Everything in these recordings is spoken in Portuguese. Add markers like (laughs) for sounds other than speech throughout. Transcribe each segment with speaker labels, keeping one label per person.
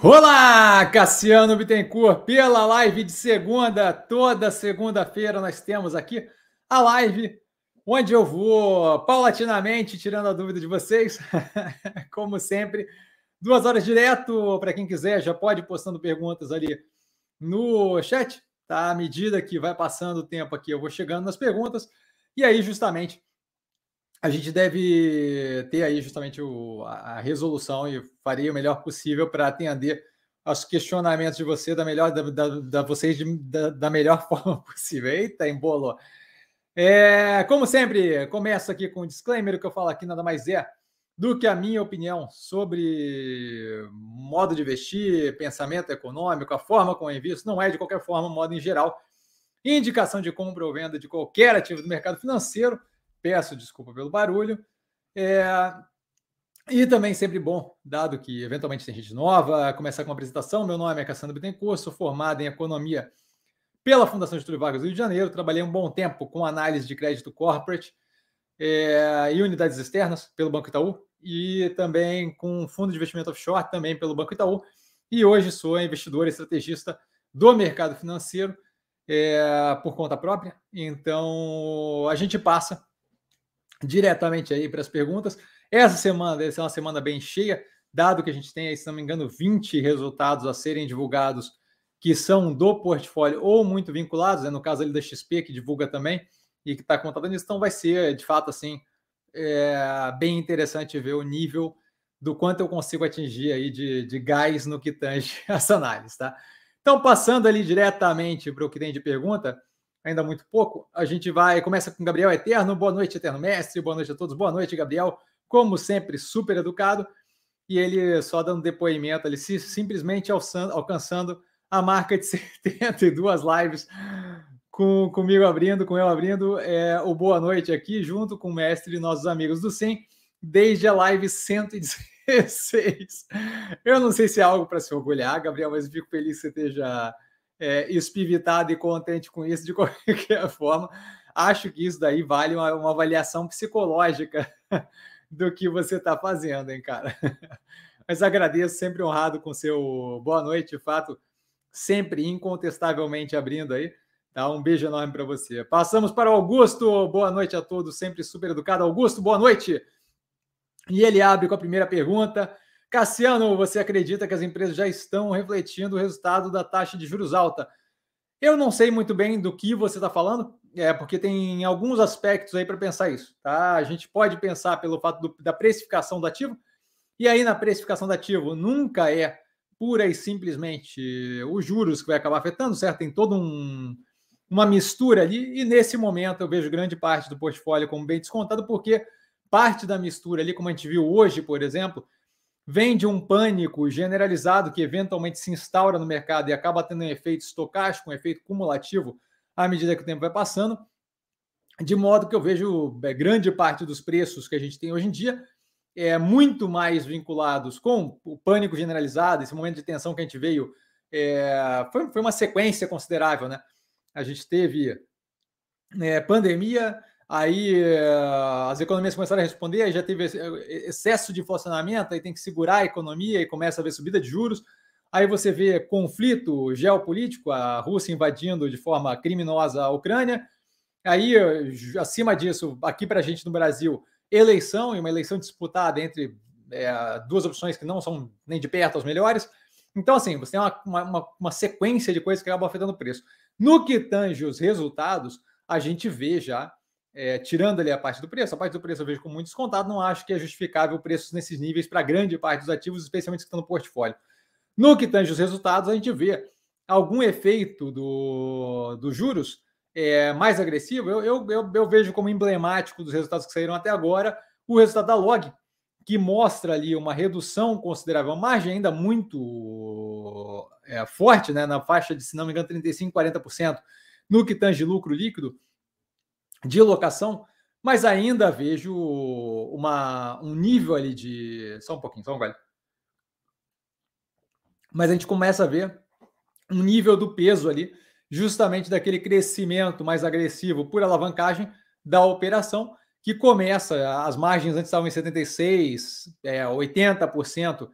Speaker 1: Olá, Cassiano Bittencourt, pela live de segunda, toda segunda-feira nós temos aqui a live onde eu vou paulatinamente tirando a dúvida de vocês, (laughs) como sempre, duas horas direto, para quem quiser, já pode ir postando perguntas ali no chat, tá? À medida que vai passando o tempo aqui, eu vou chegando nas perguntas, e aí justamente a gente deve ter aí justamente o, a, resolução e farei o melhor possível para atender aos questionamentos de você da melhor da, da, da vocês de, da, da, melhor (laughs) forma possível. Eita, embolou. É, como sempre, começo aqui com um disclaimer, o que eu falo aqui nada mais é do que a minha opinião sobre modo de investir, pensamento econômico, a forma como eu invisto, não é de qualquer forma, modo em geral, indicação de compra ou venda de qualquer ativo do mercado financeiro, Peço desculpa pelo barulho. É, e também sempre bom, dado que eventualmente tem gente nova, começar com uma apresentação. Meu nome é Cassandra Bittencourt, sou formado em Economia pela Fundação Getúlio Vargas do Rio de Janeiro. Trabalhei um bom tempo com análise de crédito corporate é, e unidades externas pelo Banco Itaú e também com fundo de investimento offshore também pelo Banco Itaú. E hoje sou investidor e estrategista do mercado financeiro é, por conta própria. Então a gente passa diretamente aí para as perguntas. Essa semana deve ser uma semana bem cheia, dado que a gente tem aí, se não me engano, 20 resultados a serem divulgados que são do portfólio ou muito vinculados, né? no caso ali da XP, que divulga também e que está contando nisso, então vai ser, de fato, assim, é, bem interessante ver o nível do quanto eu consigo atingir aí de, de gás no que tange (laughs) essa análise, tá? Então, passando ali diretamente para o que tem de pergunta, ainda muito pouco. A gente vai, começa com Gabriel Eterno. Boa noite, Eterno Mestre. Boa noite a todos. Boa noite, Gabriel. Como sempre, super educado. E ele só dando depoimento, ele simplesmente alcançando a marca de (laughs) 72 lives com, comigo abrindo, com eu abrindo é, o Boa Noite aqui, junto com o mestre e nossos amigos do SIM, desde a live 116. Eu não sei se é algo para se orgulhar, Gabriel, mas fico feliz que você esteja é, espivitado e contente com isso de (laughs) qualquer forma. Acho que isso daí vale uma, uma avaliação psicológica (laughs) do que você está fazendo, hein, cara? (laughs) Mas agradeço, sempre honrado com seu boa noite, de fato, sempre incontestavelmente abrindo aí. Tá? Um beijo enorme para você. Passamos para o Augusto. Boa noite a todos, sempre super educado. Augusto, boa noite. E ele abre com a primeira pergunta. Cassiano, você acredita que as empresas já estão refletindo o resultado da taxa de juros alta? Eu não sei muito bem do que você está falando, é porque tem alguns aspectos aí para pensar isso. Tá? A gente pode pensar pelo fato do, da precificação do ativo, e aí na precificação do ativo nunca é pura e simplesmente os juros que vai acabar afetando, certo? Tem todo um, uma mistura ali, e nesse momento eu vejo grande parte do portfólio como bem descontado, porque parte da mistura ali, como a gente viu hoje, por exemplo, vem de um pânico generalizado que eventualmente se instaura no mercado e acaba tendo um efeito estocástico, um efeito cumulativo à medida que o tempo vai passando, de modo que eu vejo é, grande parte dos preços que a gente tem hoje em dia é muito mais vinculados com o pânico generalizado, esse momento de tensão que a gente veio, é, foi, foi uma sequência considerável, né? A gente teve é, pandemia, Aí uh, as economias começaram a responder, aí já teve excesso de inflacionamento, aí tem que segurar a economia e começa a ver subida de juros. Aí você vê conflito geopolítico, a Rússia invadindo de forma criminosa a Ucrânia. Aí, acima disso, aqui para a gente no Brasil, eleição e uma eleição disputada entre é, duas opções que não são nem de perto as melhores. Então, assim, você tem uma, uma, uma sequência de coisas que acabam afetando o preço. No que tange os resultados, a gente vê já é, tirando ali a parte do preço, a parte do preço eu vejo com muito descontado, não acho que é justificável preços nesses níveis para grande parte dos ativos, especialmente que estão no portfólio. No que tange os resultados, a gente vê algum efeito do, dos juros é, mais agressivo. Eu, eu, eu, eu, vejo como emblemático dos resultados que saíram até agora o resultado da Log, que mostra ali uma redução considerável, uma margem ainda muito é, forte, né, na faixa de, se não me engano, 35%, 40% no que tange lucro líquido de locação, mas ainda vejo uma, um nível ali de. Só um pouquinho, só um gole. Mas a gente começa a ver um nível do peso ali, justamente daquele crescimento mais agressivo por alavancagem da operação, que começa, as margens antes estavam em 76%, é, 80%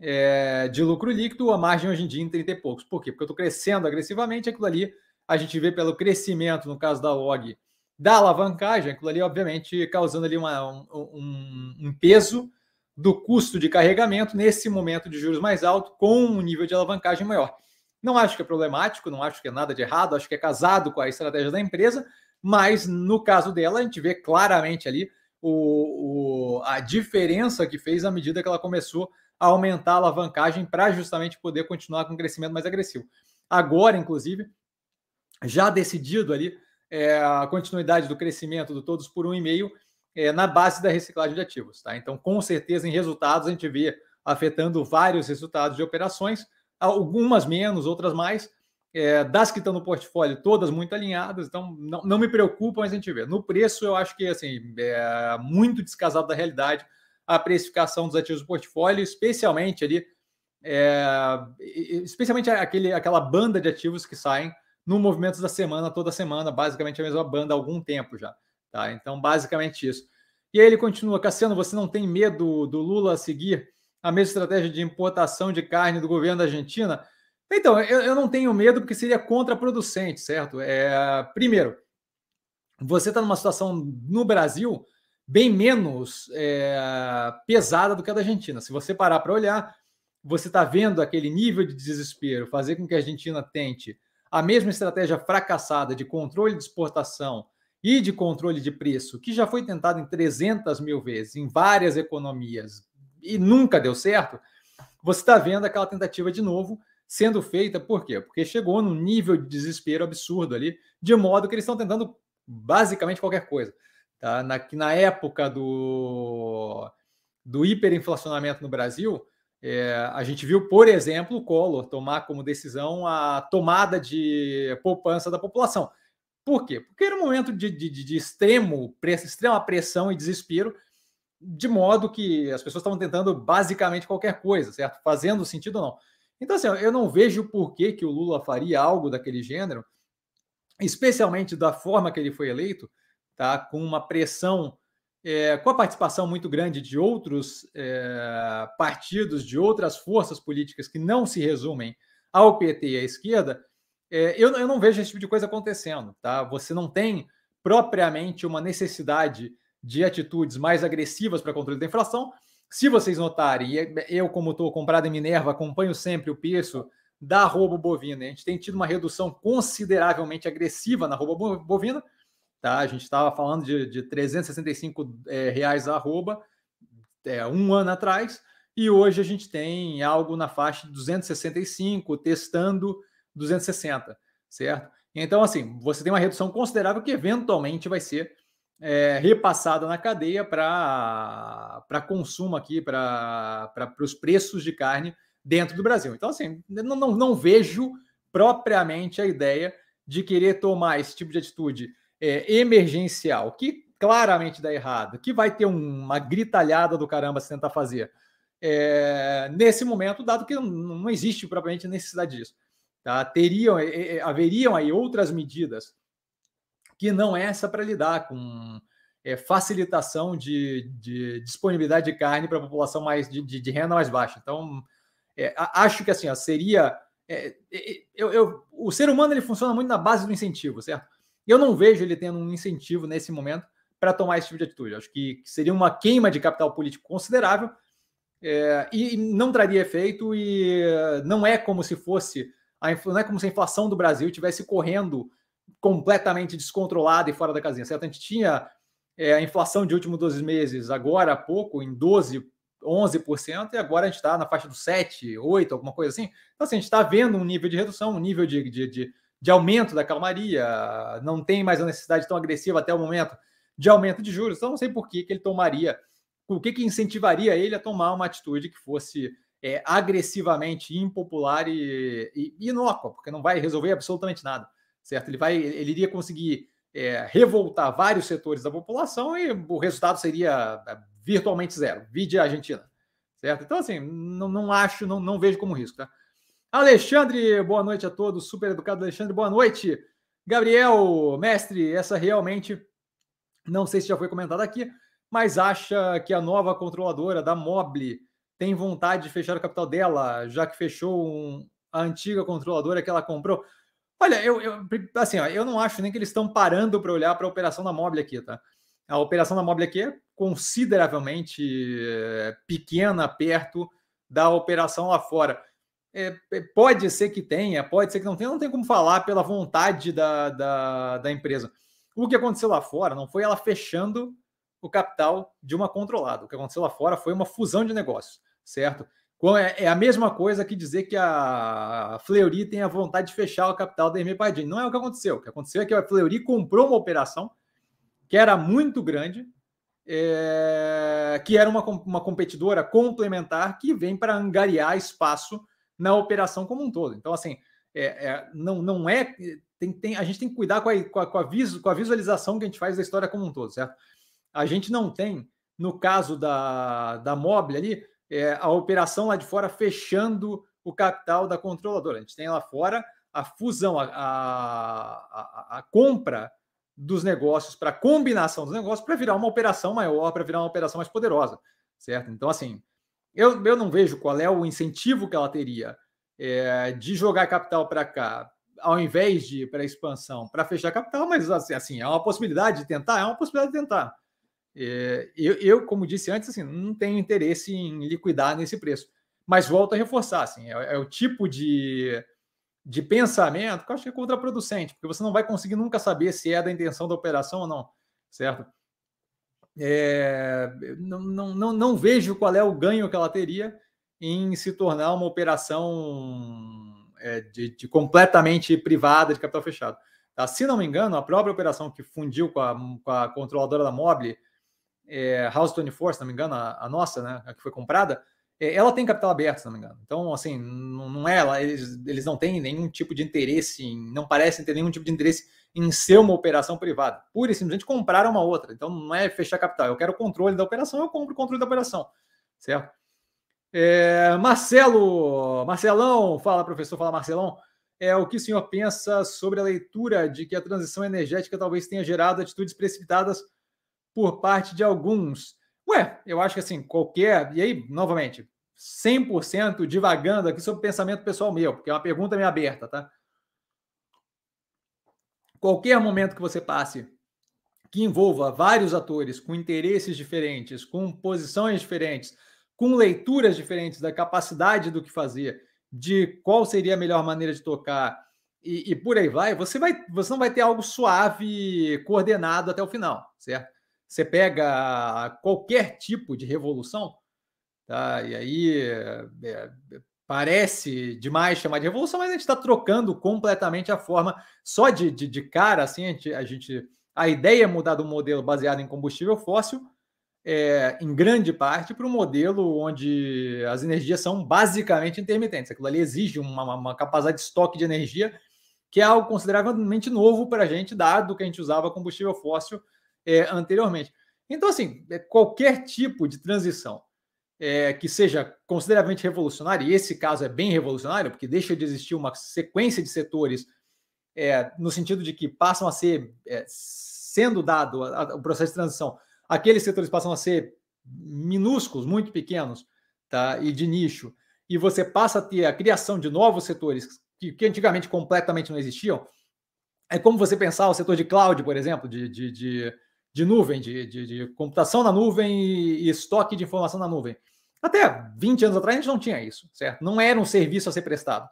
Speaker 1: é, de lucro líquido, a margem hoje em dia em 30 e poucos. Por quê? Porque eu estou crescendo agressivamente, aquilo ali a gente vê pelo crescimento, no caso da log, da alavancagem, aquilo ali, obviamente, causando ali uma, um, um, peso do custo de carregamento nesse momento de juros mais alto, com um nível de alavancagem maior. Não acho que é problemático, não acho que é nada de errado, acho que é casado com a estratégia da empresa, mas no caso dela, a gente vê claramente ali o, o, a diferença que fez à medida que ela começou a aumentar a alavancagem para justamente poder continuar com um crescimento mais agressivo. Agora, inclusive, já decidido ali é, a continuidade do crescimento do todos por um e meio é, na base da reciclagem de ativos. Tá? Então, com certeza, em resultados, a gente vê afetando vários resultados de operações, algumas menos, outras mais. É, das que estão no portfólio, todas muito alinhadas, então não, não me preocupa, mas a gente vê. No preço, eu acho que assim, é muito descasado da realidade a precificação dos ativos do portfólio, especialmente ali, é, especialmente aquele, aquela banda de ativos que saem no movimento da semana, toda semana, basicamente a mesma banda há algum tempo já. Tá? Então, basicamente isso. E aí ele continua, Cassiano, você não tem medo do Lula seguir a mesma estratégia de importação de carne do governo da Argentina? Então, eu, eu não tenho medo porque seria contraproducente, certo? É, primeiro, você está numa situação no Brasil bem menos é, pesada do que a da Argentina. Se você parar para olhar, você está vendo aquele nível de desespero fazer com que a Argentina tente a mesma estratégia fracassada de controle de exportação e de controle de preço, que já foi tentado em 300 mil vezes, em várias economias, e nunca deu certo, você está vendo aquela tentativa de novo sendo feita, por quê? Porque chegou num nível de desespero absurdo ali, de modo que eles estão tentando basicamente qualquer coisa. Tá? Na, na época do, do hiperinflacionamento no Brasil, é, a gente viu, por exemplo, o Collor tomar como decisão a tomada de poupança da população. Por quê? Porque era um momento de, de, de extremo, extrema pressão e desespero, de modo que as pessoas estavam tentando basicamente qualquer coisa, certo? Fazendo sentido ou não. Então, assim, eu não vejo por que, que o Lula faria algo daquele gênero, especialmente da forma que ele foi eleito, tá? com uma pressão, é, com a participação muito grande de outros é, partidos, de outras forças políticas que não se resumem ao PT e à esquerda, é, eu, eu não vejo esse tipo de coisa acontecendo. Tá? Você não tem propriamente uma necessidade de atitudes mais agressivas para controle da inflação. Se vocês notarem, eu, como estou comprado em Minerva, acompanho sempre o preço da arroba bovina. A gente tem tido uma redução consideravelmente agressiva na arroba bovina. Tá? A gente estava falando de, de 365 é, reais a arroba é, um ano atrás, e hoje a gente tem algo na faixa de 265, testando 260, certo? Então, assim, você tem uma redução considerável que eventualmente vai ser é, repassada na cadeia para consumo aqui, para os preços de carne dentro do Brasil. Então, assim, não, não, não, vejo propriamente a ideia de querer tomar esse tipo de atitude é, emergencial, que claramente dá errado, que vai ter uma gritalhada do caramba se tentar fazer é, nesse momento, dado que não, existe propriamente necessidade disso. Tá? Teriam, haveriam aí outras medidas que não é essa para lidar com é, facilitação de, de, disponibilidade de carne para a população mais de, de, de, renda mais baixa. Então, é, acho que assim ó, seria. É, eu, eu, o ser humano ele funciona muito na base do incentivo, certo? Eu não vejo ele tendo um incentivo nesse momento para tomar esse tipo de atitude. Acho que seria uma queima de capital político considerável é, e não traria efeito e não é como se fosse a, não é como se a inflação do Brasil tivesse correndo completamente descontrolada e fora da casinha, certo? A gente tinha é, a inflação de últimos 12 meses, agora há pouco, em 12, 11%, e agora a gente está na faixa dos 7, 8, alguma coisa assim. Então, assim, a gente está vendo um nível de redução, um nível de, de, de, de aumento da calmaria, não tem mais a necessidade tão agressiva até o momento de aumento de juros. Então, não sei por que, que ele tomaria, o que, que incentivaria ele a tomar uma atitude que fosse é, agressivamente impopular e, e, inócua, porque não vai resolver absolutamente nada, certo? Ele vai, ele iria conseguir é, revoltar vários setores da população e o resultado seria é, virtualmente zero. Vide a Argentina, certo? Então, assim, não, não acho, não, não vejo como risco, tá? Alexandre, boa noite a todos. Super educado, Alexandre, boa noite. Gabriel, mestre, essa realmente, não sei se já foi comentado aqui, mas acha que a nova controladora da Mobile tem vontade de fechar o capital dela, já que fechou um, a antiga controladora que ela comprou. Olha, eu, eu assim, ó, eu não acho nem que eles estão parando para olhar para a operação da Mobile aqui, tá? A operação da Mobile aqui é consideravelmente é, pequena perto da operação lá fora. É, é, pode ser que tenha, pode ser que não tenha, não tem como falar pela vontade da, da, da empresa. O que aconteceu lá fora não foi ela fechando o capital de uma controlada. O que aconteceu lá fora foi uma fusão de negócios, certo? É, é a mesma coisa que dizer que a Fleury tem a vontade de fechar o capital da Hermê Pardini. Não é o que aconteceu. O que aconteceu é que a Fleury comprou uma operação que era muito grande, é, que era uma, uma competidora complementar que vem para angariar espaço na operação como um todo. Então, assim, é, é, não, não é. Tem, tem, a gente tem que cuidar com a, com, a, com, a com a visualização que a gente faz da história como um todo, certo? A gente não tem, no caso da, da Mobile ali, é, a operação lá de fora fechando o capital da controladora. A gente tem lá fora a fusão, a, a, a compra dos negócios para combinação dos negócios para virar uma operação maior, para virar uma operação mais poderosa, certo? Então, assim, eu, eu não vejo qual é o incentivo que ela teria é, de jogar capital para cá, ao invés de ir para expansão, para fechar capital, mas assim, assim, é uma possibilidade de tentar, é uma possibilidade de tentar. É, eu, eu, como disse antes, assim, não tenho interesse em liquidar nesse preço. Mas volto a reforçar, assim, é, é o tipo de, de pensamento que eu acho que é contraproducente, porque você não vai conseguir nunca saber se é da intenção da operação ou não, certo? É, não, não, não, não vejo qual é o ganho que ela teria em se tornar uma operação é, de, de, completamente privada de capital fechado. Tá? Se não me engano, a própria operação que fundiu com a, com a controladora da Mobile é, House 24, se não me engano, a, a nossa, né, a que foi comprada, é, ela tem capital aberto, se não me engano. Então, assim, não, não é ela, eles, eles não têm nenhum tipo de interesse, em, não parecem ter nenhum tipo de interesse em ser uma operação privada. Pura e simplesmente compraram uma outra. Então, não é fechar capital. Eu quero o controle da operação, eu compro o controle da operação. Certo? É, Marcelo, Marcelão, fala professor, fala Marcelão. É o que o senhor pensa sobre a leitura de que a transição energética talvez tenha gerado atitudes precipitadas por parte de alguns. Ué, eu acho que assim, qualquer. E aí, novamente, 100% divagando aqui sobre pensamento pessoal meu, porque é uma pergunta meio aberta, tá? Qualquer momento que você passe que envolva vários atores com interesses diferentes, com posições diferentes, com leituras diferentes da capacidade do que fazer, de qual seria a melhor maneira de tocar e, e por aí vai, você vai, você não vai ter algo suave, coordenado até o final, certo? Você pega qualquer tipo de revolução, tá? E aí é, parece demais chamar de revolução, mas a gente está trocando completamente a forma. Só de, de, de, cara, assim, a gente, a gente. A ideia é mudar do modelo baseado em combustível fóssil, é, em grande parte, para um modelo onde as energias são basicamente intermitentes. Aquilo ali exige uma, uma capacidade de estoque de energia que é algo consideravelmente novo para a gente, dado que a gente usava combustível fóssil é, anteriormente. Então, assim, é, qualquer tipo de transição é, que seja consideravelmente revolucionária, e esse caso é bem revolucionário, porque deixa de existir uma sequência de setores é, no sentido de que passam a ser, é, sendo dado a, a, o processo de transição, aqueles setores passam a ser minúsculos, muito pequenos, tá? e de nicho, e você passa a ter a criação de novos setores que, que antigamente completamente não existiam. É como você pensar o setor de cloud, por exemplo, de, de, de de nuvem, de, de, de computação na nuvem e, estoque de informação na nuvem. Até 20 anos atrás a gente não tinha isso, certo? Não era um serviço a ser prestado.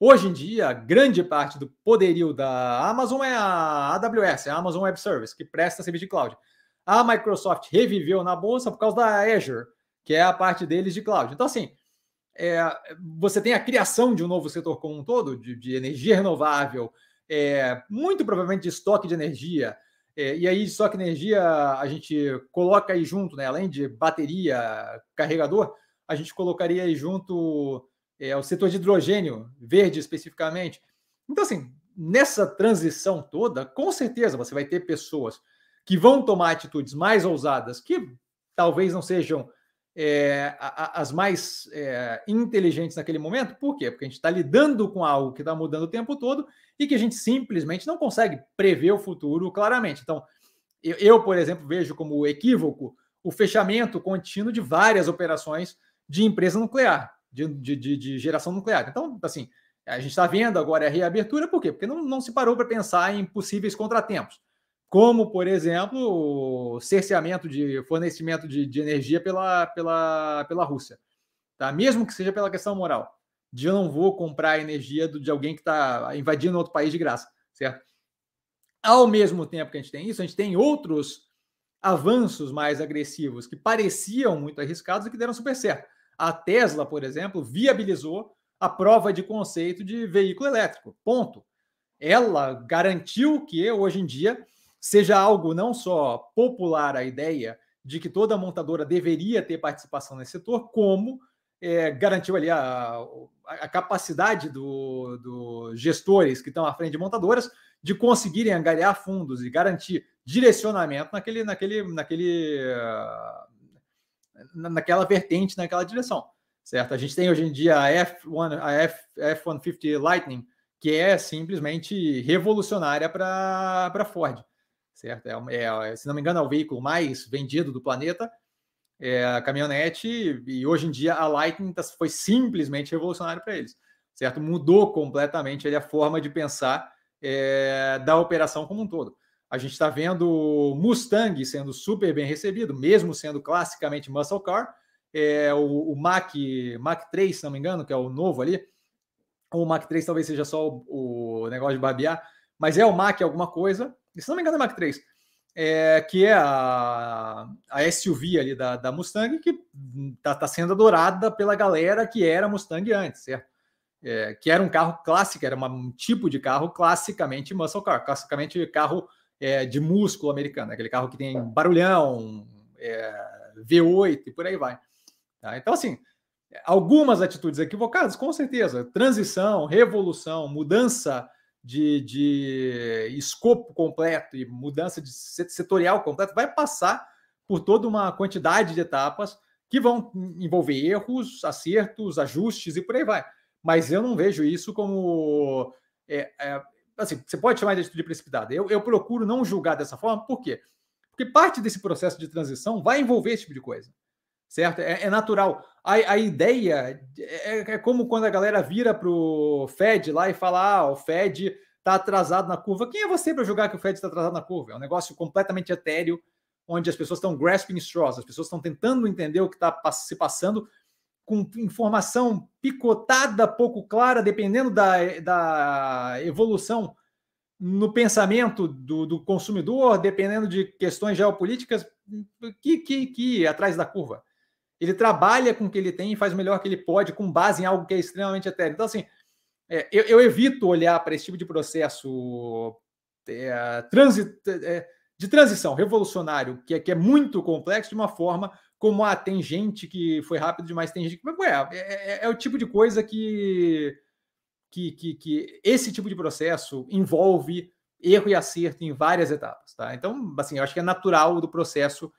Speaker 1: Hoje em dia, grande parte do poderio da Amazon é a AWS, a Amazon Web Service, que presta serviço de cloud. A Microsoft reviveu na bolsa por causa da Azure, que é a parte deles de cloud. Então, assim, é, você tem a criação de um novo setor como um todo, de, de energia renovável, é, muito provavelmente de estoque de energia, é, e aí, só que energia a gente coloca aí junto, né? Além de bateria, carregador, a gente colocaria aí junto é, o setor de hidrogênio verde especificamente. Então, assim, nessa transição toda, com certeza você vai ter pessoas que vão tomar atitudes mais ousadas, que talvez não sejam é, as mais é, inteligentes naquele momento. Por quê? Porque a gente está lidando com algo que está mudando o tempo todo e que a gente simplesmente não consegue prever o futuro claramente. Então, eu, eu por exemplo, vejo como equívoco o fechamento contínuo de várias operações de empresa nuclear, de, de, de, de geração nuclear. Então, assim, a gente está vendo agora a reabertura, por quê? Porque não, não se parou para pensar em possíveis contratempos, como, por exemplo, o cerceamento de fornecimento de, de energia pela, pela, pela Rússia. Tá? Mesmo que seja pela questão moral, de eu não vou comprar energia de alguém que está invadindo outro país de graça, certo? Ao mesmo tempo que a gente tem isso, a gente tem outros avanços mais agressivos que pareciam muito arriscados e que deram super certo. A Tesla, por exemplo, viabilizou a prova de conceito de veículo elétrico. Ponto. Ela garantiu que hoje em dia seja algo não só popular a ideia de que toda montadora deveria ter participação nesse setor, como é, garantiu ali a, a capacidade dos do gestores que estão à frente de montadoras de conseguirem angariar fundos e garantir direcionamento naquele, naquele, naquele, naquela vertente, naquela direção certo? A gente tem hoje em dia a F1, a F, F-150 Lightning, que é simplesmente revolucionária para a Ford, certo? É, é, se não me engano, é o veículo mais vendido do planeta, é a caminhonete, e hoje em dia a Lightning tá, foi simplesmente revolucionária para eles, certo? Mudou completamente a forma de pensar é, da operação como um todo. A gente está vendo Mustang sendo super bem recebido, mesmo sendo classicamente muscle car, é, o, o Mac, Mac 3, se não me engano, que é o novo ali. Ou o Mac 3 talvez seja só o, o negócio de babear, mas é o Mac alguma coisa. Se não me engano, é o Mac 3. É, que é a, a SUV ali da, da Mustang, que está tá sendo adorada pela galera que era Mustang antes, certo? É, que era um carro clássico, era uma, um tipo de carro classicamente muscle car, classicamente carro é, de músculo americano, aquele carro que tem barulhão, é, V8 e por aí vai. Tá? Então, assim, algumas atitudes equivocadas, com certeza. Transição, revolução, mudança de, de escopo completo e mudança de setorial completo vai passar por toda uma quantidade de etapas que vão envolver erros, acertos, ajustes e por aí vai. Mas eu não vejo isso como. É, é, assim, você pode chamar de atitude precipitada. Eu, eu procuro não julgar dessa forma, por quê? Porque parte desse processo de transição vai envolver esse tipo de coisa certo? É, é natural. A, a ideia é, é, como quando a galera vira para o Fed lá e fala: ah, o Fed está atrasado na curva. Quem é você para julgar que o Fed está atrasado na curva? É um negócio completamente etéreo, onde as pessoas estão grasping straws, as pessoas estão tentando entender o que está se passando com informação picotada, pouco clara, dependendo da, da evolução no pensamento do, do consumidor, dependendo de questões geopolíticas, que, que, que atrás da curva ele trabalha com o que ele tem e faz o melhor que ele pode com base em algo que é extremamente etéreo. Então, assim, é, eu, eu, evito olhar para esse tipo de processo é, é, de transição revolucionário, que é, que é muito complexo, de uma forma como ah, tem gente que foi rápido demais, tem gente que. Ué, é, é, é, o tipo de coisa que, que, que, que esse tipo de processo envolve erro e acerto em várias etapas. Tá? Então, assim, eu acho que é natural do processo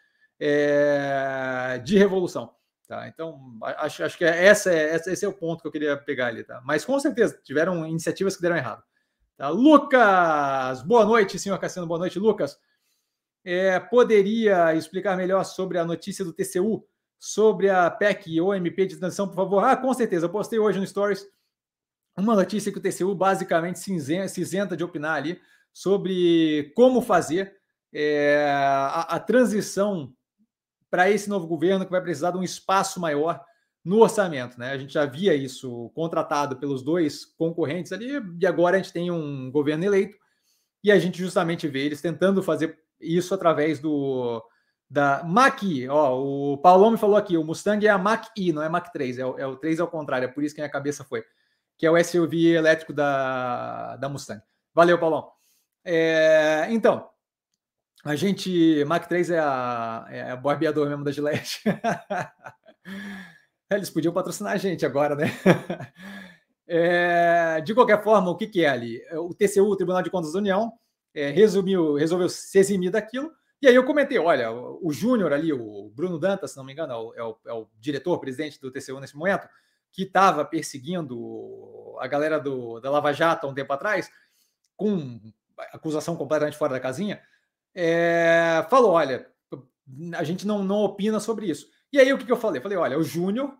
Speaker 1: é, de revolução. Tá? Então, acho, acho que é, essa esse é o ponto que eu queria pegar ali. Tá? Mas com certeza, tiveram iniciativas que deram errado. Tá? Lucas, boa noite, senhor Cassiano, boa noite, Lucas. É, poderia explicar melhor sobre a notícia do TCU, sobre a PEC ou MP de transição, por favor? Ah, com certeza, eu postei hoje no Stories uma notícia que o TCU basicamente se isenta de opinar ali sobre como fazer é, a, a transição para esse novo governo que vai precisar de um espaço maior no orçamento. Né? A gente já via isso contratado pelos dois concorrentes ali, e agora a gente tem um governo eleito, e a gente justamente vê eles tentando fazer isso através do da Mach-E. Ó, o Paulão me falou aqui, o Mustang é a Mach-E, não é Mach 3, é o, é o 3 ao contrário, é por isso que a minha cabeça foi, que é o SUV elétrico da, da Mustang. Valeu, Paulão. É, então, a gente. Mac 3 é a, é a barbeador mesmo da Gillette. (laughs) Eles podiam patrocinar a gente agora, né? (laughs) É, de qualquer forma, o que, que, é ali? O TCU, o Tribunal de Contas da União, é, resumiu, resolveu se eximir daquilo. E aí eu comentei: olha, o, o Júnior ali, o Bruno Dantas, se não me engano, é o, é o, é o diretor, presidente do TCU nesse momento, que estava perseguindo a galera do, da Lava Jato há um tempo atrás, com acusação completamente fora da casinha é, falou: olha, a gente não, não opina sobre isso. E aí o que, que eu falei? Falei: olha, o Júnior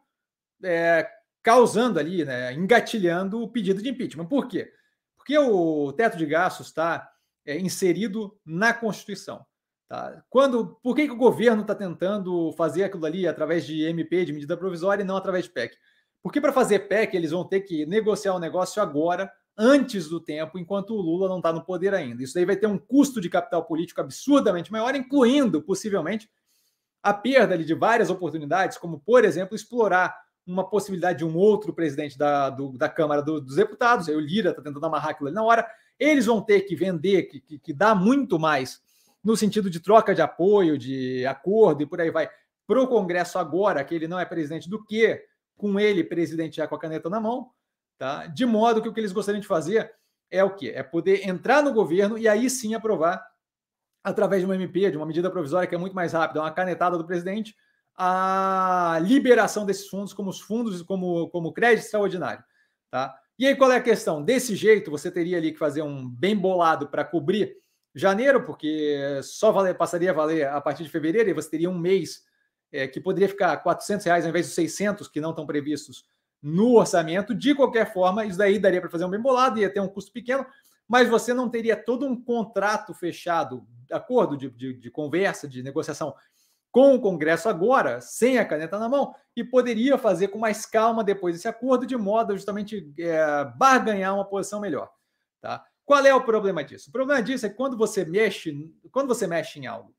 Speaker 1: é, causando ali, né, engatilhando o pedido de impeachment. Por quê? Porque o teto de gastos está é, inserido na Constituição. Tá? Quando, por que, que o governo está tentando fazer aquilo ali através de MP, de medida provisória, e não através de PEC? Porque para fazer PEC, eles vão ter que negociar o negócio agora, antes do tempo, enquanto o Lula não está no poder ainda. Isso daí vai ter um custo de capital político absurdamente maior, incluindo, possivelmente, a perda de várias oportunidades, como, por exemplo, explorar uma possibilidade de um outro presidente da, do, da Câmara do, dos Deputados, aí o Lira está tentando amarrar aquilo ali na hora, eles vão ter que vender, que, que, que dá muito mais no sentido de troca de apoio, de acordo e por aí vai, para o Congresso agora, que ele não é presidente, do que com ele, presidente, já com a caneta na mão, tá? De modo que o que eles gostariam de fazer é o quê? É poder entrar no governo e aí sim aprovar, através de uma MP, de uma medida provisória que é muito mais rápida, uma canetada do presidente, a liberação desses fundos como os fundos, como, como crédito extraordinário. Tá? E aí, qual é a questão? Desse jeito, você teria ali que fazer um bem bolado para cobrir janeiro, porque só valer, passaria a valer a partir de fevereiro, e você teria um mês é, que poderia ficar 400 reais ao invés dos 600 que não estão previstos no orçamento. De qualquer forma, isso daí daria para fazer um bem bolado, ia ter um custo pequeno, mas você não teria todo um contrato fechado, acordo de, de, de conversa, de negociação com o Congresso agora, sem a caneta na mão, e poderia fazer com mais calma depois desse acordo, de modo a justamente é, barganhar uma posição melhor. Tá? Qual é o problema disso? O problema disso é que quando você mexe, quando você mexe em algo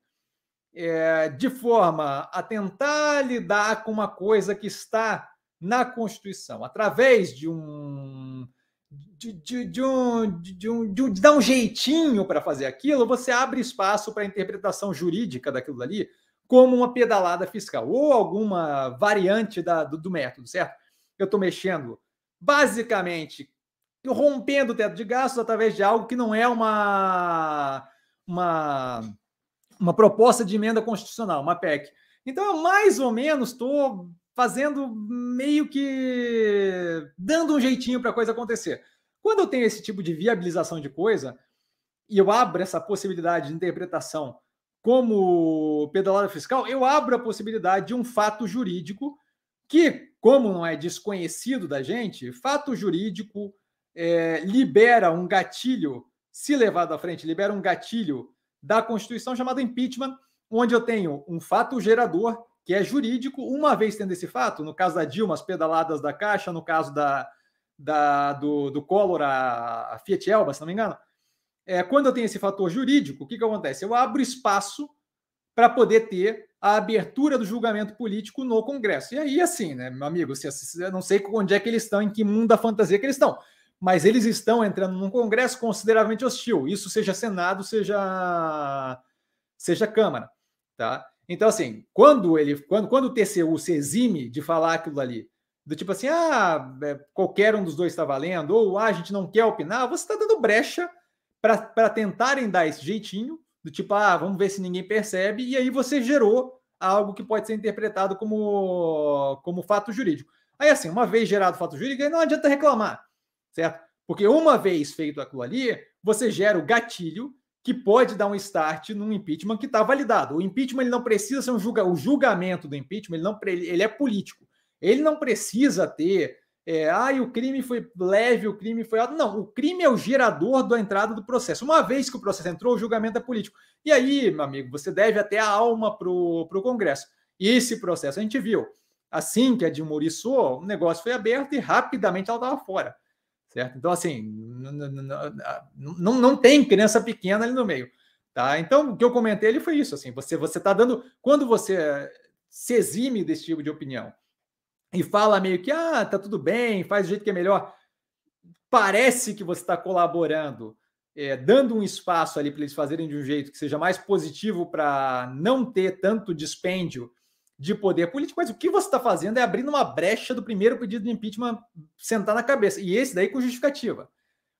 Speaker 1: é, de forma a tentar lidar com uma coisa que está na Constituição, através de um de, de, de, um, de, um, de, um, de dar um jeitinho para fazer aquilo, você abre espaço para a interpretação jurídica daquilo ali como uma pedalada fiscal ou alguma variante da, do, do método, certo? Eu estou mexendo basicamente rompendo o teto de gastos através de algo que não é uma, uma, uma proposta de emenda constitucional, uma PEC. Então, eu mais ou menos estou fazendo meio que dando um jeitinho para a coisa acontecer. Quando eu tenho esse tipo de viabilização de coisa e eu abro essa possibilidade de interpretação como pedalada fiscal, eu abro a possibilidade de um fato jurídico que, como não é desconhecido da gente, fato jurídico é, libera um gatilho, se levado à frente, libera um gatilho da Constituição chamado impeachment, onde eu tenho um fato gerador que é jurídico, uma vez tendo esse fato, no caso da Dilma, as pedaladas da Caixa, no caso da, da do, do Collor, a, a Fiat Elba, se não me engano, é, quando eu tenho esse fator jurídico, o que, que acontece? Eu abro espaço para poder ter a abertura do julgamento político no Congresso. E aí, assim, né, meu amigo, se, se, não sei onde é que eles estão, em que mundo da fantasia que eles estão, mas eles estão entrando num Congresso consideravelmente hostil, isso seja Senado, seja, seja Câmara, tá? Então, assim, quando ele, quando, quando o TCU se exime de falar aquilo ali, do tipo assim, ah, é, qualquer um dos dois está valendo, ou ah, a gente não quer opinar, você está dando brecha para tentarem dar esse jeitinho, do tipo, ah, vamos ver se ninguém percebe, e aí você gerou algo que pode ser interpretado como, como fato jurídico. Aí, assim, uma vez gerado fato jurídico, não adianta reclamar, certo? Porque uma vez feito aquilo ali, você gera o gatilho que pode dar um start num impeachment que está validado. O impeachment ele não precisa ser um julga, o julgamento do impeachment ele não ele é político. Ele não precisa ter é, ah, o crime foi leve, o crime foi alto. Não, o crime é o gerador da entrada do processo. Uma vez que o processo entrou, o julgamento é político. E aí, meu amigo, você deve até a alma para o Congresso. E esse processo a gente viu. Assim que a Dilma o negócio foi aberto e rapidamente ela estava fora. Certo? Então, assim, não, não tem criança pequena ali no meio. Tá? Então, o que eu comentei ali foi isso. Assim, você está dando. Quando você se exime desse tipo de opinião e fala meio que, ah, tá tudo bem, faz do jeito que é melhor. Parece que você está colaborando, é, dando um espaço ali para eles fazerem de um jeito que seja mais positivo para não ter tanto dispêndio de poder político, mas o que você está fazendo é abrindo uma brecha do primeiro pedido de impeachment sentar na cabeça. E esse daí com justificativa.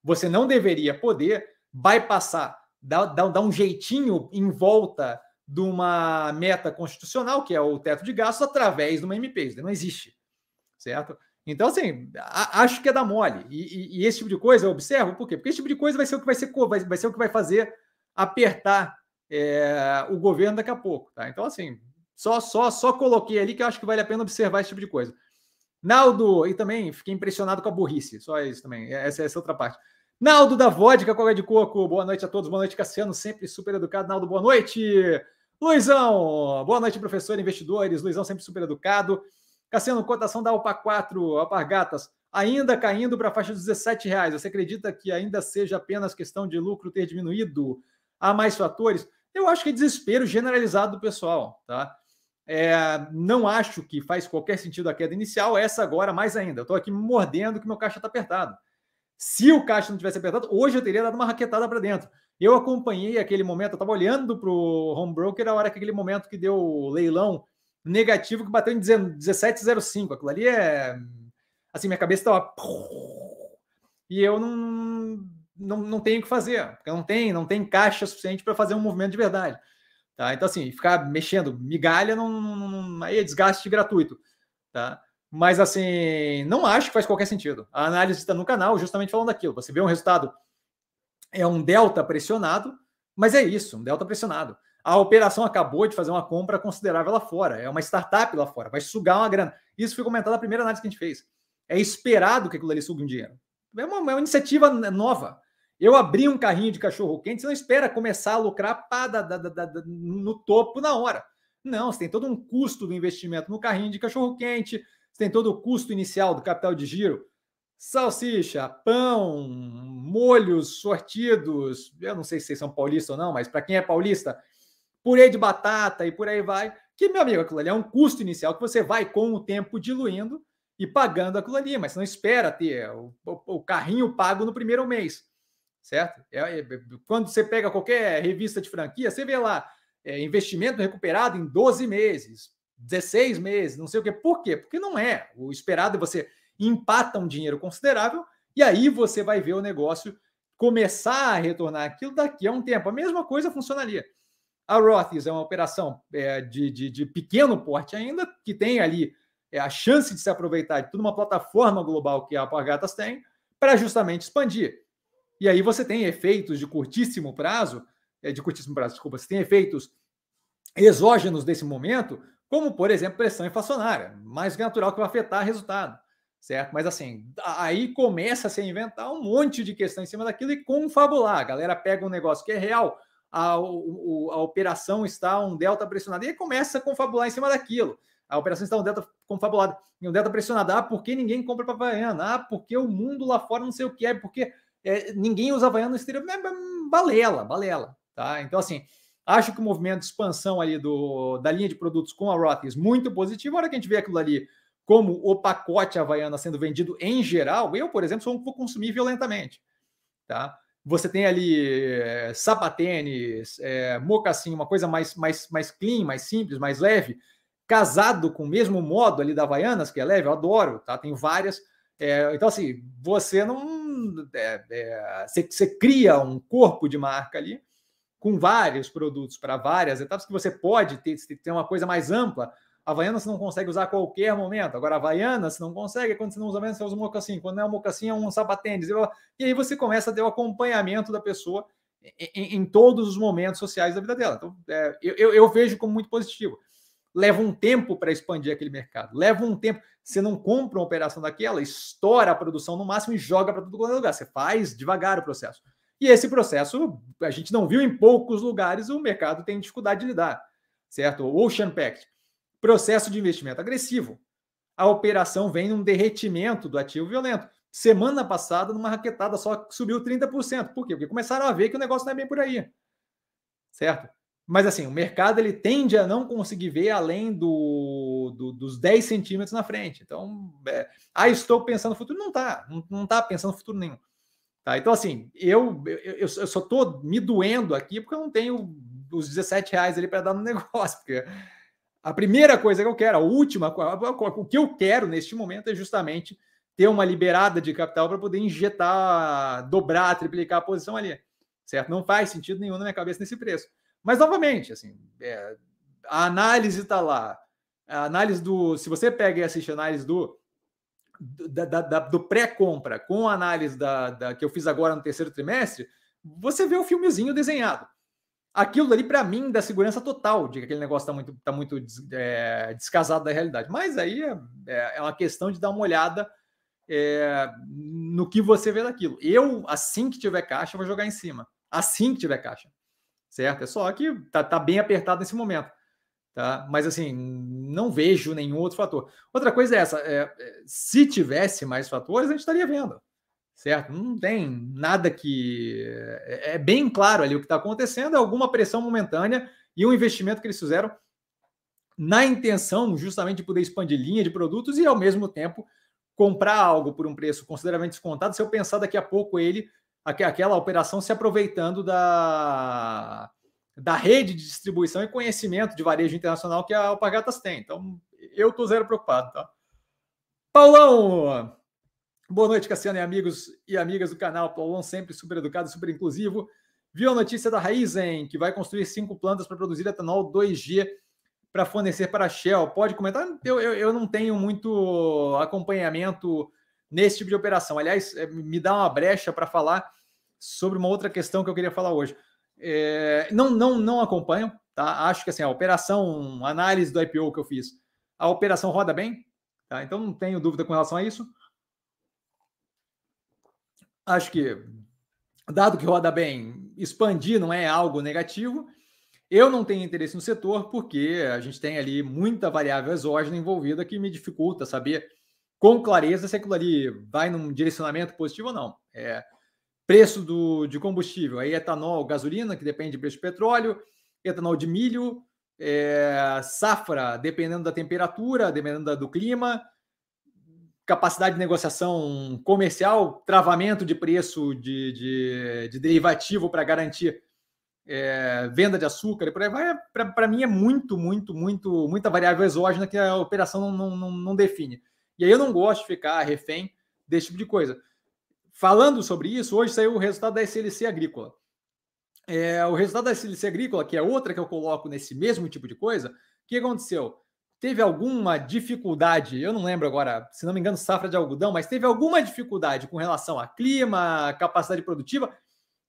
Speaker 1: Você não deveria poder bypassar, dar, dar, um jeitinho em volta de uma meta constitucional, que é o teto de gastos, através de uma MP. Isso não existe certo? Então, assim, acho que é da mole. E, e, e, esse tipo de coisa eu observo, por quê? Porque esse tipo de coisa vai ser o que vai ser, vai, vai ser o que vai fazer apertar é, o governo daqui a pouco, tá? Então, assim, só, só, só coloquei ali que eu acho que vale a pena observar esse tipo de coisa. Naldo, e também fiquei impressionado com a burrice, só isso também, essa, essa é outra parte. Naldo da Vodka, Coca de Coco, boa noite a todos, boa noite, Cassiano, sempre super educado. Naldo, boa noite. Luizão, boa noite, professor, investidores. Luizão, sempre super educado. Cassiano, cotação da UPA 4, Alpargatas, ainda caindo para a faixa dos 17 reais. Você acredita que ainda seja apenas questão de lucro ter diminuído? Há mais fatores? Eu acho que é desespero generalizado do pessoal, tá? É, não acho que faz qualquer sentido a queda inicial, essa agora mais ainda. Eu estou aqui mordendo que meu caixa está apertado. Se o caixa não tivesse apertado, hoje eu teria dado uma raquetada para dentro. Eu acompanhei aquele momento, eu estava olhando para o home broker a hora que aquele momento que deu o leilão negativo que bateu em 17,05. Aquilo ali é. Assim, minha cabeça estava. E eu não, não, não tenho o que fazer, porque não tem, não tem caixa suficiente para fazer um movimento de verdade. Tá? Então, assim, ficar mexendo migalha não, não, aí é desgaste gratuito. Tá? Mas, assim, não acho que faz qualquer sentido. A análise está no canal justamente falando daquilo. Você vê um resultado, é um delta pressionado, mas é isso, um delta pressionado. A operação acabou de fazer uma compra considerável lá fora. É uma startup lá fora, vai sugar uma grana. Isso foi comentado na primeira análise que a gente fez. É esperado que aquilo ali suga um dinheiro. É uma, é uma iniciativa nova. Eu abri um carrinho de cachorro quente, você não espera começar a lucrar pá, da, da, da, no topo na hora. Não, você tem todo um custo do investimento no carrinho de cachorro quente, você tem todo o custo inicial do capital de giro. Salsicha, pão, molhos sortidos. Eu não sei se vocês são paulistas ou não, mas para quem é paulista, purê de batata e por aí vai. Que, meu amigo, aquilo ali é um custo inicial que você vai com o tempo diluindo e pagando aquilo ali, mas não espera ter o, o, o carrinho pago no primeiro mês certo? É, é, quando você pega qualquer revista de franquia, você vê lá é, investimento recuperado em 12 meses, 16 meses, não sei o quê. Por quê? Porque não é. O esperado é você empata um dinheiro considerável e aí você vai ver o negócio começar a retornar aquilo daqui a um tempo. A mesma coisa funcionaria. A Roths é uma operação é, de, de, de, pequeno porte ainda, que tem ali é, a chance de se aproveitar de toda uma plataforma global que a Alpargatas tem, para justamente expandir. E aí você tem efeitos de curtíssimo prazo, é, de curtíssimo prazo, desculpa, você tem efeitos exógenos desse momento, como, por exemplo, pressão inflacionária, mais natural que vai afetar o resultado, certo? Mas assim, aí começa a se inventar um monte de questão em cima daquilo e confabular. A galera pega um negócio que é real, a, a, a operação está um delta pressionado, e começa a confabular em cima daquilo. A operação está um delta confabulado, um delta pressionado. Ah, porque ninguém compra para Havaiana? Ah, porque o mundo lá fora não sei o que é, porque é, ninguém usa Havaiana no exterior, é balela, balela, tá? Então, assim, acho que o movimento de expansão ali do, da linha de produtos com a Rothy's muito positivo. A hora que a gente vê aquilo ali como o pacote Havaiana sendo vendido em geral, eu, por exemplo, sou um vou consumir violentamente, tá? Você tem ali é, sapatênis, é, mocassim, uma coisa mais, mais, mais clean, mais simples, mais leve, casado com o mesmo modo ali da Havaianas, que é leve, eu adoro, tá? Tem várias. É, então, assim, você não é, é, você, você cria um corpo de marca ali com vários produtos para várias etapas que você pode ter, ter uma coisa mais ampla. A Havaiana você não consegue usar a qualquer momento. Agora, a Havaiana você não consegue, quando você não usa mesmo, você usa um mocassim. Quando não é um mocassim, é um sapatênis. E aí você começa a ter o acompanhamento da pessoa em, em todos os momentos sociais da vida dela. Então, é, eu, eu vejo como muito positivo leva um tempo para expandir aquele mercado. Leva um tempo. Você não compra uma operação daquela, estoura a produção no máximo e joga para todo lugar. Você faz devagar o processo. E esse processo, a gente não viu em poucos lugares, o mercado tem dificuldade de lidar. Certo? O Ocean Pact. Processo de investimento agressivo. A operação vem num derretimento do ativo violento. Semana passada, numa raquetada só subiu 30%. Por quê? Porque começaram a ver que o negócio não é bem por aí. Certo? Mas assim, o mercado ele tende a não conseguir ver além do, do dos 10 centímetros na frente. Então, é, ah, estou pensando no futuro. Não está, não, não tá pensando no futuro nenhum. Tá? Então, assim, eu, eu, eu só estou me doendo aqui porque eu não tenho os 17 reais ali para dar no (laughs) negócio. Porque a primeira coisa que eu quero, a última, o que eu quero neste momento é justamente ter uma liberada de capital para poder injetar, dobrar, triplicar a posição ali. Certo? Não faz sentido nenhum na minha cabeça nesse preço. Mas, novamente, assim, é, a análise está lá. A análise do. Se você pega e assiste a análise do, da, da, do pré-compra com a análise da, da, que eu fiz agora no terceiro trimestre, você vê o filmezinho desenhado. aquilo ali, para mim, dá segurança total de que aquele negócio está muito, tá muito é, descasado da realidade. Mas aí é, é, é uma questão de dar uma olhada é, no que você vê daquilo. Eu, assim que tiver caixa, vou jogar em cima. Assim que tiver caixa. Certo? É só que tá, tá bem apertado nesse momento. Tá? Mas assim, não vejo nenhum outro fator. Outra coisa é essa: é, é se tivesse mais fatores, a gente estaria vendo certo? Não tem nada que. É, é bem claro ali o que está acontecendo, é alguma pressão momentânea e um investimento que eles fizeram na intenção justamente de poder expandir linha de produtos e ao mesmo tempo comprar algo por um preço consideravelmente descontado. Se eu pensar daqui a pouco ele, aquela operação se aproveitando da, da rede de distribuição e conhecimento de varejo internacional que a Alpagatas tem. Então, eu estou zero preocupado, tá? Paulão, Boa noite, Cassiano e amigos e amigas do canal. Paulão sempre super educado, super inclusivo. Viu a notícia da Raizen, que vai construir cinco plantas para produzir etanol 2G para fornecer para a Shell. Pode comentar? Eu, eu, eu, não tenho muito acompanhamento nesse tipo de operação. Aliás, é, me dá uma brecha para falar sobre uma outra questão que eu queria falar hoje. É, não, não, não acompanho, tá? Acho que assim, a operação, análise do IPO que eu fiz, a operação roda bem, tá? Então não tenho dúvida com relação a isso. Acho que, dado que roda bem, expandir não é algo negativo. Eu não tenho interesse no setor porque a gente tem ali muita variável exógena envolvida que me dificulta saber com clareza se aquilo ali vai num direcionamento positivo ou não. É, preço do, de combustível, aí etanol, gasolina, que depende do preço de petróleo, etanol de milho, é, safra, dependendo da temperatura, dependendo do clima, capacidade de negociação comercial, travamento de preço de, de, de derivativo para garantir é, venda de açúcar por aí vai, para mim é muito, muito, muito, muita variável exógena que a operação não, não, não define. E aí eu não gosto de ficar refém desse tipo de coisa. Falando sobre isso, hoje saiu o resultado da SLC Agrícola. É, o resultado da SLC Agrícola, que é outra que eu coloco nesse mesmo tipo de coisa, o que aconteceu? teve alguma dificuldade, eu não lembro agora, se não me engano, safra de algodão, mas teve alguma dificuldade com relação a clima, capacidade produtiva,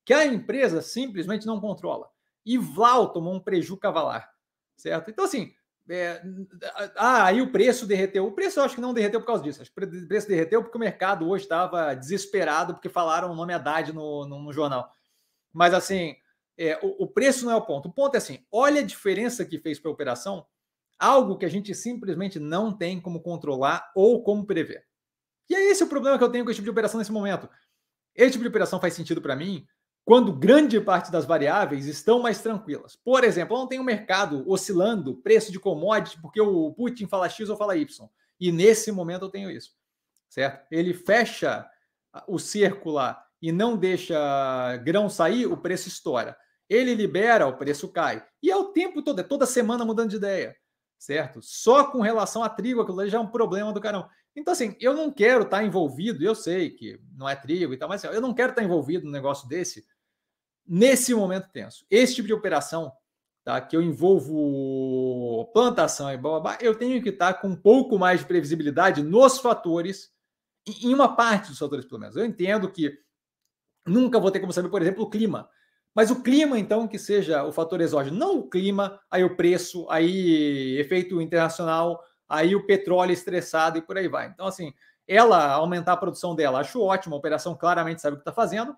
Speaker 1: que a empresa simplesmente não controla. E Vlau tomou um prejuízo cavalar, certo? Então, assim, é, ah, aí o preço derreteu. O preço eu acho que não derreteu por causa disso. Acho que o preço derreteu porque o mercado hoje estava desesperado porque falaram o nome Haddad no, no, no jornal. Mas, assim, é, o, o preço não é o ponto. O ponto é assim: olha a diferença que fez para a operação algo que a gente simplesmente não tem como controlar ou como prever. E é esse o problema que eu tenho com esse tipo de operação nesse momento. Esse tipo de operação faz sentido para mim quando grande parte das variáveis estão mais tranquilas. Por exemplo, não tenho um mercado oscilando preço de commodity porque o Putin fala X ou fala Y. E nesse momento eu tenho isso. Certo? Ele fecha o cerco lá e não deixa grão sair, o preço estoura. Ele libera, o preço cai. E é o tempo todo, é toda semana mudando de ideia certo? Só com relação a trigo, aquilo já é um problema do carão. Então, assim, eu não quero estar envolvido, eu sei que não é trigo e tal, mas assim, eu não quero estar envolvido num negócio desse nesse momento tenso. Esse tipo de operação, tá, que eu envolvo plantação e blá, blá, blá, eu tenho que estar com um pouco mais de previsibilidade nos fatores, em uma parte dos fatores, pelo menos. Eu entendo que nunca vou ter como saber, por exemplo, o clima. Mas o clima, então, que seja o fator exógeno, não o clima, aí o preço, aí efeito internacional, aí o petróleo estressado e por aí vai. Então, assim, ela aumentar a produção dela, acho ótimo, a operação claramente sabe o que está fazendo,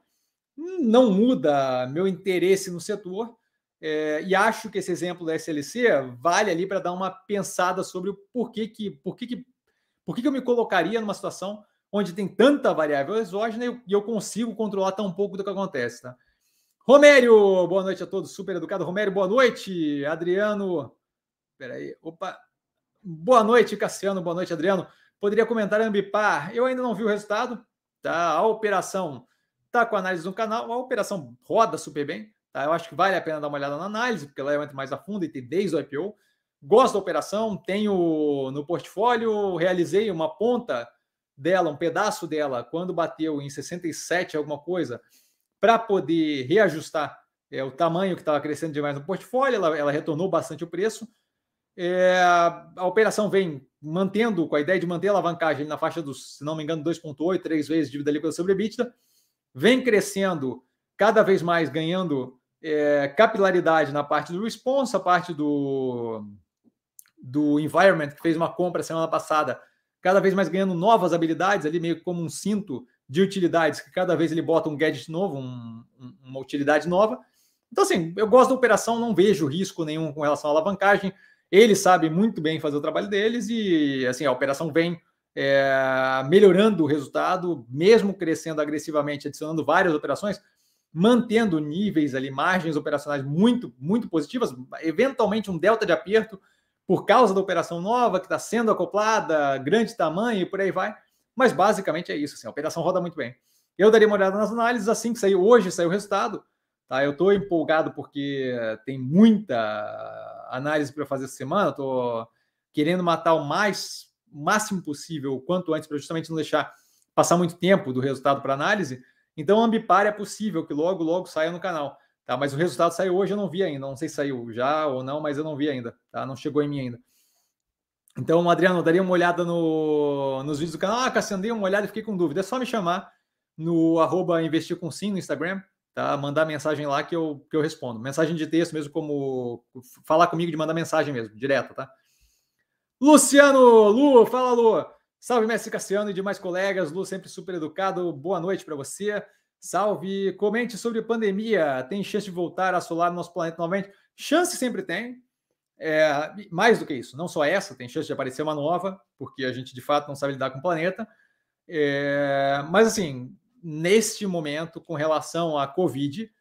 Speaker 1: não muda meu interesse no setor, é, e acho que esse exemplo da SLC vale ali para dar uma pensada sobre o porquê que, porquê que, porquê que eu me colocaria numa situação onde tem tanta variável exógena e eu, consigo controlar tão pouco do que acontece, tá? Romério, boa noite a todos, super educado. Romério, boa noite. Adriano, peraí, opa. Boa noite, Cassiano, boa noite, Adriano. Poderia comentar Ambipar? Eu ainda não vi o resultado, tá? A operação tá com análise no canal, a operação roda super bem, tá? Eu acho que vale a pena dar uma olhada na análise, porque ela entra mais a fundo e tem desde o IPO. Gosto da operação, tenho no portfólio, realizei uma ponta dela, um pedaço dela, quando bateu em 67 alguma coisa para poder reajustar é, o tamanho que estava crescendo demais no portfólio, ela, ela retornou bastante o preço. É, a operação vem mantendo, com a ideia de manter a alavancagem na faixa dos, se não me engano, 2,8, 3 vezes dívida líquida sobre EBITDA, vem crescendo cada vez mais, ganhando é, capilaridade na parte do response, a parte do, do environment, que fez uma compra semana passada, cada vez mais ganhando novas habilidades, ali meio como um cinto de utilidades, que cada vez ele bota um gadget novo, um, uma utilidade nova. Então, assim, eu gosto da operação, não vejo risco nenhum com relação à alavancagem. Eles sabem muito bem fazer o trabalho deles e, assim, a operação vem é, melhorando o resultado, mesmo crescendo agressivamente, adicionando várias operações, mantendo níveis ali, margens operacionais muito, muito positivas, eventualmente um delta de aperto por causa da operação nova que está sendo acoplada, grande tamanho e por aí vai. Mas basicamente é isso, assim, a operação roda muito bem. Eu daria uma olhada nas análises assim que saiu hoje, saiu o resultado. Tá? Eu estou empolgado porque tem muita análise para fazer essa semana. Estou querendo matar o mais máximo possível, o quanto antes, para justamente não deixar passar muito tempo do resultado para análise. Então, Ambipar é possível que logo, logo saia no canal. Tá? Mas o resultado saiu hoje, eu não vi ainda. Não sei se saiu já ou não, mas eu não vi ainda. Tá? Não chegou em mim ainda. Então, Adriano, daria uma olhada no, nos vídeos do canal. Ah, Cassiano, dei uma olhada e fiquei com dúvida. É só me chamar no arroba investir com sim no Instagram, tá? Mandar mensagem lá que eu, que eu respondo. Mensagem de texto mesmo, como falar comigo de mandar mensagem mesmo, direto, tá? Luciano, Lu, fala Lu. Salve, mestre Cassiano e demais colegas. Lu, sempre super educado. Boa noite para você. Salve. Comente sobre pandemia. Tem chance de voltar a assolar nosso planeta novamente? Chance sempre tem. É, mais do que isso, não só essa, tem chance de aparecer uma nova, porque a gente de fato não sabe lidar com o planeta. É, mas assim, neste momento, com relação à Covid,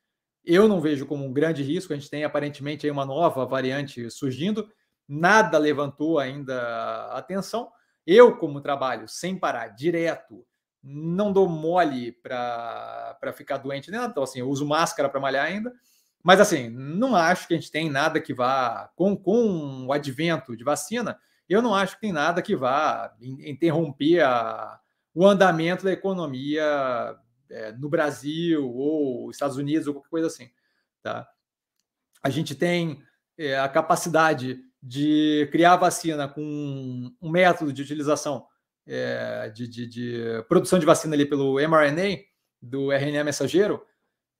Speaker 1: eu não vejo como um grande risco. A gente tem aparentemente aí uma nova variante surgindo nada levantou ainda atenção. Eu, como trabalho sem parar, direto, não dou mole para ficar doente nem. Então, assim, eu uso máscara para malhar ainda. Mas, assim, não acho que a gente tem nada que vá, com, com o advento de vacina, eu não acho que tem nada que vá interromper a, o andamento da economia é, no Brasil ou Estados Unidos ou qualquer coisa assim. Tá? A gente tem é, a capacidade de criar vacina com um método de utilização é, de, de, de, produção de vacina ali pelo mRNA, do RNA mensageiro,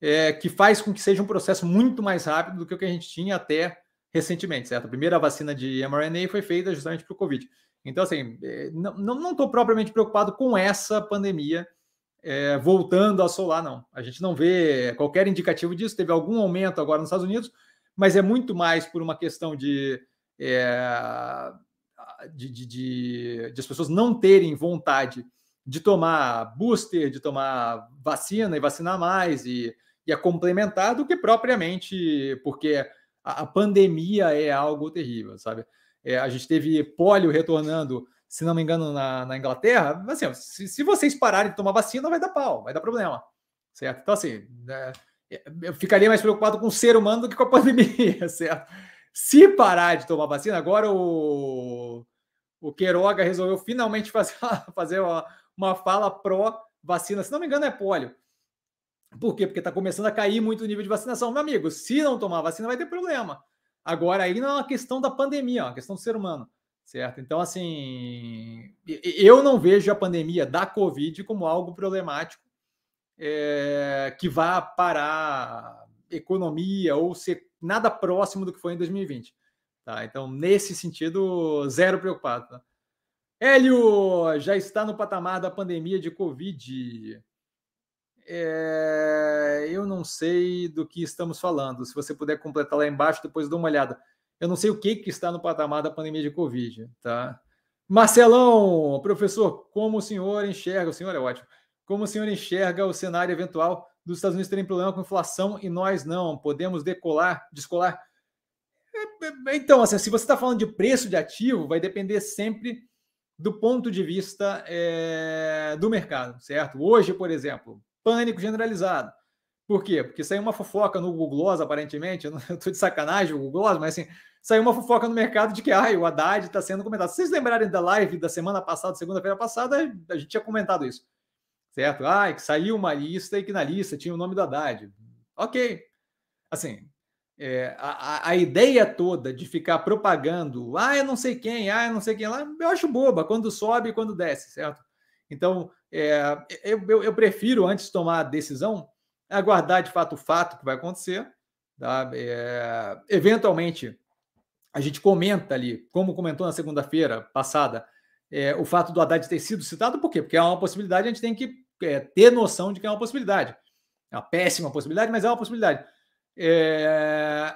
Speaker 1: é, que faz com que seja um processo muito mais rápido do que o que a gente tinha até recentemente, certo? A primeira vacina de mRNA foi feita justamente para o Covid. Então, assim, é, não estou propriamente preocupado com essa pandemia é, voltando a assolar, não. A gente não vê qualquer indicativo disso. Teve algum aumento agora nos Estados Unidos, mas é muito mais por uma questão de é, de, de, de, de, as pessoas não terem vontade de tomar booster, de tomar vacina e vacinar mais e, e a complementar do que propriamente porque a, a pandemia é algo terrível, sabe? É, a gente teve polio retornando, se não me engano, na, na Inglaterra. Assim, se, se, vocês pararem de tomar vacina, vai dar pau, vai dar problema, certo? Então, assim, é, eu ficaria mais preocupado com o ser humano do que com a (laughs) pandemia, certo? Se parar de tomar vacina, agora o, o Queiroga resolveu finalmente (laughs) fazer, fazer uma, uma fala pró-vacina. Se não me engano, é pólio. Por quê? Porque está começando a cair muito o nível de vacinação. Meu amigo, se não tomar vacina, vai ter problema. Agora, aí não é uma questão da pandemia, é uma questão do ser humano, certo? Então, assim, eu não vejo a pandemia da Covid como algo problemático é, que vá parar economia ou ser nada próximo do que foi em 2020. Tá? Então, nesse sentido, zero preocupado. Tá? Hélio já está no patamar da pandemia de Covid. É, eu não sei do que estamos falando. Se você puder completar lá embaixo, depois dou uma olhada. Eu não sei o que, que está no patamar da pandemia de Covid. Tá? Marcelão, professor, como o senhor enxerga? O senhor é ótimo. Como o senhor enxerga o cenário eventual dos Estados Unidos terem problema com inflação e nós não? Podemos decolar, descolar? É, é, então, assim, se você está falando de preço de ativo, vai depender sempre do ponto de vista é, do mercado, certo? Hoje, por exemplo, pânico generalizado. Por quê? Porque saiu uma fofoca no Google Gloss, aparentemente, eu estou de sacanagem o Google Gloss, mas assim, saiu uma fofoca no mercado de que ai, o Haddad está sendo comentado. Se vocês lembrarem da live da semana passada, segunda-feira passada, a gente tinha comentado isso certo? Ah, que saiu uma lista e que na lista tinha o nome do Haddad. Ok. Assim, é, a, a ideia toda de ficar propagando, ah, eu não sei quem, ah, eu não sei quem lá, eu acho boba, quando sobe e quando desce, certo? Então, é, eu, eu, eu, prefiro, antes de tomar a decisão, aguardar de fato o fato que vai acontecer, Tá? É, eventualmente, a gente comenta ali, como comentou na segunda-feira passada, é, o fato do Haddad ter sido citado, por quê? Porque é uma possibilidade, a gente tem que é, ter noção de que é uma possibilidade. É uma péssima possibilidade, mas é uma possibilidade. É,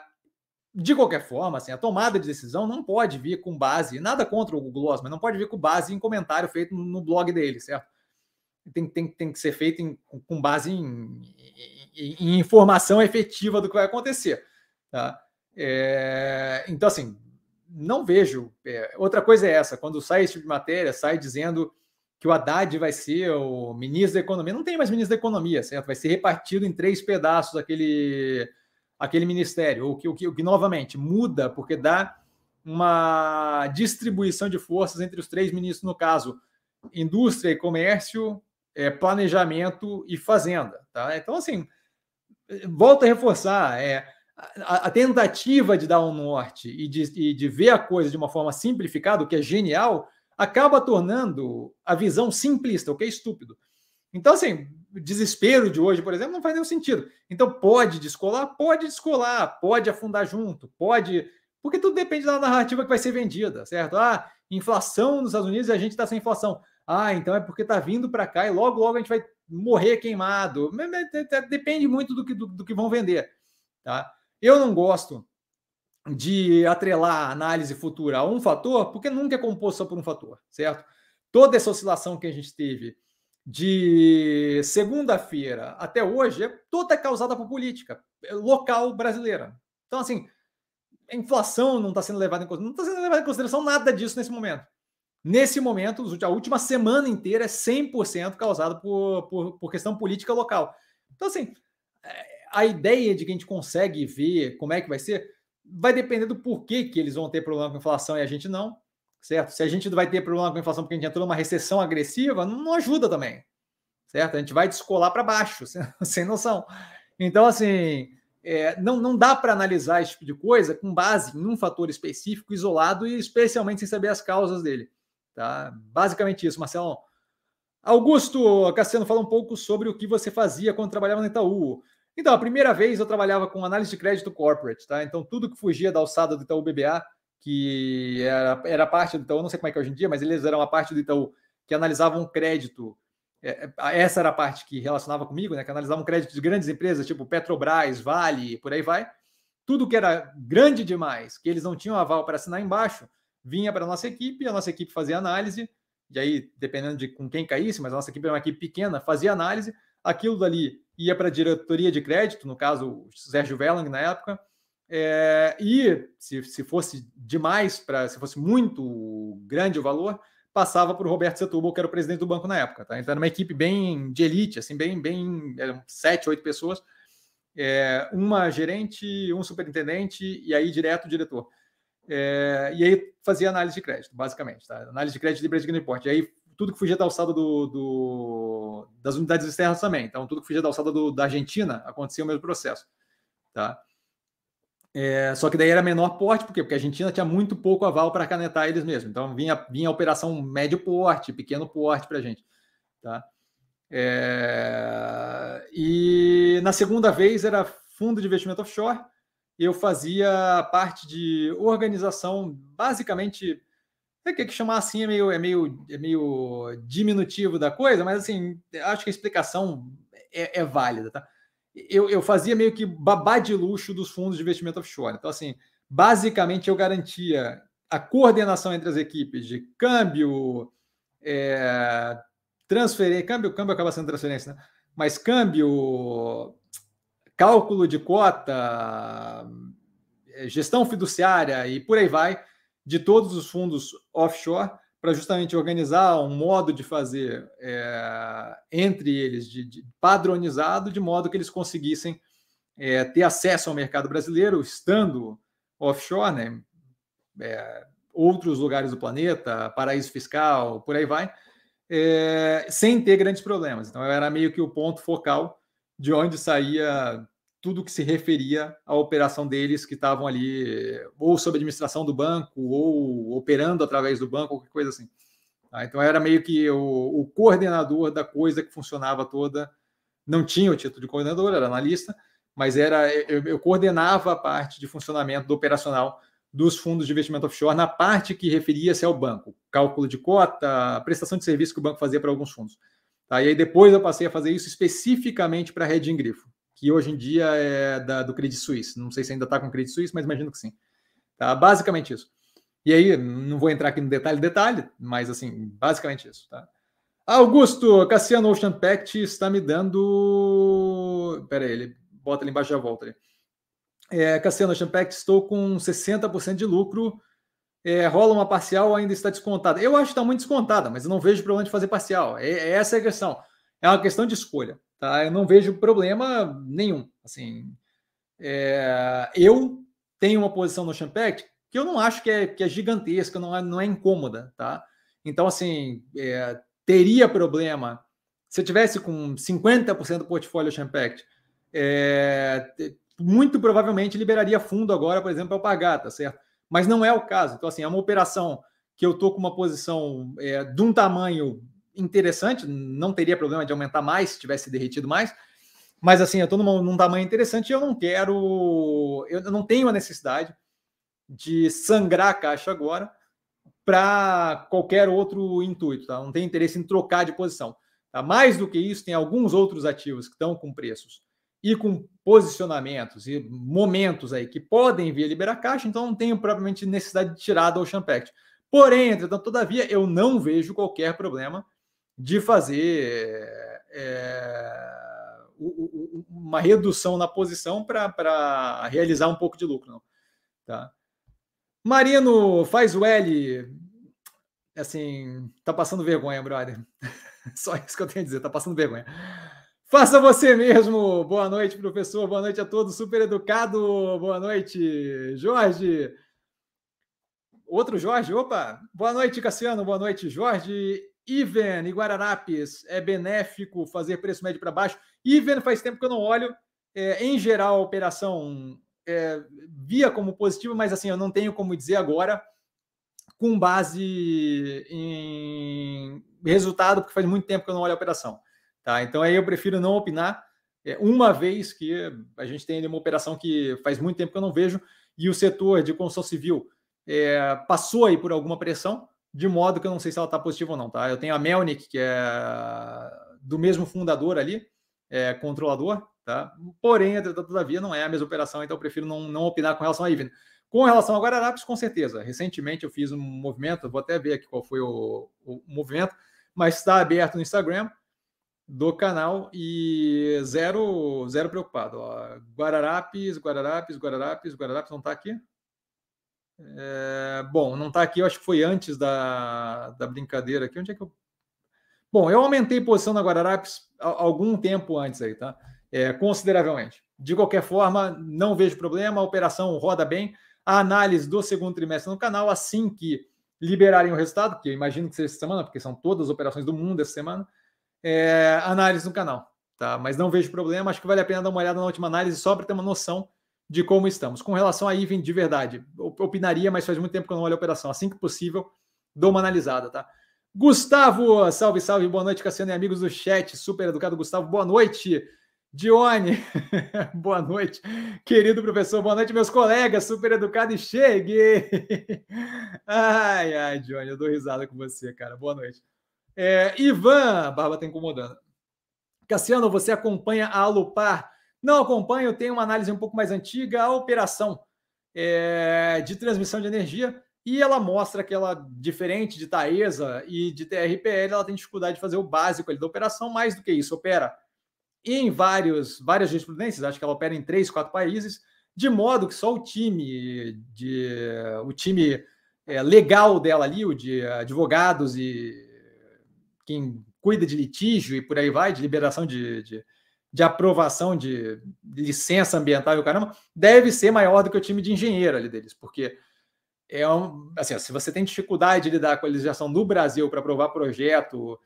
Speaker 1: de qualquer forma, assim, a tomada de decisão não pode vir com base, nada contra o Google Gloss, mas não pode vir com base em comentário feito no blog dele, certo? Tem, tem, tem que ser feito em, com base em, em, em, informação efetiva do que vai acontecer. Tá? É, então, assim, não vejo. É, outra coisa é essa: quando sai esse tipo de matéria, sai dizendo que o Haddad vai ser o ministro da Economia. Não tem mais ministro da Economia, certo? Vai ser repartido em três pedaços aquele, aquele ministério. O que, o, que, o que novamente muda, porque dá uma distribuição de forças entre os três ministros, no caso, indústria e comércio, é, planejamento e fazenda. Tá? Então, assim, volto a reforçar. É, a, a, tentativa de dar um norte e de, e de ver a coisa de uma forma simplificada, o que é genial, acaba tornando a visão simplista, o que é estúpido. Então, assim, desespero de hoje, por exemplo, não faz nenhum sentido. Então, pode descolar? Pode descolar, pode afundar junto, pode. Porque tudo depende da narrativa que vai ser vendida, certo? Ah, inflação nos Estados Unidos e a gente está sem inflação. Ah, então é porque está vindo para cá e logo, logo a gente vai morrer queimado. Depende muito do que, do, do que vão vender. Tá? Eu não gosto de atrelar a análise futura a um fator, porque nunca é composto só por um fator, certo? Toda essa oscilação que a gente teve de segunda-feira até hoje é toda causada por política é local brasileira. Então, assim, a inflação não está sendo levada em consideração, não está sendo levada em consideração nada disso nesse momento. Nesse momento, a última semana inteira é 100% causada por, por, por questão política local. Então, assim, é, a ideia de que a gente consegue ver como é que vai ser vai depender do porquê que eles vão ter problema com inflação e a gente não, certo? Se a gente vai ter problema com inflação porque a gente entrou numa recessão agressiva, não ajuda também, certo? A gente vai descolar para baixo, (laughs) sem, noção. Então, assim, é, não, não dá para analisar esse tipo de coisa com base em um fator específico, isolado e especialmente sem saber as causas dele. Tá? Basicamente isso, Marcelo. Augusto Cassiano fala um pouco sobre o que você fazia quando trabalhava no Itaú. Então, a primeira vez eu trabalhava com análise de crédito corporate, tá? Então, tudo que fugia da alçada do Itaú BBA, que era, era parte do Itaú, não sei como é que é hoje em dia, mas eles eram a parte do Itaú que analisavam crédito. É, é, essa era a parte que relacionava comigo, né? Que analisavam crédito de grandes empresas, tipo Petrobras, Vale, por aí vai. Tudo que era grande demais, que eles não tinham aval para assinar embaixo, vinha para a nossa equipe, a nossa equipe fazia análise, e aí, dependendo de com quem caísse, mas a nossa equipe era uma equipe pequena, fazia análise, aquilo dali ia para a diretoria de crédito, no caso, o Sérgio Vellang na época, é, e se, se fosse demais, para se fosse muito grande o valor, passava para o Roberto Setúbal, que era o presidente do banco na época. Tá? Então era uma equipe bem de elite, assim, bem, bem eram sete, oito pessoas, é, uma gerente, um superintendente e aí direto o diretor. É, e aí fazia análise de crédito, basicamente, tá? Análise de crédito de grande porte. E aí tudo que fugia da alçada do, do, das unidades externas também. Então, tudo que fugia da alçada do, da Argentina acontecia o mesmo processo. Tá? É, só que daí era menor porte, por quê? Porque a Argentina tinha muito pouco aval para canetar eles mesmos. Então, vinha, vinha a operação médio porte, pequeno porte para a gente. Tá? É, e na segunda vez era fundo de investimento offshore. Eu fazia parte de organização, basicamente é que chamar assim é meio, é meio, é meio diminutivo da coisa, mas assim, acho que a explicação é, é válida, tá? Eu, eu fazia meio que babá de luxo dos fundos de investimento offshore. Então, assim, basicamente eu garantia a coordenação entre as equipes de câmbio, é, transferência, câmbio, câmbio acaba sendo transferência, né? Mas câmbio, cálculo de cota, gestão fiduciária e por aí vai de todos os fundos offshore para justamente organizar um modo de fazer é, entre eles de, de, padronizado, de modo que eles conseguissem é, ter acesso ao mercado brasileiro, estando offshore, né, é, outros lugares do planeta, paraíso fiscal, por aí vai, sem ter grandes problemas. Então, era meio que o ponto focal de onde saía tudo que se referia à operação deles que estavam ali, ou sob administração do banco, ou operando através do banco, qualquer coisa assim. Tá? Então era meio que o, o, coordenador da coisa que funcionava toda. Não tinha o título de coordenador, era analista, mas era eu, eu coordenava a parte de funcionamento do operacional dos fundos de investimento offshore na parte que referia-se ao banco, cálculo de cota, prestação de serviço que o banco fazia para alguns fundos. Tá? E aí depois eu passei a fazer isso especificamente para a rede em grifo, que hoje em dia é da, do Credit Suisse. Não sei se ainda está com Credit Suisse, mas imagino que sim. Tá? Basicamente isso. E aí, não vou entrar aqui no detalhe, detalhe, mas assim, basicamente isso. Tá? Augusto, Cassiano Ocean Pact está me dando. Pera aí, ele bota ali embaixo e já volta ali. É, Cassiano Ocean Pact, estou com 60% de lucro. É, rola uma parcial ainda está descontada? Eu acho que está muito descontada, mas eu não vejo problema de fazer parcial. É, é essa é a questão. É uma questão de escolha. Tá? Eu não vejo problema nenhum. Assim, é, eu tenho uma posição no Ocean Pact que eu não acho que é, que é gigantesca, não é, não é incômoda. Tá? Então, assim, é, teria problema se eu tivesse com 50% do portfólio Ocean Pact. É, muito provavelmente liberaria fundo agora, por exemplo, para pagar, tá certo? Mas não é o caso. Então, assim, é uma operação que eu estou com uma posição é, de um tamanho interessante, não teria problema de aumentar mais se tivesse derretido mais, mas assim, eu estou num, num, tamanho interessante e eu não quero, eu não tenho a necessidade de sangrar a caixa agora para qualquer outro intuito, tá? Não tem interesse em trocar de posição. Tá? Mais do que isso, tem alguns outros ativos que estão com preços e com posicionamentos e momentos aí que podem vir liberar caixa, então não tenho propriamente necessidade de tirar da Ocean Pact. Porém, entretanto, todavia, eu não vejo qualquer problema de fazer é, uma redução na posição para realizar um pouco de lucro. Não. Tá? Marino faz o L. Assim, tá passando vergonha, brother. (laughs) Só isso que eu tenho a dizer, tá passando vergonha. Faça você mesmo. Boa noite, professor. Boa noite a todos. Super educado. Boa noite, Jorge. Outro Jorge. Opa. Boa noite, Cassiano. Boa noite, Jorge. Iven e Guararapes. É benéfico fazer preço médio para baixo. Iven, faz tempo que eu não olho. É, em geral, a operação é, via como positiva, mas assim, eu não tenho como dizer agora com base em resultado, porque faz muito tempo que eu não olho a operação. Tá? Então aí eu prefiro não opinar, é, uma vez que a gente tem uma operação que faz muito tempo que eu não vejo, e o setor de construção civil é, passou aí por alguma pressão, de modo que eu não sei se ela está positiva ou não. Tá? Eu tenho a Melnick, que é do mesmo fundador ali, é, controlador, tá? porém, todavia, não é a mesma operação, então eu prefiro não, não opinar com relação a Iven. Com relação a Guararapes, com certeza. Recentemente eu fiz um movimento, vou até ver aqui qual foi o, o movimento, mas está aberto no Instagram do canal e zero zero preocupado. Ó. Guararapes, Guararapes, Guararapes, Guararapes não está aqui? É, bom, não está aqui, eu acho que foi antes da, da brincadeira aqui. Onde é que eu. Bom, eu aumentei posição na Guararapes algum tempo antes aí, tá? É, consideravelmente. De qualquer forma, não vejo problema, a operação roda bem. A análise do segundo trimestre no canal, assim que liberarem o resultado, que eu imagino que seja essa semana, porque são todas as operações do mundo essa semana, é, análise no canal, tá? Mas não vejo problema, acho que vale a pena dar uma olhada na última análise só para ter uma noção de como estamos. Com relação a Iven, de verdade, opinaria, mas faz muito tempo que eu não olho a operação. Assim que possível, dou uma analisada, tá? Gustavo, salve, salve, boa noite, Cassiano e amigos do chat, super educado Gustavo, boa noite. Dione, (laughs) boa noite, querido professor, boa noite, meus colegas, super educado e chegue. (laughs) Ai, ai, Dione, eu dou risada com você, cara, boa noite. É, Ivan, a barba está incomodando. Cassiano, você acompanha a Alupar? Não acompanho, tenho uma análise um pouco mais antiga, a operação é, de transmissão de energia, e ela mostra que ela, diferente de Taesa e de TRPL, ela tem dificuldade de fazer o básico ali da operação, mais do que isso, opera em vários, várias jurisprudências, acho que ela opera em três, quatro países, de modo que só o time de o time é, legal dela ali, o de advogados e quem cuida de litígio e por aí vai, de liberação de, de, de aprovação de, licença ambiental e o caramba, deve ser maior do que o time de engenheiro ali deles, porque é um, assim, se você tem dificuldade de lidar com a legislação do Brasil para aprovar projeto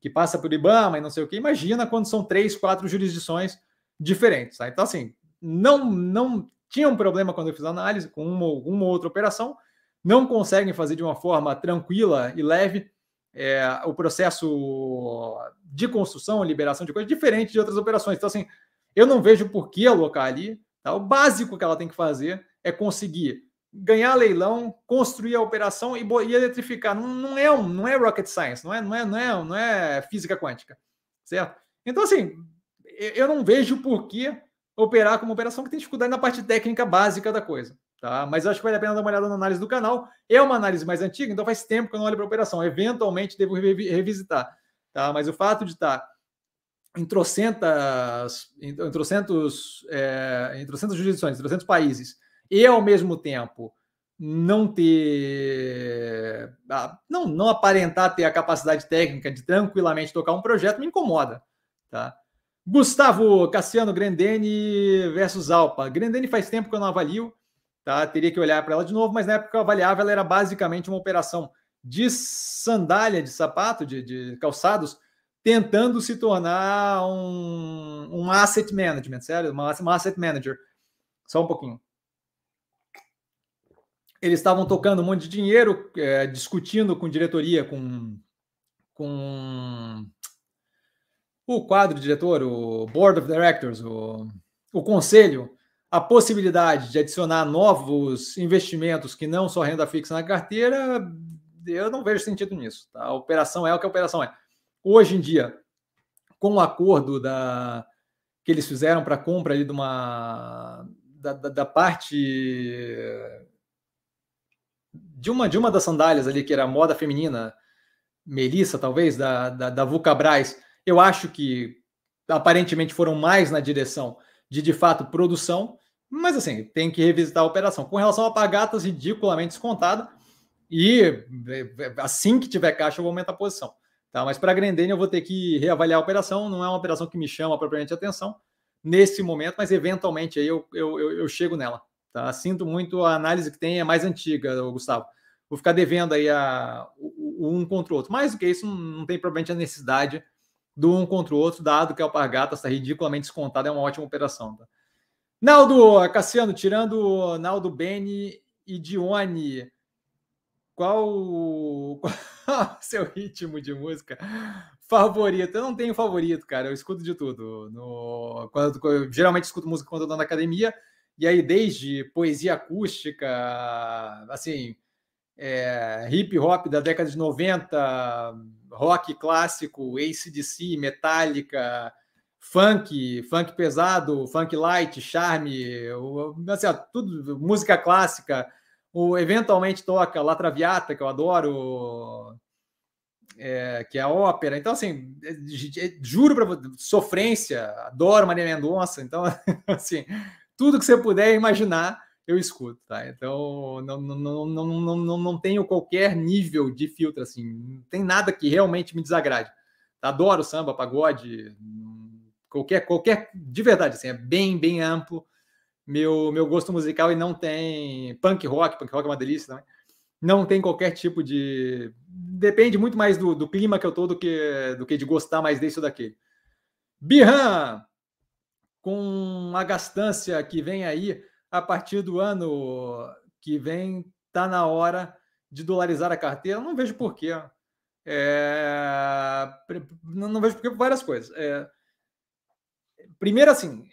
Speaker 1: que passa por IBAMA e não sei o que, imagina quando são três, quatro jurisdições diferentes. Tá? Então, assim, não, não tinha um problema quando eu fiz a análise com uma, uma outra operação, não conseguem fazer de uma forma tranquila e leve é, o processo de construção, liberação de coisas, diferente de outras operações. Então, assim, eu não vejo por que alocar ali. Tá? O básico que ela tem que fazer é conseguir ganhar leilão, construir a operação e, e eletrificar. Não, não, é não é rocket science, não é, não, é, não, é, não é física quântica, certo? Então, assim, eu não vejo por que operar como operação que tem dificuldade na parte técnica básica da coisa. Tá? Mas acho que vale a pena dar uma olhada na análise do canal. É uma análise mais antiga, então faz tempo que eu não olho para a operação. Eventualmente devo revisitar. Tá? Mas o fato de estar em trocentas, em trocentos, é, em trocentas jurisdições, em trocentos países, e ao mesmo tempo não ter. Não, não aparentar ter a capacidade técnica de tranquilamente tocar um projeto me incomoda. Tá? Gustavo Cassiano Grendene versus Alpa. Grendene faz tempo que eu não avalio, tá? Teria que olhar para ela de novo, mas na época eu avaliava, ela era basicamente uma operação de sandália, de sapato, de, de calçados, tentando se tornar um, um asset management, sério? Uma, uma asset manager. Só um pouquinho. Eles estavam tocando um monte de dinheiro, é, discutindo com diretoria, com, com o quadro diretor, o Board of Directors, o, o conselho, a possibilidade de adicionar novos investimentos que não só renda fixa na carteira, eu não vejo sentido nisso. Tá? A operação é o que a operação é. Hoje em dia, com o acordo da, que eles fizeram para compra ali de uma da, da, da, parte de uma de uma das sandálias ali que era moda feminina, Melissa talvez da da, da Vulcabras, eu acho que aparentemente foram mais na direção de de fato produção, mas assim, tem que revisitar a operação. Com relação a Pagatas, ridiculamente descontada, e assim que tiver caixa, eu vou aumentar a posição. Tá? Mas para a Grendene eu vou ter que reavaliar a operação, não é uma operação que me chama propriamente atenção nesse momento, mas eventualmente aí eu, eu, eu, eu chego nela. Tá? Sinto muito a análise que tem, é mais antiga, Gustavo. Vou ficar devendo aí a, um contra o outro. Mais do que isso, não, tem propriamente a necessidade do um contra o outro, dado que a Alpargatas está ridiculamente descontada, é uma ótima operação. Tá? Naldo, Cassiano, tirando Naldo Beni e Dione, (laughs) qual o seu ritmo de música favorito? Eu não tenho favorito, cara. Eu escuto de tudo. No, quando, eu, geralmente escuto música quando eu estou na academia, e aí desde poesia acústica, assim, é, hip hop da década de 90, rock clássico, ACDC, Metallica, funk, funk pesado, funk light, charme, assim, tudo, música clássica, o eventualmente toca La Traviata, que eu adoro, é, que é a ópera. Então, assim, é, juro para você, sofrência, adoro Maria Mendonça. Então, (laughs) assim, tudo que você puder imaginar, eu escuto, tá? Então, não, não, não, não, não, não tenho qualquer nível de filtro, assim, não tem nada que realmente me desagrade. Adoro samba, pagode, qualquer, qualquer, de verdade, assim, é bem, bem amplo meu, meu gosto musical e não tem punk rock, punk rock é uma delícia também. Não tem qualquer tipo de. Depende muito mais do, do clima que eu tô do que, do que de gostar mais desse ou daquele. Birran, com a gastância que vem aí, a partir do ano que vem, tá na hora de dolarizar a carteira. Não vejo porquê. É... Não vejo porquê por várias coisas. É... Primeiro, assim,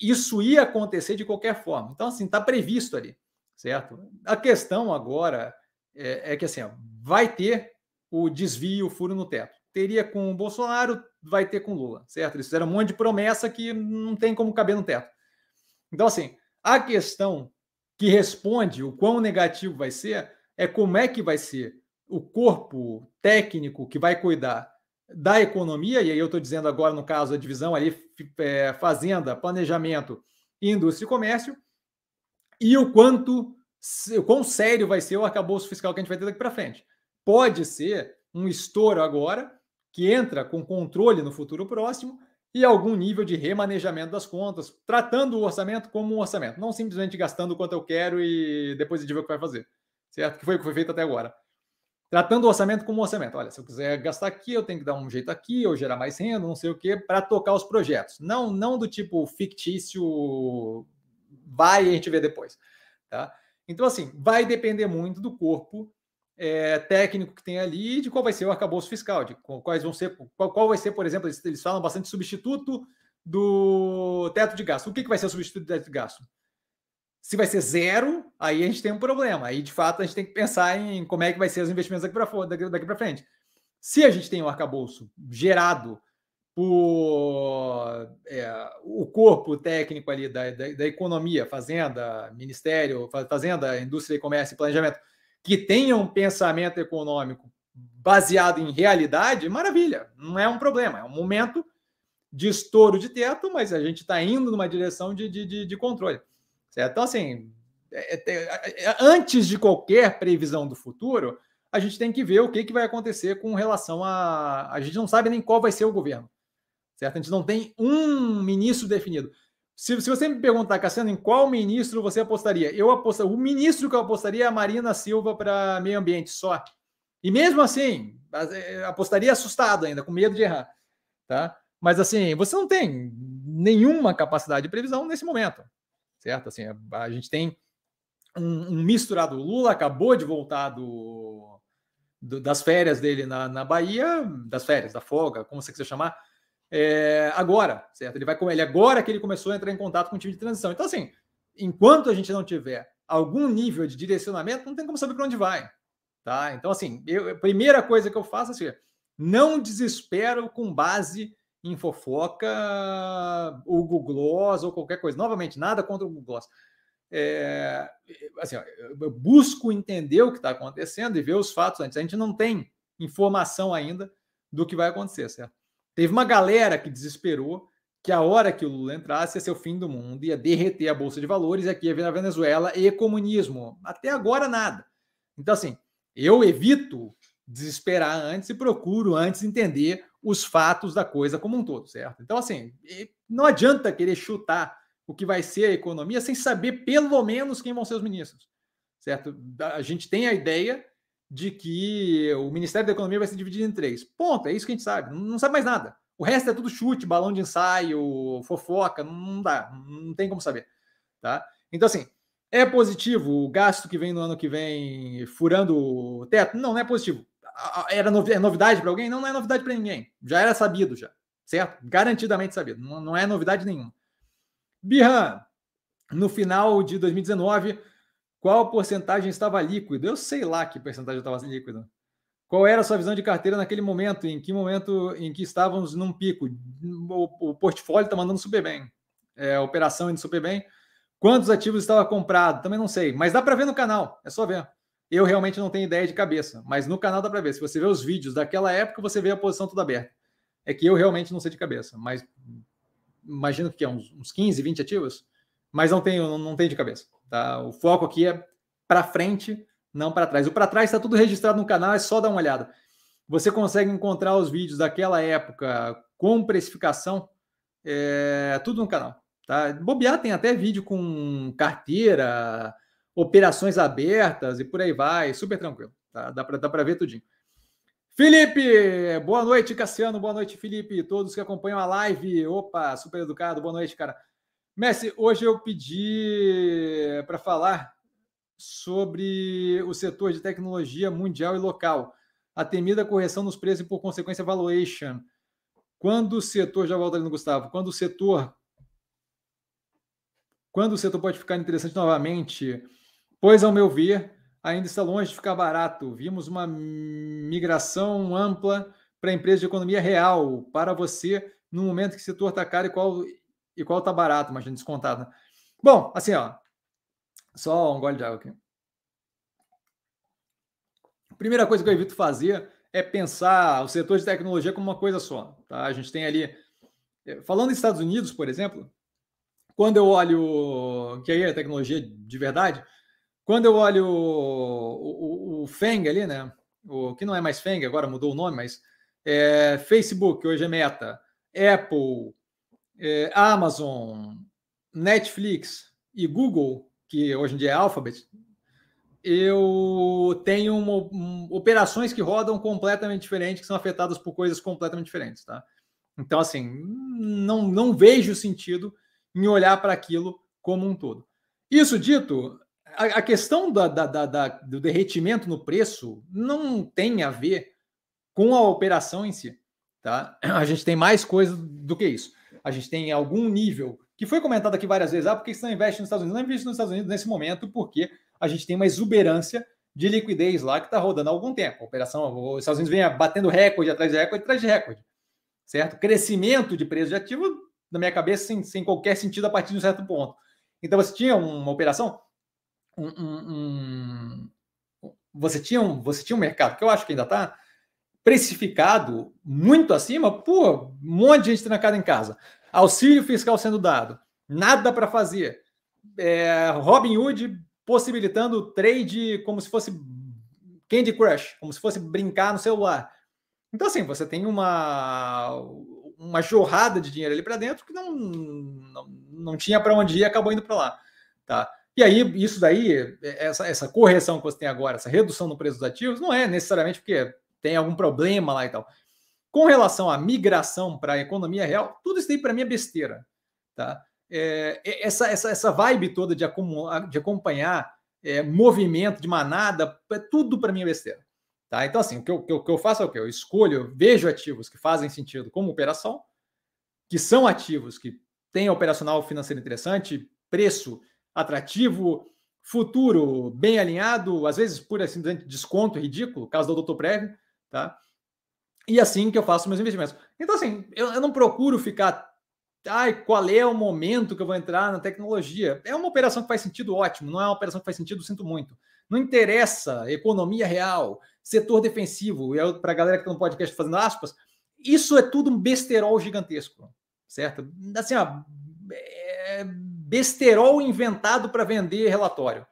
Speaker 1: isso ia acontecer de qualquer forma. Então, assim, está previsto ali, certo? A questão agora é, é que, assim, ó, vai ter o desvio, o furo no teto. Teria com o Bolsonaro, vai ter com o Lula, certo? Eles fizeram um monte de promessa que não tem como caber no teto. Então, assim, a questão que responde o quão negativo vai ser é como é que vai ser o corpo técnico que vai cuidar da economia, e aí eu estou dizendo agora, no caso, a divisão ali, é, fazenda, planejamento, indústria e comércio, e o quanto, o quão sério vai ser o arcabouço fiscal que a gente vai ter daqui para frente. Pode ser um estouro agora, que entra com controle no futuro próximo, e algum nível de remanejamento das contas, tratando o orçamento como um orçamento, não simplesmente gastando quanto eu quero e depois a gente vê o que vai fazer. Certo? Que foi o que foi feito até agora tratando o orçamento como orçamento. Olha, se eu quiser gastar aqui, eu tenho que dar um jeito aqui, ou gerar mais renda, não sei o quê, para tocar os projetos. Não, não do tipo fictício, vai e a gente vê depois. Tá? Então, assim, vai depender muito do corpo é, técnico que tem ali e de qual vai ser o arcabouço fiscal, de quais vão ser, qual, qual vai ser, por exemplo, eles, eles falam bastante substituto do teto de gasto. O que, que vai ser o substituto do teto de gasto? Se vai ser zero, aí a gente tem um problema. Aí, de fato, a gente tem que pensar em como é que vai ser os investimentos daqui para daqui, daqui frente. Se a gente tem um arcabouço gerado por é, o corpo técnico ali da, da, da, economia, fazenda, ministério, fazenda, indústria, comércio e planejamento, que tenham um pensamento econômico baseado em realidade, maravilha, não é um problema, é um momento de estouro de teto, mas a gente está indo numa direção de, de, de, controle. Certo? Então, assim, é, é, antes de qualquer previsão do futuro, a gente tem que ver o que, que vai acontecer com relação a. A gente não sabe nem qual vai ser o governo certo? A gente não tem um ministro definido. Se, se você me perguntar, Cassiano, em qual ministro você apostaria? Eu apostaria, o ministro que eu apostaria é a Marina Silva para meio ambiente só. E mesmo assim, é, apostaria assustado ainda, com medo de errar, tá? Mas assim, você não tem nenhuma capacidade de previsão nesse momento, certo? Assim, a, gente tem um, um, misturado. O Lula acabou de voltar do, do, das férias dele na, na Bahia, das férias, da folga, como você quiser chamar, é, agora, certo? Ele vai com ele agora que ele começou a entrar em contato com o time de transição. Então, assim, enquanto a gente não tiver algum nível de direcionamento, não tem como saber para onde vai, tá? Então, assim, eu, a primeira coisa que eu faço é assim, não desespero com base em fofoca, o Google Gloss ou qualquer coisa. Novamente, nada contra o Gloss. É, assim, eu busco entender o que está acontecendo e ver os fatos antes. A gente não tem informação ainda do que vai acontecer, certo? Teve uma galera que desesperou que a hora que o Lula entrasse ia ser o fim do mundo, ia derreter a Bolsa de Valores, aqui ia vir a Venezuela e comunismo. Até agora, nada. Então, assim, eu evito desesperar antes e procuro antes entender os fatos da coisa como um todo, certo? Então, assim, não adianta querer chutar o que vai ser a economia sem saber pelo menos quem vão ser os ministros, certo? A gente tem a ideia de que o Ministério da Economia vai ser dividido em três. Ponto, é isso que a gente sabe. Não sabe mais nada. O resto é tudo chute, balão de ensaio, fofoca, não dá, não tem como saber. Tá? Então, assim, é positivo o gasto que vem no ano que vem furando o teto? Não, não é positivo. Era é novidade para alguém? Não, não é novidade para ninguém. Já era sabido, já. Certo? Garantidamente sabido. Não, não é novidade nenhuma. Birra, no final de 2019, qual porcentagem estava líquido? Eu sei lá que porcentagem estava líquido. Qual era a sua visão de carteira naquele momento? Em que momento em que estávamos num pico? O, o portfólio está mandando super bem. É, a operação indo super bem. Quantos ativos estava comprado? Também não sei. Mas dá para ver no canal. É só ver. Eu realmente não tenho ideia de cabeça. Mas no canal dá para ver. Se você vê os vídeos daquela época, você vê a posição toda aberta. É que eu realmente não sei de cabeça. Mas imagino que é uns, uns 15, 20 ativos. Mas não tenho, não, não tenho de cabeça. Tá? O foco aqui é para frente, não para trás. O para trás está tudo registrado no canal, é só dar uma olhada. Você consegue encontrar os vídeos daquela época com precificação, é, tudo no canal. Tá? Bobear tem até vídeo com carteira, operações abertas e por aí vai, super tranquilo. Tá? Dá para ver tudinho. Felipe, boa noite, Cassiano, boa noite, Felipe, todos que acompanham a live. Opa, super educado, boa noite, cara. Messi, hoje eu pedi para falar sobre o setor de tecnologia mundial e local, a temida correção nos preços e, por consequência, valuation. Quando o setor, já volto ali no Gustavo, quando o setor. Quando o setor pode ficar interessante novamente? Pois, ao meu ver, ainda está longe de ficar barato. Vimos uma migração ampla para empresas de economia real, para você, no momento que o setor está caro e qual e qual tá barato, imagina, descontado. Né? Bom, assim, ó. Só um gole de água aqui. Primeira coisa que eu evito fazer é pensar o setor de tecnologia como uma coisa só. Tá? A gente tem ali. Eh, falando dos Estados Unidos, por exemplo, quando eu olho. Que aí é tecnologia de verdade. Quando eu olho o, o, o Feng ali, né? O que não é mais Feng, agora mudou o nome, mas é, Facebook, hoje é Meta, Apple, é, Amazon, Netflix e Google, que hoje em dia é Alphabet, eu tenho uma, um, operações que rodam completamente diferentes, que são afetadas por coisas completamente diferentes, tá? Então, assim, não, não vejo sentido em olhar para aquilo como um todo. Isso dito, a, a questão da, da, da, do derretimento no preço não tem a ver com a operação em si, tá? (clears throat) A gente tem mais coisa do que isso. a gente tem algum nível que foi comentado aqui várias vezes, ah, por que você não investe nos Estados Unidos? Não investe nos Estados Unidos nesse momento porque a gente tem uma exuberância de liquidez lá que está rodando há algum tempo. A operação, os Estados Unidos vem batendo recorde atrás de recorde atrás de recorde, certo? Crescimento de preço de ativo, na minha cabeça, sem, sem qualquer sentido a partir de um certo ponto. Então você tinha uma operação, você, tinha um, você tinha um mercado, que eu acho que ainda está precificado muito acima, pô, um monte de gente trancada em casa. Auxílio fiscal sendo dado, nada para fazer. É, Robin Hood possibilitando trade como se fosse Candy Crush, como se fosse brincar no celular. Então, assim, você tem uma, uma jorrada de dinheiro ali para dentro que não, não, não tinha para onde ir acabou indo para lá. Tá? E aí, isso daí, essa, essa correção que você tem agora, essa redução no preço dos ativos, não é necessariamente porque tem algum problema lá e tal. Com relação à migração para a economia real, tudo isso aí para mim é besteira. Tá? É, essa, essa, essa vibe toda de, de acompanhar é, movimento de manada, é tudo para mim é besteira. Tá? Então, assim, o que, eu, o que eu faço é o que? Eu escolho, vejo ativos que fazem sentido como operação, que são ativos que têm operacional financeiro interessante, preço atrativo, futuro bem alinhado, às vezes por assim, desconto ridículo, caso do Doutor Prévio, tá? E assim que eu faço meus investimentos. Então, assim, eu, eu não procuro ficar. Ai, qual é o momento que eu vou entrar na tecnologia? É uma operação que faz sentido, ótimo. Não é uma operação que faz sentido, sinto muito. Não interessa economia real, setor defensivo, e para a galera que está no podcast fazendo aspas, isso é tudo um besterol gigantesco, certo? Assim, ó, é besterol inventado para vender relatório,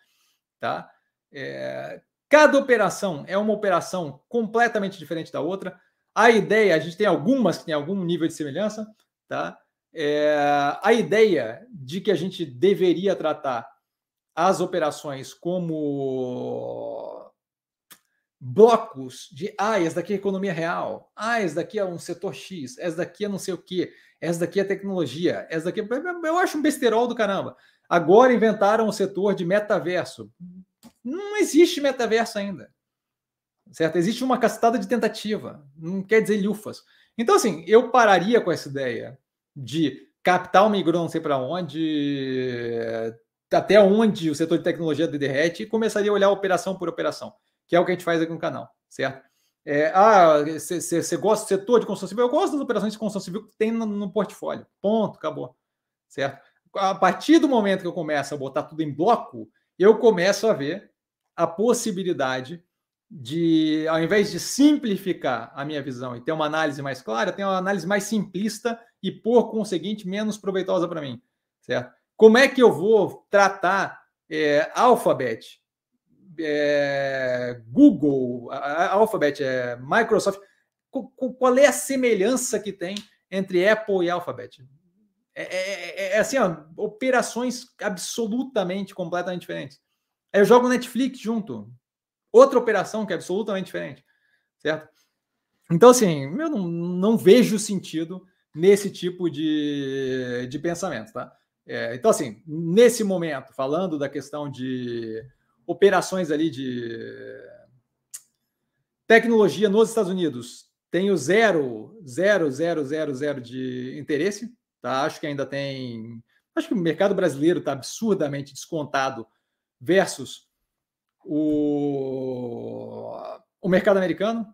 Speaker 1: tá? É, cada operação é uma operação completamente diferente da outra. A ideia, a gente tem algumas que têm algum nível de semelhança, tá? É, a ideia de que a gente deveria tratar as operações como blocos de ah, essa daqui é economia real, ah, essa daqui é um setor X, essa daqui é não sei o que, essa daqui é tecnologia, essa daqui é... eu acho um besterol do caramba. Agora inventaram o setor de metaverso. Não existe metaverso ainda. Certo? Existe uma castada de tentativa, não quer dizer lufas. Então, assim, eu pararia com essa ideia de capital migrou não sei para onde, até onde o setor de tecnologia derrete e começaria a olhar operação por operação, que é o que a gente faz aqui no canal, certo? É, ah, você gosta do setor de construção civil? Eu gosto das operações de construção civil que tem no, no, portfólio. Ponto, acabou. Certo? A partir do momento que eu começo a botar tudo em bloco, eu começo a ver a possibilidade de, ao invés de simplificar a minha visão e ter uma análise mais clara, ter uma análise mais simplista e, por conseguinte, menos proveitosa para mim. Certo? Como é que eu vou tratar é, Alphabet, é, Google, Alphabet, é, Microsoft, qual é a semelhança que tem entre Apple e Alphabet? É, é, é, é assim, ó, operações absolutamente, completamente diferentes. Eu jogo Netflix junto, outra operação que é absolutamente diferente, certo? Então, assim, eu não, não vejo sentido nesse tipo de, de pensamento, tá? É, então, assim, nesse momento, falando da questão de operações ali de tecnologia nos Estados Unidos, tenho zero, zero, zero, zero, zero de interesse. Tá? Acho que ainda tem. Acho que o mercado brasileiro está absurdamente descontado versus o, o mercado americano.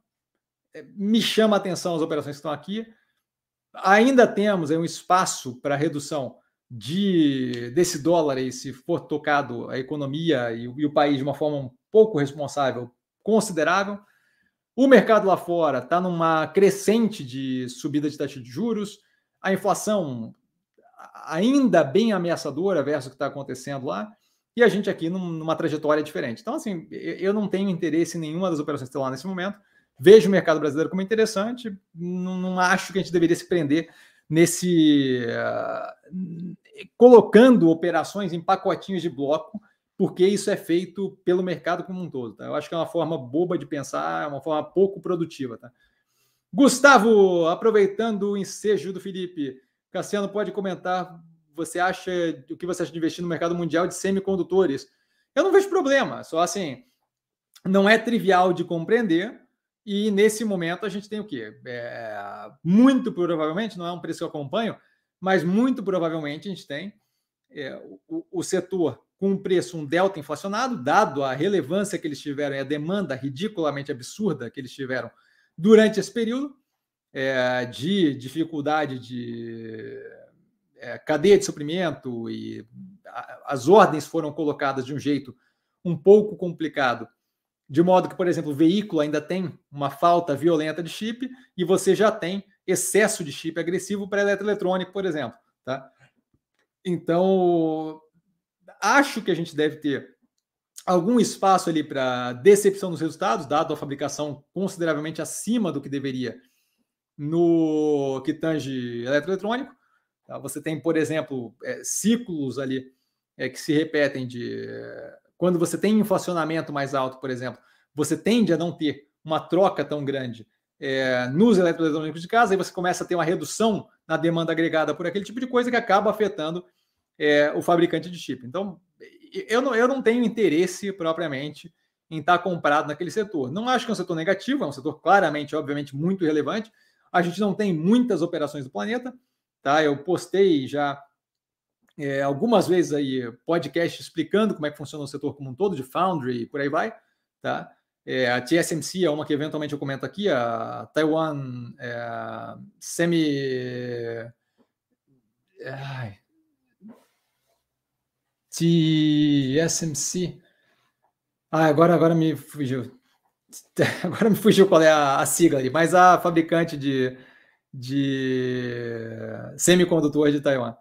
Speaker 1: É, me chama a atenção as operações que estão aqui. Ainda temos um espaço para redução de desse dólar aí, se for tocado a economia e, e, o país de uma forma um pouco responsável, considerável. O mercado lá fora está numa crescente de subida de taxa de juros, a inflação ainda bem ameaçadora versus o que está acontecendo lá, e a gente aqui numa trajetória diferente. Então, assim, eu não tenho interesse em nenhuma das operações lá nesse momento. Vejo o mercado brasileiro como interessante, não, não acho que a gente deveria se prender nesse uh, colocando operações em pacotinhos de bloco, porque isso é feito pelo mercado como um todo. Tá? Eu acho que é uma forma boba de pensar, é uma forma pouco produtiva. Tá? Gustavo, aproveitando o ensejo do Felipe, Cassiano pode comentar. Você acha o que você acha de investir no mercado mundial de semicondutores? Eu não vejo problema, só assim, não é trivial de compreender e nesse momento a gente tem o quê? É, muito provavelmente, não é um preço que eu acompanho, mas muito provavelmente a gente tem é, o, o, setor com um preço, um delta inflacionado, dado a relevância que eles tiveram e a demanda ridiculamente absurda que eles tiveram durante esse período é, de dificuldade de é, cadeia de suprimento e a, as ordens foram colocadas de um jeito um pouco complicado, de modo que, por exemplo, o veículo ainda tem uma falta violenta de chip e você já tem excesso de chip agressivo para eletroeletrônico, por exemplo. Tá? Então, acho que a gente deve ter algum espaço ali para decepção dos resultados, dado a fabricação consideravelmente acima do que deveria no que tange eletroeletrônico. Tá? Você tem, por exemplo, é, ciclos ali é, que se repetem de quando você tem inflacionamento mais alto, por exemplo, você tende a não ter uma troca tão grande é, nos eletroeletrônicos de casa, aí você começa a ter uma redução na demanda agregada por aquele tipo de coisa que acaba afetando é, o fabricante de chip. Então, eu não, eu não tenho interesse propriamente em estar comprado naquele setor. Não acho que é um setor negativo, é um setor claramente, obviamente, muito relevante. A gente não tem muitas operações do planeta, tá? Eu postei já é, algumas vezes aí podcast explicando como é que funciona o setor como um todo, de Foundry e por aí vai, tá? É, a TSMC é uma que eventualmente eu comento aqui, a Taiwan é, Semi. Ai. TSMC. Ah, agora, agora me fugiu. (laughs) Agora me fugiu qual é a, a sigla ali, mas a fabricante de, de semicondutor de Taiwan.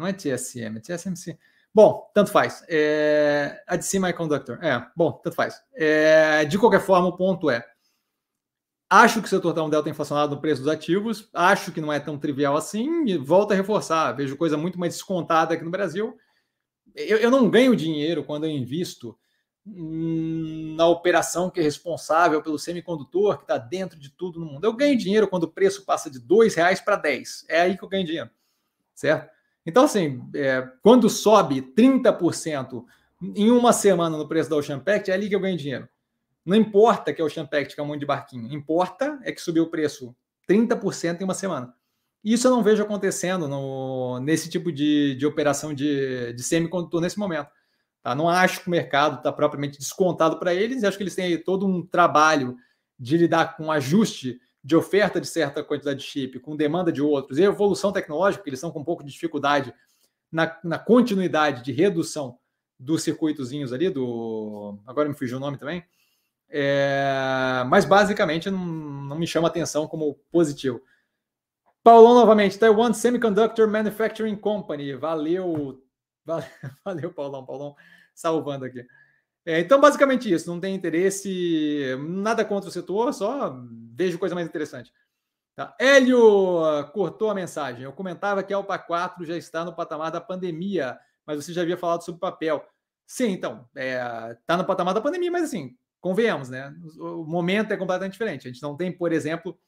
Speaker 1: Não é TSM, é TSMC. Bom, tanto faz. É, a de Semiconductor. É, bom, tanto faz. É, de qualquer forma, o ponto é: acho que o setor está um delta inflacionado no preço dos ativos, acho que não é tão trivial assim, e volto a reforçar. Vejo coisa muito mais descontada aqui no Brasil. Eu, eu não ganho dinheiro quando eu invisto na operação que é responsável pelo semicondutor, que está dentro de tudo no mundo. Eu ganho dinheiro quando o preço passa de R$ reais para 10. É aí que eu ganho dinheiro, certo? Então, assim, é, quando sobe 30% em uma semana no preço da Ocean Pact, é ali que eu ganho dinheiro. Não importa que a Ocean Pact é um monte de barquinho, importa é que subiu o preço 30% em uma semana. Isso eu não vejo acontecendo no, nesse tipo de, de operação de, de semicondutor nesse momento. Tá? Não acho que o mercado está propriamente descontado para eles, acho que eles têm todo um trabalho de lidar com ajuste de oferta de certa quantidade de chip com demanda de outros e evolução tecnológica, eles estão com um pouco de dificuldade na, na continuidade de redução dos circuitozinhos ali, do. Agora me fugiu o nome também. É, mas basicamente não, não me chama atenção como positivo. Paulão novamente, Taiwan Semiconductor Manufacturing Company. Valeu, (laughs) valeu, valeu Paulão, Paulão salvando aqui. É, então, basicamente isso. Não tem interesse, nada contra o setor, só vejo coisa mais interessante. Tá. Hélio cortou a mensagem. Eu comentava que a Alpa 4 já está no patamar da pandemia, mas você já havia falado sobre papel. Sim, então, está é, tá no patamar da pandemia, mas assim, convenhamos, né? O momento é completamente diferente. A gente não tem, por exemplo,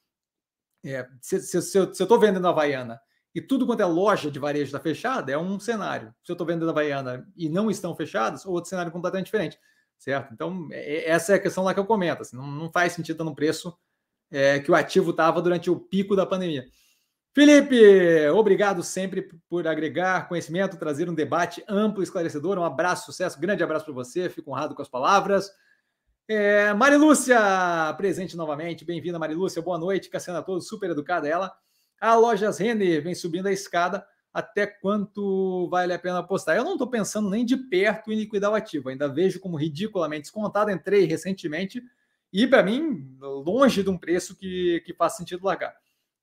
Speaker 1: é, se, se, se, eu estou vendendo a Havaiana e tudo quanto é loja de varejo está fechada, é um cenário. Se eu estou vendendo Havaiana e não estão fechadas, outro cenário completamente diferente, certo? Então, é, é, essa é a questão lá que eu comento. Assim, não, não, faz sentido estar no preço é, que o ativo estava durante o pico da pandemia. Felipe, obrigado sempre por agregar conhecimento, trazer um debate amplo e esclarecedor. Um abraço, sucesso, grande abraço para você. Fico honrado com as palavras. É, Marilúcia, presente novamente. Bem-vinda, Marilúcia. Boa noite. Cassiana a todos, super educada ela. A Lojas Renner vem subindo a escada. Até quanto vale a pena apostar? Eu não estou pensando nem de perto em liquidar o ativo. Ainda vejo como ridiculamente descontado. Entrei recentemente e, para mim, longe de um preço que, que faz sentido largar.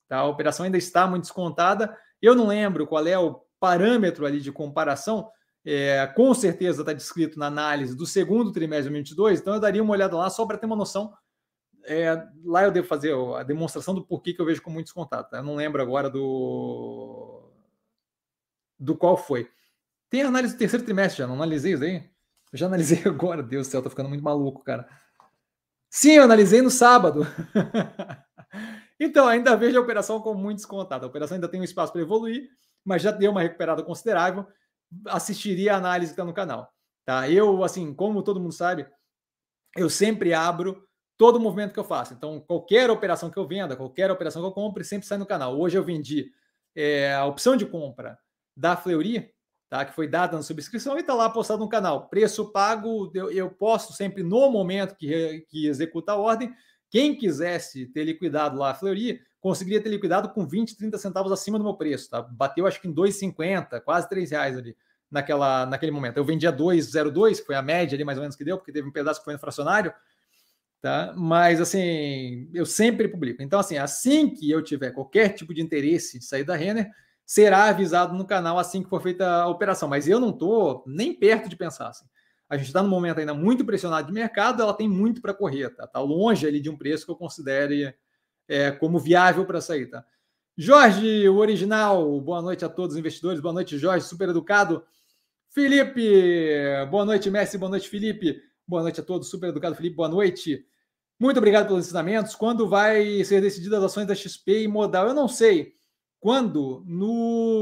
Speaker 1: Tá? A operação ainda está muito descontada. Eu não lembro qual é o parâmetro ali de comparação. É, com certeza está descrito na análise do segundo trimestre de 2022. Então, eu daria uma olhada lá só para ter uma noção é, lá eu devo fazer a demonstração do porquê que eu vejo como muito descontado. Tá? Eu não lembro agora do do qual foi. Tem análise do terceiro trimestre já, não analisei isso aí? Eu já analisei (laughs) agora, Deus do céu, tô ficando muito maluco, cara. Sim, eu analisei no sábado. (laughs) então, ainda vejo a operação como muito descontada. A operação ainda tem um espaço para evoluir, mas já deu uma recuperada considerável. Assistiria a análise que está no canal. Tá? Eu, assim, como todo mundo sabe, eu sempre abro todo movimento que eu faço. Então, qualquer operação que eu venda, qualquer operação que eu compre, sempre sai no canal. Hoje eu vendi é, a opção de compra da Fleury, tá? que foi dada na subscrição e está lá postado no canal. Preço pago, eu, eu posto sempre no momento que, que executa a ordem. Quem quisesse ter liquidado lá a Fleury, conseguiria ter liquidado com 20, 30 centavos acima do meu preço. Tá? Bateu acho que em 2,50, quase 3 reais ali naquela, naquele momento. Eu vendia 2,02, que foi a média ali mais ou menos que deu, porque teve um pedaço que foi no fracionário. Tá? Mas assim, eu sempre publico. Então, assim, assim que eu tiver qualquer tipo de interesse de sair da Renner, será avisado no canal assim que for feita a operação. Mas eu não estou nem perto de pensar assim. A gente está no momento ainda muito pressionado de mercado, ela tem muito para correr, tá? Tá longe ali de um preço que eu considere é, como viável para sair, tá? Jorge, o original, boa noite a todos os investidores, boa noite, Jorge, super educado. Felipe, boa noite, Messi, boa noite, Felipe, boa noite a todos, super educado, Felipe, boa noite. Muito obrigado pelos ensinamentos. Quando vai ser decididas as ações da XP e Modal? Eu não sei quando no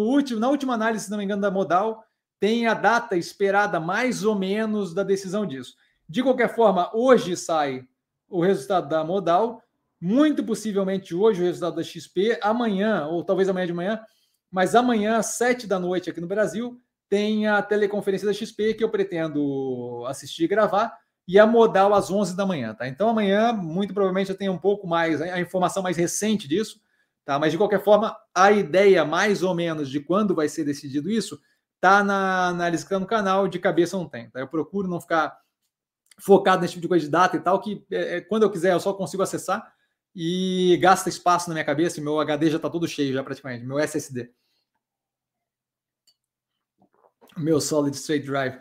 Speaker 1: último, na última análise, se não me engano, da modal, tem a data esperada mais ou menos da decisão disso. De qualquer forma, hoje sai o resultado da modal, muito possivelmente hoje o resultado da XP, amanhã, ou talvez amanhã de manhã, mas amanhã, às sete da noite aqui no Brasil, tem a teleconferência da XP que eu pretendo assistir e gravar, e a modal às 11 da manhã, tá? Então amanhã, muito provavelmente, eu tenho um pouco mais, a informação mais recente disso, Tá? Mas, de qualquer forma, a ideia, mais ou menos, de quando vai ser decidido isso, tá na análise que tá no canal, de cabeça não tem. Tá? Eu procuro não ficar focado nesse tipo de coisa de data e tal, que é, é quando eu quiser eu só consigo acessar e gasta espaço na minha cabeça, meu HD já está todo cheio já praticamente, meu SSD. Meu Solid State Drive.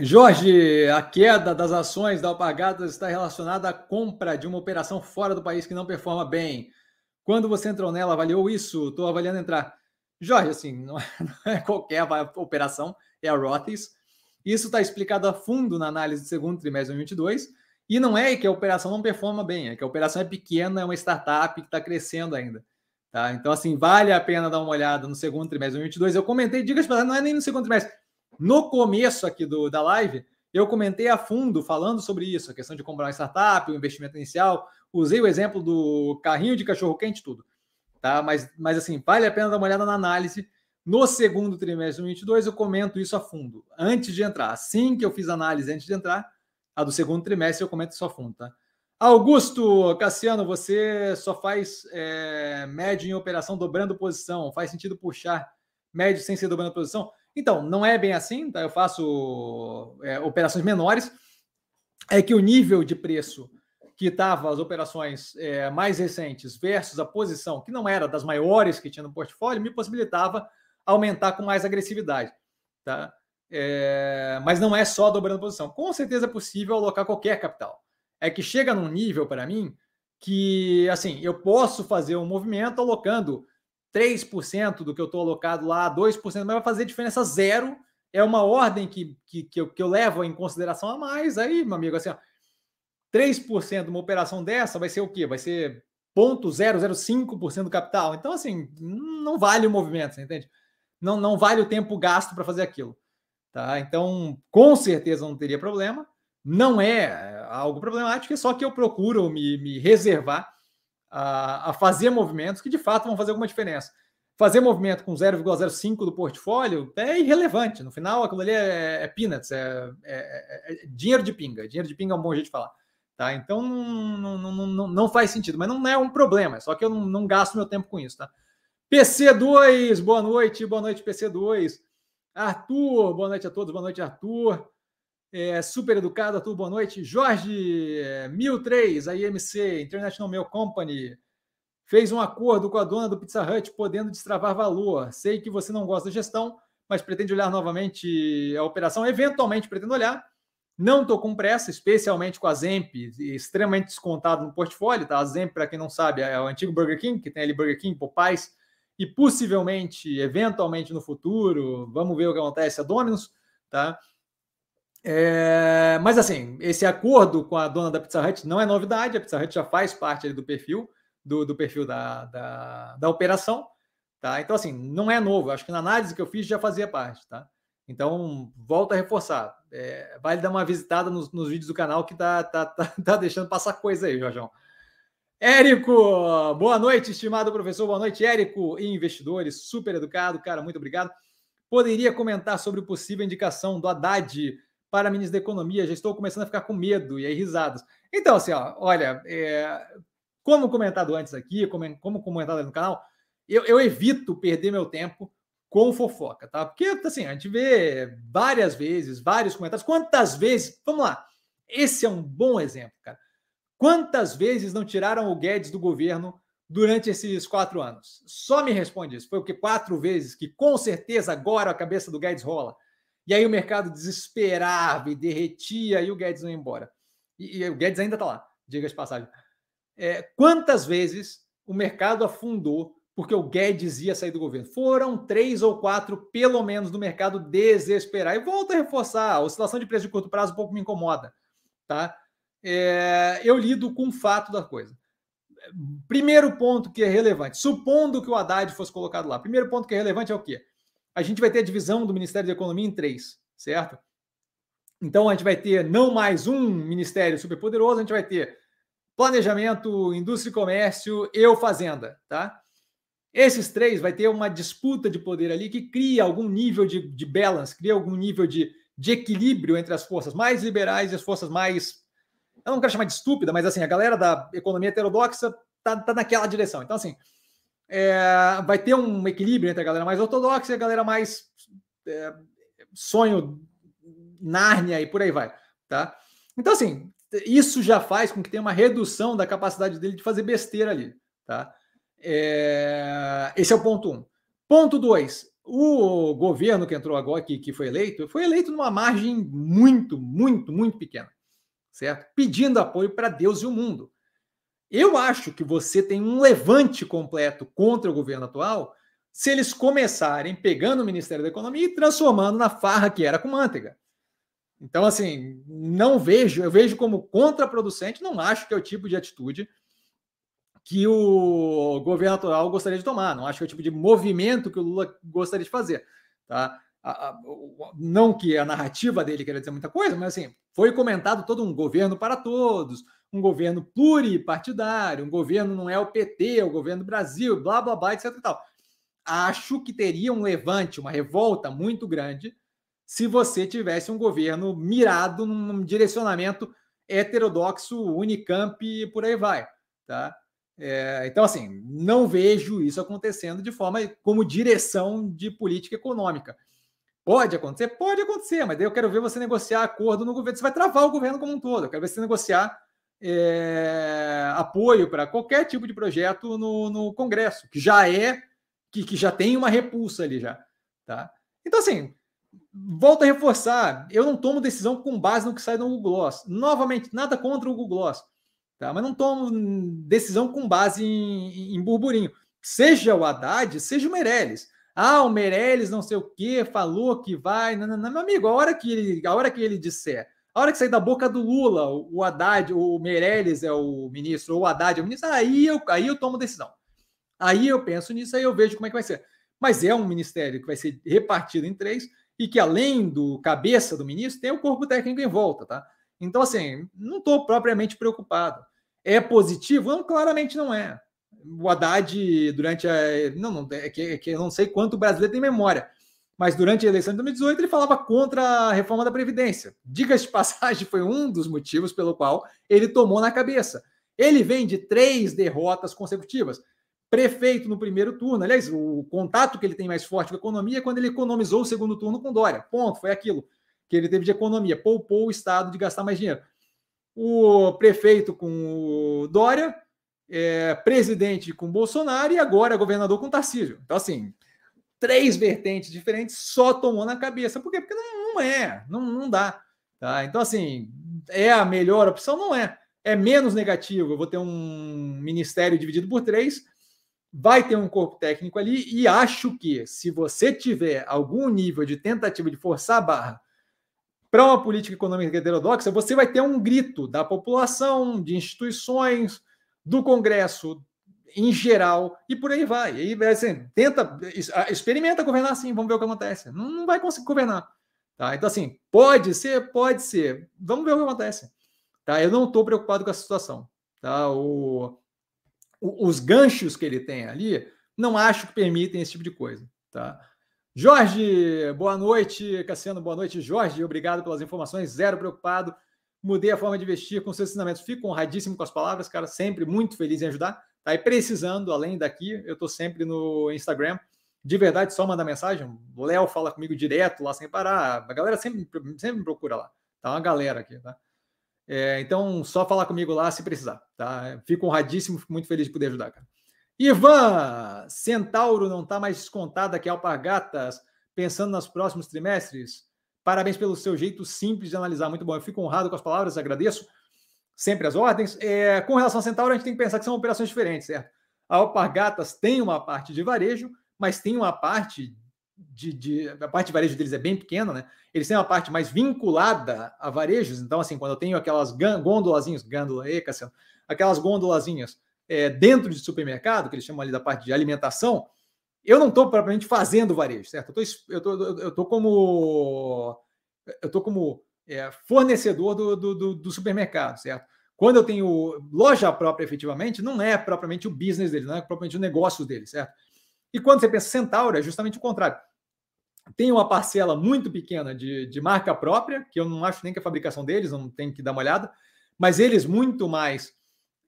Speaker 1: Jorge, a queda das ações da Alpagatas está relacionada à compra de uma operação fora do país que não performa bem. Quando você entrou nela, avaliou isso? Estou avaliando entrar. Jorge, assim, não é, (laughs) não é qualquer operação, é a Rothes. Isso está explicado a fundo na análise do segundo trimestre de 2022. E não é que a operação não performa bem, é que a operação é pequena, é uma startup que está crescendo ainda. Tá? Então, assim, vale a pena dar uma olhada no segundo trimestre de 2022. Eu comentei, diga se não é nem no segundo trimestre. No começo aqui do, da live, eu comentei a fundo falando sobre isso, a questão de comprar uma startup, o investimento inicial, Usei o exemplo do carrinho de cachorro quente, tudo. Tá? Mas, mas assim, vale a pena dar uma olhada na análise. No segundo trimestre de 2022, eu comento isso a fundo, antes de entrar. Assim que eu fiz a análise antes de entrar, a do segundo trimestre, eu comento isso a fundo, tá? Augusto Cassiano, você só faz é, médio em operação dobrando posição. Faz sentido puxar médio sem ser dobrando posição? Então, não é bem assim, tá? Eu faço é, operações menores. É que o nível de preço que estava as operações é, mais recentes versus a posição que não era das maiores que tinha no portfólio, me possibilitava aumentar com mais agressividade. Tá? É, mas não é só dobrando posição. Com certeza é possível alocar qualquer capital. É que chega num nível para mim que assim eu posso fazer um movimento alocando 3% do que eu estou alocado lá, 2%, mas vai fazer diferença zero. É uma ordem que, que, que, eu, que eu levo em consideração a mais. Aí, meu amigo, assim, ó, 3% de uma operação dessa vai ser o quê? Vai ser 0,005% do capital. Então, assim, não vale o movimento, você entende? Não, não vale o tempo gasto para fazer aquilo. Tá? Então, com certeza não teria problema. Não é, é algo problemático, é só que eu procuro me, me reservar a, a, fazer movimentos que de fato vão fazer alguma diferença. Fazer movimento com 0,05 do portfólio é irrelevante. No final, aquilo ali é, é peanuts, é, é, é, dinheiro de pinga. Dinheiro de pinga é um bom jeito de falar. Tá? Então não, não, não, não faz sentido, mas não é um problema, é só que eu não, não gasto meu tempo com isso. Tá? PC2, boa noite, boa noite, PC2. Arthur, boa noite a todos, boa noite, Arthur. É, super educado, Arthur, boa noite. Jorge, 1003, a IMC, International Mail Company, fez um acordo com a dona do Pizza Hut, podendo destravar valor. Sei que você não gosta da gestão, mas pretende olhar novamente a operação. Eventualmente pretendo olhar não estou com pressa, especialmente com a Zemp, extremamente descontado no portfólio. Tá? A Zemp, para quem não sabe, é o antigo Burger King, que tem ali Burger King, Popeyes, e possivelmente, eventualmente no futuro, vamos ver o que acontece, a Domino's. Tá? É, mas assim, esse acordo com a dona da Pizza Hut não é novidade, a Pizza Hut já faz parte do perfil, do, do perfil da, da, da, operação. Tá? Então, assim, não é novo. Acho que na análise que eu fiz já fazia parte. Tá? Então, volta a reforçar. É, vale dar uma visitada nos, nos vídeos do canal que tá, tá, tá, (laughs) tá deixando passar coisa aí, Jorjão. Érico, boa noite, estimado professor. Boa noite, Érico, e investidores, super educado, cara, muito obrigado. Poderia comentar sobre possível indicação do Haddad para ministro da Economia? Já estou começando a ficar com medo e aí risadas. Então, assim, ó, olha, é, como comentado antes aqui, como, como comentado no canal, eu, eu evito perder meu tempo com fofoca, tá? Porque, assim, a gente vê várias vezes, vários comentários. Quantas vezes? Vamos lá. Esse é um bom exemplo, cara. Quantas vezes não tiraram o Guedes do governo durante esses quatro anos? Só me responde isso. Foi o que? Quatro vezes que com certeza agora a cabeça do Guedes rola. E aí o mercado desesperava e derretia e o Guedes não ia embora. E, e o Guedes ainda está lá, diga de passagem. É, quantas vezes o mercado afundou porque o Guedes ia sair do governo. Foram três ou quatro, pelo menos, do mercado desesperar. E volto a reforçar: a oscilação de preço de curto prazo um pouco me incomoda. Tá? É, eu lido com o fato da coisa. Primeiro ponto que é relevante, supondo que o Haddad fosse colocado lá, primeiro ponto que é relevante é o quê? A gente vai ter a divisão do Ministério da Economia em três, certo? Então a gente vai ter não mais um ministério superpoderoso, a gente vai ter planejamento, indústria e comércio e fazenda, tá? Esses três vai ter uma disputa de poder ali que cria algum nível de, de balance, cria algum nível de, de equilíbrio entre as forças mais liberais e as forças mais. Eu não quero chamar de estúpida, mas assim, a galera da economia heterodoxa tá, tá naquela direção. Então, assim, é, vai ter um equilíbrio entre a galera mais ortodoxa e a galera mais é, sonho, Nárnia e por aí vai. Tá? Então, assim, isso já faz com que tenha uma redução da capacidade dele de fazer besteira ali. Tá? É, esse é o ponto um. Ponto dois. O governo que entrou agora, que, que foi eleito, foi eleito numa margem muito, muito, muito pequena, certo? Pedindo apoio para Deus e o mundo. Eu acho que você tem um levante completo contra o governo atual se eles começarem pegando o Ministério da Economia e transformando na farra que era com manteiga. Então, assim, não vejo, eu vejo como contraproducente, não acho que é o tipo de atitude que o governo atual gostaria de tomar. Não acho que é o tipo de movimento que o Lula gostaria de fazer. Tá? A, a, não que a narrativa dele queira dizer muita coisa, mas assim, foi comentado todo um governo para todos, um governo pluripartidário, um governo não é o PT, é o governo do Brasil, blá blá blá, etc. Tal. Acho que teria um levante, uma revolta muito grande se você tivesse um governo mirado num direcionamento heterodoxo, Unicamp e por aí vai. Tá? É, então, assim, não vejo isso acontecendo de forma como direção de política econômica. Pode acontecer? Pode acontecer, mas daí eu quero ver você negociar acordo no governo. Você vai travar o governo como um todo. Eu quero ver você negociar é, apoio para qualquer tipo de projeto no, no Congresso, que já é, que, que já tem uma repulsa ali já. Tá? Então, assim, volto a reforçar, eu não tomo decisão com base no que sai no Google Gloss. Novamente, nada contra o Google Gloss. Tá? Mas não tomo decisão com base em, em burburinho. Seja o Haddad, seja o Meirelles. Ah, o Meirelles não sei o que, falou que vai. Não, não, não, meu amigo, a hora que ele, a hora que ele disser, hora que sair da boca do Lula, o Haddad, o Meirelles é o ministro, ou o Haddad é o ministro, aí eu, aí eu tomo decisão. Aí eu penso nisso, aí eu vejo como é que vai ser. Mas é um ministério que vai ser repartido em três e que, além do cabeça do ministro, tem o corpo técnico em volta, tá? Então, assim, não estou propriamente preocupado. É positivo? Não, claramente não é. O Haddad, durante a. Não, não é que, é que eu não sei quanto o brasileiro tem memória, mas durante a eleição de 2018 ele falava contra a reforma da Previdência. Diga de (laughs) passagem, foi um dos motivos pelo qual ele tomou na cabeça. Ele vem de três derrotas consecutivas. Prefeito no primeiro turno, aliás, o contato que ele tem mais forte com a economia é quando ele economizou o segundo turno com Dória. Ponto, foi aquilo que ele teve de economia, poupou o Estado de gastar mais dinheiro. O prefeito com Dória, é, presidente com Bolsonaro e agora governador com Tarcísio. Então, assim, três vertentes diferentes só tomou na cabeça. Por quê? Porque não, não é, não, não dá. Tá? Então, assim, é a melhor opção? Não é. É menos negativo. Eu vou ter um ministério dividido por três, vai ter um corpo técnico ali, e acho que se você tiver algum nível de tentativa de forçar a barra para uma política econômica heterodoxa, você vai ter um grito da população, de instituições, do Congresso em geral, e por aí vai. E assim, tenta, experimenta governar assim, vamos ver o que acontece. Não, não vai conseguir governar. Tá? Então, assim, pode ser, pode ser. Vamos ver o que acontece. Tá? Eu não estou preocupado com a situação. Tá? O, os ganchos que ele tem ali, não acho que permitem esse tipo de coisa, tá? Jorge, boa noite. Cassiano, boa noite. Jorge, obrigado pelas informações. Zero preocupado. Mudei a forma de vestir com seus ensinamentos. Fico honradíssimo com as palavras, cara. Sempre muito feliz em ajudar. Aí precisando, além daqui, eu tô sempre no Instagram. De verdade, só mandar mensagem. O Léo fala comigo direto lá sem parar. A galera sempre, sempre me procura lá. Tá uma galera aqui, tá? É, então, só falar comigo lá se precisar, tá? Fico honradíssimo, fico muito feliz de poder ajudar, cara. Ivan, Centauro não está mais descontada que Alpargatas, pensando nos próximos trimestres? Parabéns pelo seu jeito simples de analisar, muito bom. Eu fico honrado com as palavras, agradeço sempre as ordens. É, com relação a Centauro, a gente tem que pensar que são operações diferentes, certo? A Alpargatas tem uma parte de varejo, mas tem uma parte de, de, a parte de varejo deles é bem pequena, né? Eles têm uma parte mais vinculada a varejos. Então, assim, quando eu tenho aquelas gôndolazinhas, gândola, e Cassiano, aquelas gôndolazinhas é, dentro de supermercado, que eles chamam ali da parte de alimentação, eu não estou propriamente fazendo varejo, certo? Eu tô, eu tô, como eu tô como é, fornecedor do, do, do, supermercado, certo? Quando eu tenho loja própria, efetivamente, não é propriamente o business deles, não é propriamente o negócio deles, certo? E quando você pensa Centauro, é justamente o contrário. Tem uma parcela muito pequena de, de marca própria, que eu não acho nem que é a fabricação deles, não tem que dar uma olhada, mas eles muito mais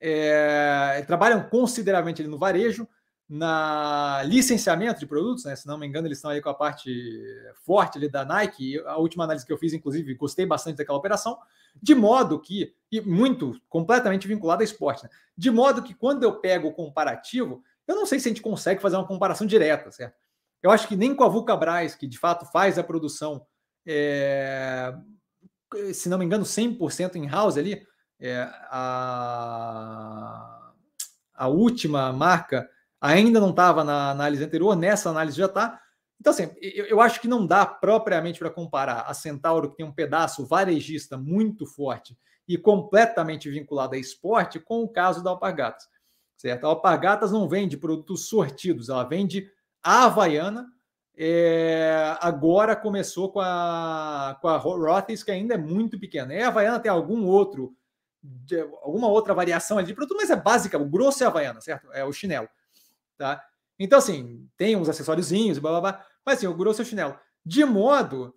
Speaker 1: é, trabalham consideravelmente no varejo, na licenciamento de produtos, né? Se não me engano, eles estão aí com a parte forte ali da Nike. A última análise que eu fiz, inclusive, gostei bastante daquela operação, de modo que, e muito completamente vinculado a esporte, né? de modo que quando eu pego o comparativo, eu não sei se a gente consegue fazer uma comparação direta, certo? Eu acho que nem com a Vulcabras, que de fato faz a produção, é, se não me engano, 100% em house ali, é, a, a última marca ainda não estava na análise anterior, nessa análise já está. Então, assim, eu, eu, acho que não dá propriamente para comparar a Centauro, que tem um pedaço varejista muito forte e completamente vinculado a esporte, com o caso da Alpargatas. Certo? A Alpargatas não vende produtos sortidos, ela vende a Havaiana. É, agora começou com a, com a Rothes, que ainda é muito pequena. E a Havaiana tem algum outro alguma outra variação ali de produto, mas é básica, o grosso é a Havaiana, certo? É o chinelo, tá? Então, assim, tem uns acessóriozinhos, blá, blá, blá, mas assim, o grosso é o chinelo. De modo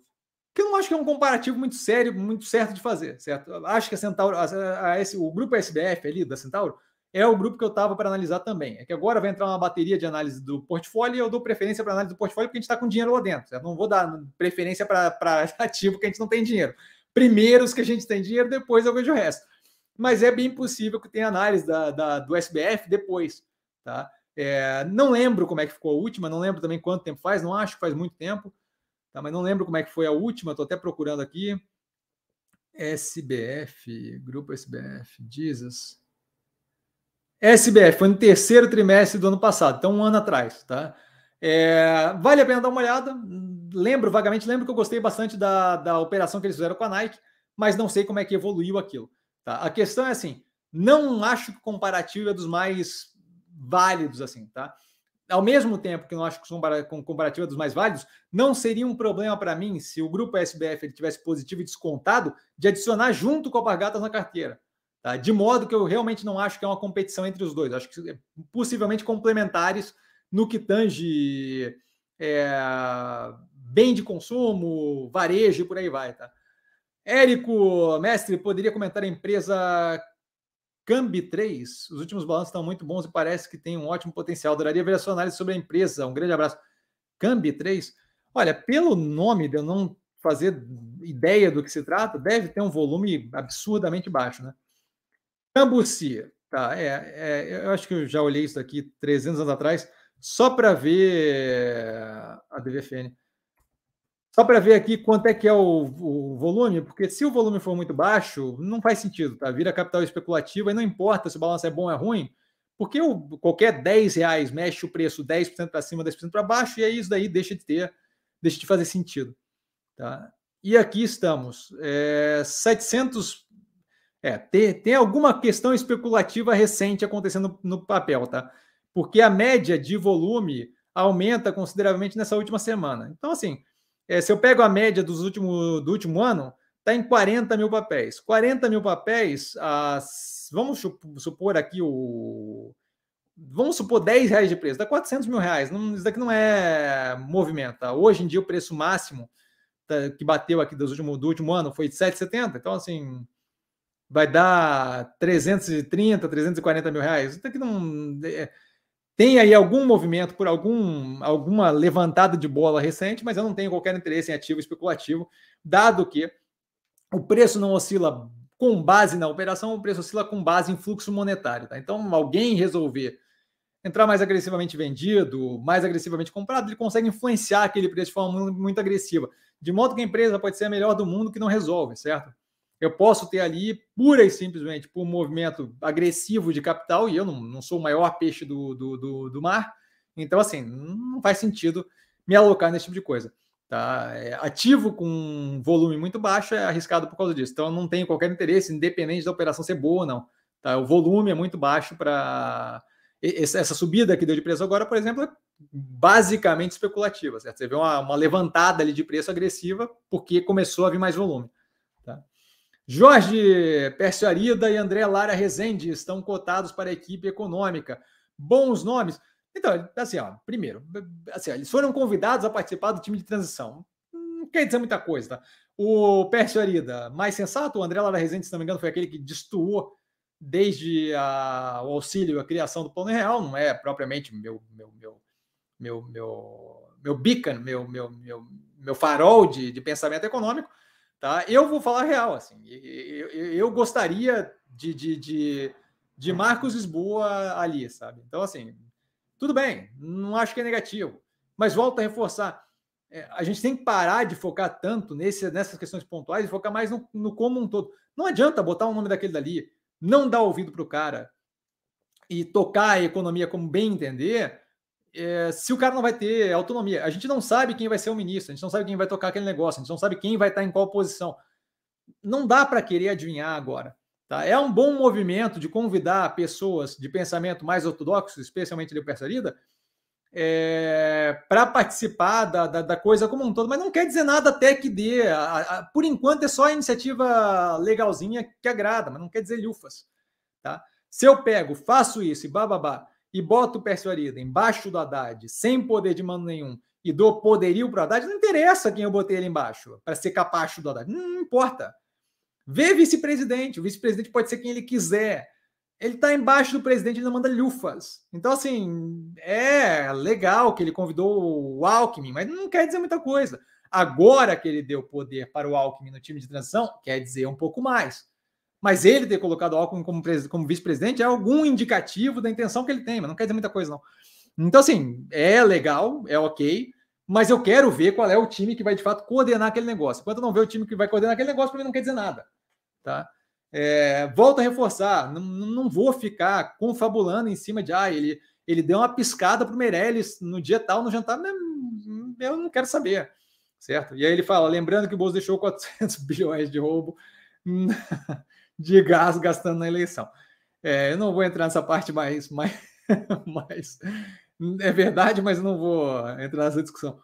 Speaker 1: que eu não acho que é um comparativo muito sério, muito certo de fazer, certo? Acho que a Centauro, a, a, a o grupo SBF ali da Centauro é o grupo que eu estava para analisar também. É que agora vai entrar uma bateria de análise do portfólio e eu dou preferência para análise do portfólio porque a gente está com dinheiro lá dentro, certo? Não vou dar preferência para (laughs) ativo que a gente não tem dinheiro. Primeiro os que a gente tem dinheiro, depois eu vejo o resto mas é bem possível que tenha análise da, da do SBF depois. Tá? É, não lembro como é que ficou a última, não lembro também quanto tempo faz, não acho que faz muito tempo, tá? mas não lembro como é que foi a última, estou até procurando aqui. SBF, Grupo SBF, Jesus. SBF foi no terceiro trimestre do ano passado, então um ano atrás, tá? É, vale a pena dar uma olhada. Lembro vagamente, lembro que eu gostei bastante da, da operação que eles fizeram com a Nike, mas não sei como é que evoluiu aquilo. Tá? A questão é assim, não acho que o comparativo é dos mais válidos assim, tá? Ao mesmo tempo que eu acho que o comparativo é dos mais válidos, não seria um problema para mim se o grupo SBF ele tivesse positivo e descontado de adicionar junto com a Bargatas na carteira. Tá? De modo que eu realmente não acho que é uma competição entre os dois. Acho que é possivelmente complementares no que tange é, bem de consumo, varejo e por aí vai. Tá? Érico, mestre, poderia comentar a empresa Cambi 3? Os últimos balanços estão muito bons e parece que tem um ótimo potencial. Adoraria ver a sua análise sobre a empresa. Um grande abraço. Cambi 3? Olha, pelo nome de eu não fazer ideia do que se trata, deve ter um volume absurdamente baixo, né? Cambuci, tá, é, é, eu acho que eu já olhei isso aqui 300 anos atrás, só para ver a DVFN. Só para ver aqui quanto é que é o, o, volume, porque se o volume for muito baixo, não faz sentido, tá? Vira capital especulativo e não importa se o balanço é bom ou é ruim, porque o, qualquer 10 reais mexe o preço 10% para cima, 10% para baixo, e aí isso daí deixa de ter, deixa de fazer sentido. Tá? E aqui estamos, é, 700. É, tem, tem alguma questão especulativa recente acontecendo no, no papel, tá? Porque a média de volume aumenta consideravelmente nessa última semana. Então, assim, é, se eu pego a média dos último, do último ano, está em 40 mil papéis. 40 mil papéis, as, vamos supor aqui o, vamos supor 10 reais de preço, dá 400 mil reais. Não, isso daqui não é movimento. Tá? Hoje em dia, o preço máximo tá, que bateu aqui do último, do último ano foi de 7,70. Então, assim, vai dar 330, 340 mil reais. Isso daqui não. É, tem aí algum movimento por algum, alguma levantada de bola recente, mas eu não tenho qualquer interesse em ativo especulativo, dado que o preço não oscila com base na operação, o preço oscila com base em fluxo monetário. Tá? Então, alguém resolver entrar mais agressivamente vendido, mais agressivamente comprado, ele consegue influenciar aquele preço de forma muito agressiva. De modo que a empresa pode ser a melhor do mundo que não resolve, certo? Eu posso ter ali, pura e simplesmente, por um movimento agressivo de capital, e eu não, não sou o maior peixe do, do, do, do mar, então, assim, não faz sentido me alocar nesse tipo de coisa. Tá? É, ativo com volume muito baixo é arriscado por causa disso. Então, eu não tenho qualquer interesse, independente da operação ser boa ou não. Tá? O volume é muito baixo para. Essa subida que deu de preço agora, por exemplo, é basicamente especulativa. Certo? Você vê uma, uma levantada ali de preço agressiva porque começou a vir mais volume. Jorge Pércio Arida e André Lara Rezende estão cotados para a equipe econômica. Bons nomes. Então, assim, ó, primeiro, assim, ó, eles foram convidados a participar do time de transição. Não quer dizer muita coisa, tá? O Pércio Arida, mais sensato, o André Lara Rezende, se não me engano, foi aquele que destoou desde a, o auxílio, a criação do plano real, não é propriamente meu meu meu meu meu, meu beacon, meu, meu, meu, meu farol de, de pensamento econômico, tá? Eu vou falar real, assim, eu, eu, eu gostaria de, de, de, de Marcos Lisboa ali, sabe? Então, assim, tudo bem, não acho que é negativo, mas volto a reforçar. É, a gente tem que parar de focar tanto nesse, nessas questões pontuais e focar mais no, no como um todo. Não adianta botar o um nome daquele dali, não dar ouvido para o cara e tocar a economia como bem entender, é, se o cara não vai ter autonomia. A gente não sabe quem vai ser o ministro, a gente não sabe quem vai tocar aquele negócio, a gente não sabe quem vai estar em qual posição. Não dá para querer adivinhar agora. Tá? É um bom movimento de convidar pessoas de pensamento mais ortodoxo, especialmente de Persalida, é, para participar da, da, da, coisa como um todo, mas não quer dizer nada até que dê. A, a, por enquanto é só a iniciativa legalzinha que agrada, mas não quer dizer lufas. Tá? Se eu pego, faço isso e bababá, e boto o Persuarida embaixo do Haddad, sem poder de mando nenhum, e dou poderio para o Haddad, não interessa quem eu botei ele embaixo, para ser capacho do Haddad. Não, não importa. Vê vice-presidente. O vice-presidente pode ser quem ele quiser. Ele está embaixo do presidente, ele não manda lufas. Então, assim, é legal que ele convidou o Alckmin, mas não quer dizer muita coisa. Agora que ele deu poder para o Alckmin no time de transição, quer dizer um pouco mais. Mas ele ter colocado Alckmin como, como vice-presidente é algum indicativo da intenção que ele tem, mas não quer dizer muita coisa, não. Então, assim, é legal, é ok, mas eu quero ver qual é o time que vai de fato coordenar aquele negócio. Enquanto eu não ver o time que vai coordenar aquele negócio, para mim não quer dizer nada. Tá? É, volto a reforçar, não, não vou ficar confabulando em cima de ah, ele, ele deu uma piscada para o Meirelles no dia tal, no jantar, eu não quero saber, certo? E aí ele fala, lembrando que o Bolsonaro deixou 400 (laughs) bilhões de roubo (laughs) de gás gastando na eleição. É, eu não vou entrar nessa parte mais, mais, (laughs) mais é verdade, mas não vou entrar nessa discussão.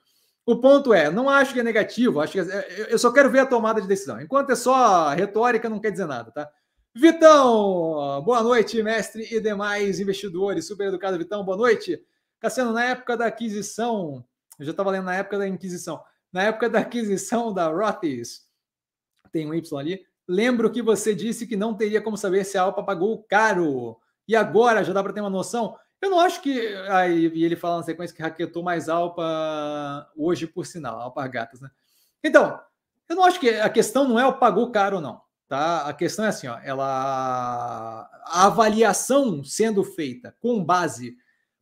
Speaker 1: O ponto é, não acho que é negativo, acho que é, eu só quero ver a tomada de decisão. Enquanto é só retórica, não quer dizer nada, tá? Vitão, boa noite, mestre e demais investidores. Super educado, Vitão, boa noite. Cassiano, na época da aquisição, eu já estava lendo na época da Inquisição, na época da aquisição da Rothes, tem um Y ali, lembro que você disse que não teria como saber se a Alpa pagou caro. E agora já dá para ter uma noção? Eu não acho que. Aí ele fala na sequência que raquetou mais Alpa hoje, por sinal, Alpargatas, né? Então, eu não acho que a questão não é o pagou caro ou não. Tá? A questão é assim, ó, ela a avaliação sendo feita com base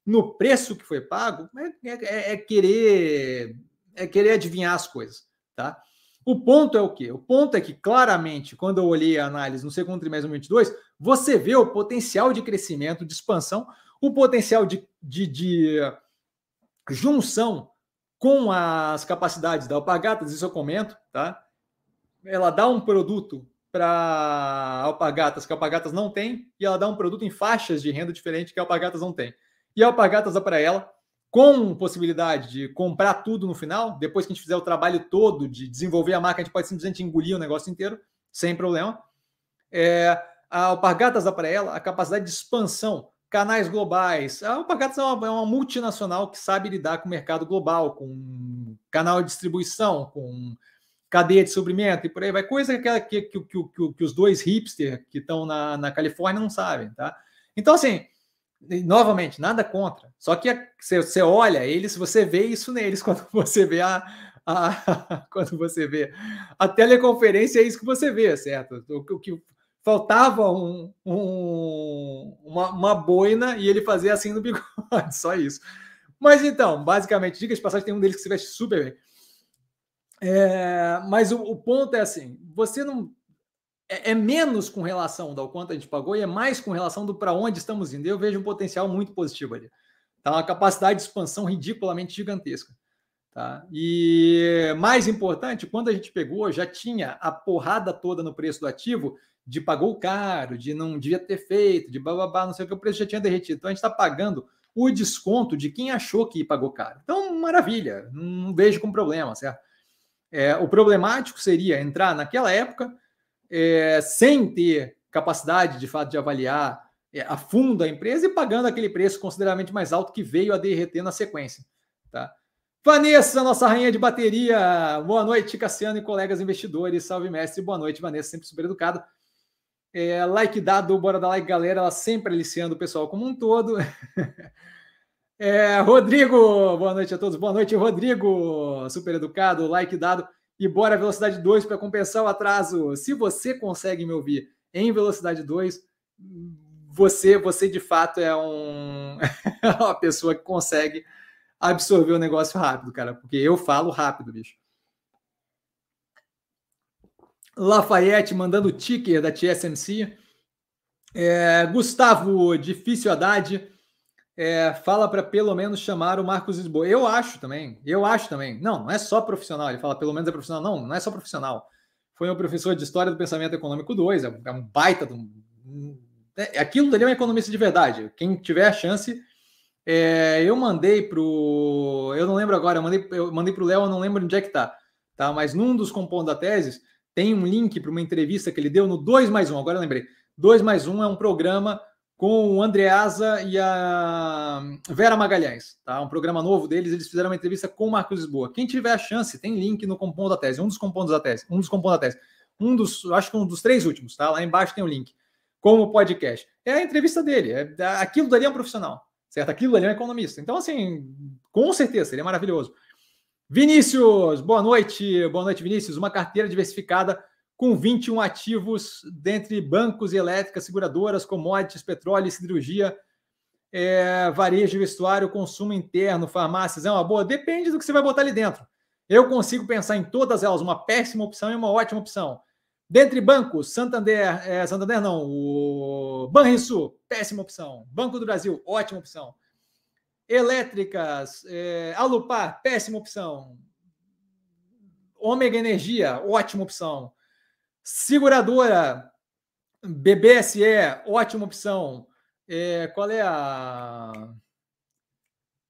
Speaker 1: no preço que foi pago é, é, é querer é querer adivinhar as coisas, tá? O ponto é o quê? O ponto é que claramente, quando eu olhei a análise no segundo trimestre de 2022, você vê o potencial de crescimento, de expansão o potencial de, de, de junção com as capacidades da Alpagatas, isso eu comento, tá? Ela dá um produto para Alpagatas que a Alpagatas não tem, e ela dá um produto em faixas de renda diferente que a Alpagatas não tem. E a Alpagatas dá para ela, com possibilidade de comprar tudo no final, depois que a gente fizer o trabalho todo de desenvolver a marca, a gente pode simplesmente engolir o negócio inteiro, sem problema. É, a Alpargatas dá para ela a capacidade de expansão canais globais. A Alpargatas é uma, é uma multinacional que sabe lidar com o mercado global, com canal de distribuição, com cadeia de suprimento e por aí vai. Coisa que, que, que, que, que os dois hipster que estão na, na Califórnia não sabem, tá? Então, assim, novamente, nada contra. Só que você, você olha eles, você vê isso neles (laughs) quando você vê a, a, (laughs) quando você vê a teleconferência, é isso que você vê, certo? O, o que faltava um, um, uma, uma boina e ele fazia assim no (laughs) bigode, só isso. Mas então, basicamente, dicas de passagem, tem um deles que se veste super bem. É, mas o, o, ponto é assim: você não. É, é, menos com relação ao quanto a gente pagou e é mais com relação do para onde estamos indo. Eu vejo um potencial muito positivo ali. Tá uma capacidade de expansão ridiculamente gigantesca. Tá? E mais importante, quando a gente pegou, já tinha a porrada toda no preço do ativo de pagou caro, de não devia ter feito, de bababá, não sei o que, o preço já tinha derretido. Então a gente está pagando o desconto de quem achou que pagou caro. Então, maravilha, não vejo como problema, certo? É, o problemático seria entrar naquela época é, sem ter capacidade de fato de avaliar é, a fundo a empresa e pagando aquele preço consideravelmente mais alto que veio a derreter na sequência. Tá? Vanessa, nossa rainha de bateria. Boa noite, Cassiano e colegas investidores. Salve, mestre. Boa noite, Vanessa, sempre super educado. É, like dado, bora dar like, galera. Ela sempre aliciando o pessoal como um todo. (laughs) É, Rodrigo, boa noite a todos. Boa noite, Rodrigo. Super educado, like dado. E bora velocidade 2 para compensar o atraso. Se você consegue me ouvir em velocidade 2, você, você de fato é um, (laughs) uma pessoa que consegue absorver o negócio rápido, cara, porque eu falo rápido, bicho. Lafayette mandando ticker da TSMC. É, Gustavo, difícil Haddad é, fala para pelo menos chamar o Marcos Lisboa. Eu acho também, eu acho também. Não, não é só profissional. Ele fala pelo menos é profissional. Não, não é só profissional. Foi um professor de História do Pensamento Econômico 2, é, é um baita. Do, é, aquilo dali é um economista de verdade. Quem tiver a chance. É, eu mandei pro. Eu não lembro agora, eu mandei, eu mandei pro Léo, eu não lembro onde é que tá. tá. Mas num dos componentes da tese tem um link para uma entrevista que ele deu no 2 mais 1. Agora eu lembrei. 2 mais 1 é um programa com o Andreasa e a Vera Magalhães, tá? Um programa novo deles, eles fizeram uma entrevista com o Marcos Lisboa. Quem tiver a chance, tem link no compondo da tese, um dos compondos da tese, um dos compondos da tese, um dos, acho que um dos três últimos, tá? Lá embaixo tem o link, como podcast. É a entrevista dele, é, aquilo dali é um profissional, certo? Aquilo dali é um economista. Então, assim, com certeza, seria maravilhoso. Vinícius, boa noite, boa noite, Vinícius. Uma carteira diversificada com 21 ativos dentre bancos elétricas, seguradoras, commodities, petróleo, siderurgia, é, varejo, vestuário, consumo interno, farmácias. É uma boa? Depende do que você vai botar ali dentro. Eu consigo pensar em todas elas, uma péssima opção e uma ótima opção. Dentre bancos, Santander, é, Santander não, o Banrisul, péssima opção. Banco do Brasil, ótima opção. Elétricas, é, Alupar, péssima opção. Ômega Energia, ótima opção. Seguradora, BBSE, ótima opção. É, qual é a.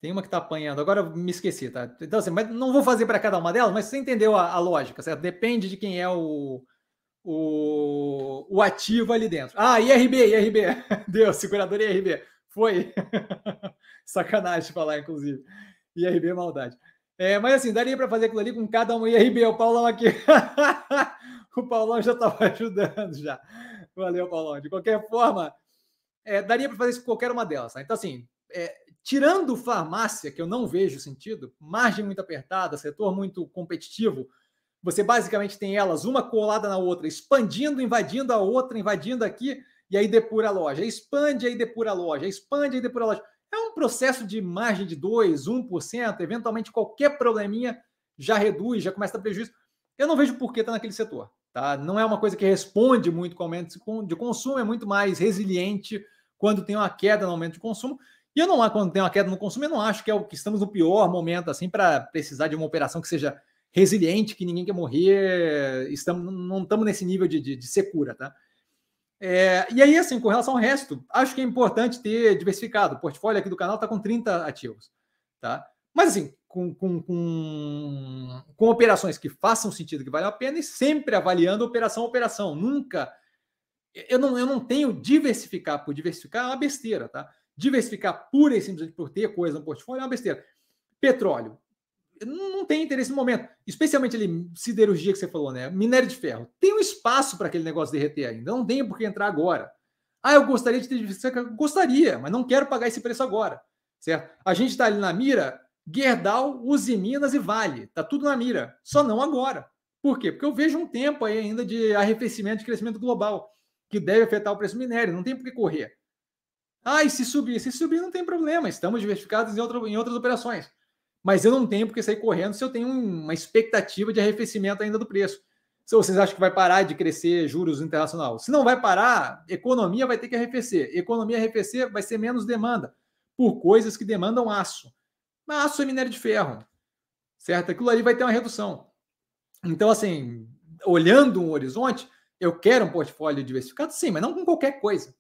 Speaker 1: Tem uma que está apanhando, agora me esqueci, tá? Então, assim, mas não vou fazer para cada uma delas, mas você entendeu a, a, lógica, certo? Depende de quem é o, o, o ativo ali dentro. Ah, IRB, IRB. (laughs) Deu, seguradora IRB. Foi. (laughs) Sacanagem falar, inclusive. IRB é maldade. É, mas assim, daria para fazer aquilo ali com cada um IRB. O Paulão aqui. (laughs) o Paulão já estava (laughs) ajudando já. Valeu, Paulão. De qualquer forma, é, daria para fazer isso com qualquer uma delas. Tá? Então, assim, é, tirando farmácia, que eu não vejo sentido, margem muito apertada, setor muito competitivo, você basicamente tem elas uma colada na outra, expandindo, invadindo a outra, invadindo aqui, e aí depura a loja. Expande, aí depura a loja. Expande, aí depura a loja. É um processo de margem de 2%, 1%, eventualmente qualquer probleminha já reduz, já começa a dar prejuízo. Eu não vejo por que está naquele setor. Tá? Não é uma coisa que responde muito com aumento de consumo, é muito mais resiliente quando tem uma queda no aumento de consumo. E eu não há quando tem uma queda no consumo, eu não acho que é o que estamos no pior momento assim para precisar de uma operação que seja resiliente, que ninguém quer morrer. Estamos, não estamos nesse nível de, de, de secura, tá? É, e aí, assim, com relação ao resto, acho que é importante ter diversificado. O portfólio aqui do canal está com 30 ativos, tá? Mas assim, com, com, com, com, operações que façam sentido, que valham a pena, e sempre avaliando operação a operação. Nunca. Eu não, eu não tenho diversificar por diversificar, é uma besteira, tá? Diversificar pura e simplesmente por ter coisa no portfólio é uma besteira. Petróleo. Não tem interesse no momento, especialmente ali, siderurgia que você falou, né? Minério de ferro. Tem um espaço para aquele negócio derreter ainda. Não tem por que entrar agora. Ah, eu gostaria de ter diversificado. Gostaria, mas não quero pagar esse preço agora. Certo? A gente está ali na mira, Gerdau, Uzi Minas e Vale. Está tudo na mira. Só não agora. Por quê? Porque eu vejo um tempo aí ainda de arrefecimento de crescimento global, que deve afetar o preço do minério. Não tem por que correr. Ah, e se subir? Se subir, não tem problema. Estamos diversificados em, em outras operações. Mas eu não tenho por que sair correndo se eu tenho uma expectativa de arrefecimento ainda do preço. Se vocês acham que vai parar de crescer juros internacional. Se não vai parar, economia vai ter que arrefecer. Economia arrefecer vai ser menos demanda por coisas que demandam aço. Mas aço é minério de ferro. Certo? Aquilo ali vai ter uma redução. Então, assim, olhando um horizonte, eu quero um portfólio diversificado, sim, mas não com qualquer coisa,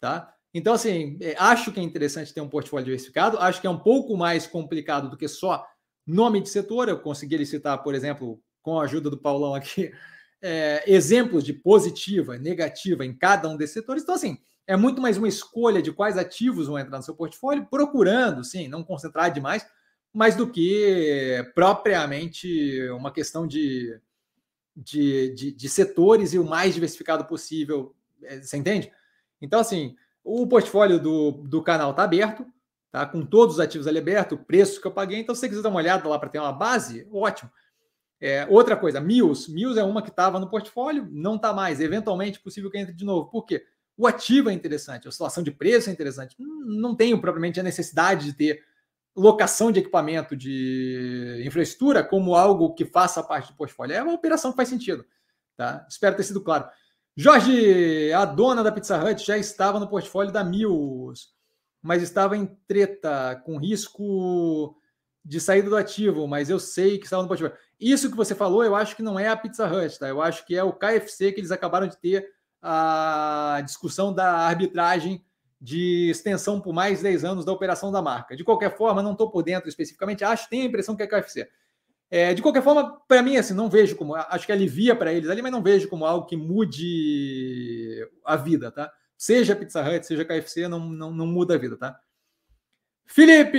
Speaker 1: tá? Então, assim, é, acho que é interessante ter um portfólio diversificado, acho que é um pouco mais complicado do que só nome de setor. Eu consegui citar, por exemplo, com a ajuda do Paulão aqui, (laughs) é, exemplos de positiva, negativa em cada um desses setores. Então, assim, é muito mais uma escolha de quais ativos vão entrar no seu portfólio, procurando, sim, não concentrar demais, mais do que propriamente uma questão de, de, de, de setores e o mais diversificado possível. É, você entende? Então, assim, o portfólio do, do canal está aberto, tá? com todos os ativos ali aberto, o preço que eu paguei. Então, se você quiser dar uma olhada lá para ter uma base, ótimo. É, outra coisa, Mills. Mills é uma que estava no portfólio, não está mais. Eventualmente, possível que entre de novo. Por quê? O ativo é interessante, a oscilação de preço é interessante. Não tenho propriamente a necessidade de ter locação de equipamento de infraestrutura como algo que faça parte do portfólio. É uma operação que faz sentido. Tá? Espero ter sido claro. Jorge, a dona da Pizza Hut já estava no portfólio da Mills, mas estava em treta, com risco de saída do ativo, mas eu sei que estava no portfólio. Isso que você falou, eu acho que não é a Pizza Hut, tá? Eu acho que é o KFC que eles acabaram de ter a discussão da arbitragem de extensão por mais 10 anos da operação da marca. De qualquer forma, não estou por dentro especificamente, acho, tenho a impressão que é KFC. É, de qualquer forma, para mim, assim, não vejo como. Acho que alivia para eles ali, mas não vejo como algo que mude a vida, tá? Seja Pizza Hut, seja KFC, não, não, não muda a vida, tá? Felipe,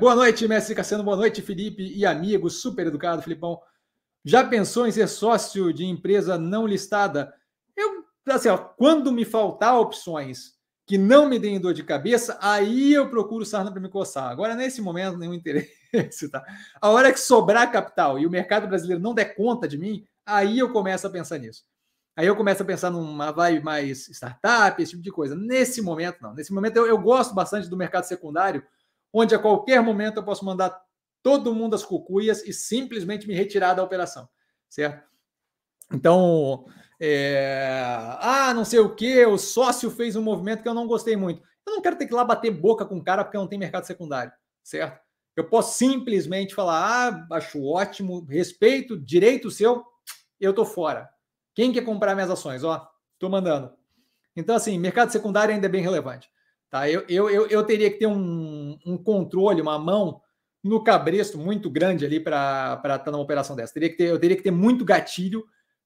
Speaker 1: boa noite, mestre Cassiano, boa noite, Felipe e amigos, super educado, Filipão. Já pensou em ser sócio de empresa não listada? Eu, assim, ó, quando me faltar opções que não me deem dor de cabeça, aí eu procuro sarna para me coçar. Agora, nesse momento, nenhum interesse, (laughs) tá? A hora que sobrar capital e o mercado brasileiro não der conta de mim, aí eu começo a pensar nisso. Aí eu começo a pensar numa vibe mais startup, esse tipo de coisa. Nesse momento, não. Nesse momento, eu, eu gosto bastante do mercado secundário, onde a qualquer momento eu posso mandar todo mundo às cucuias e simplesmente me retirar da operação, certo? Então, é... ah, não sei o que, o sócio fez um movimento que eu não gostei muito. Eu não quero ter que ir lá bater boca com o cara porque não tem mercado secundário, certo? Eu posso simplesmente falar, ah, acho ótimo, respeito, direito seu, eu tô fora. Quem quer comprar minhas ações? Ó, tô mandando. Então, assim, mercado secundário ainda é bem relevante. Tá? Eu, eu, eu, eu teria que ter um, um controle, uma mão no cabresto muito grande ali para estar tá numa operação dessa. Teria que ter, eu teria que ter muito gatilho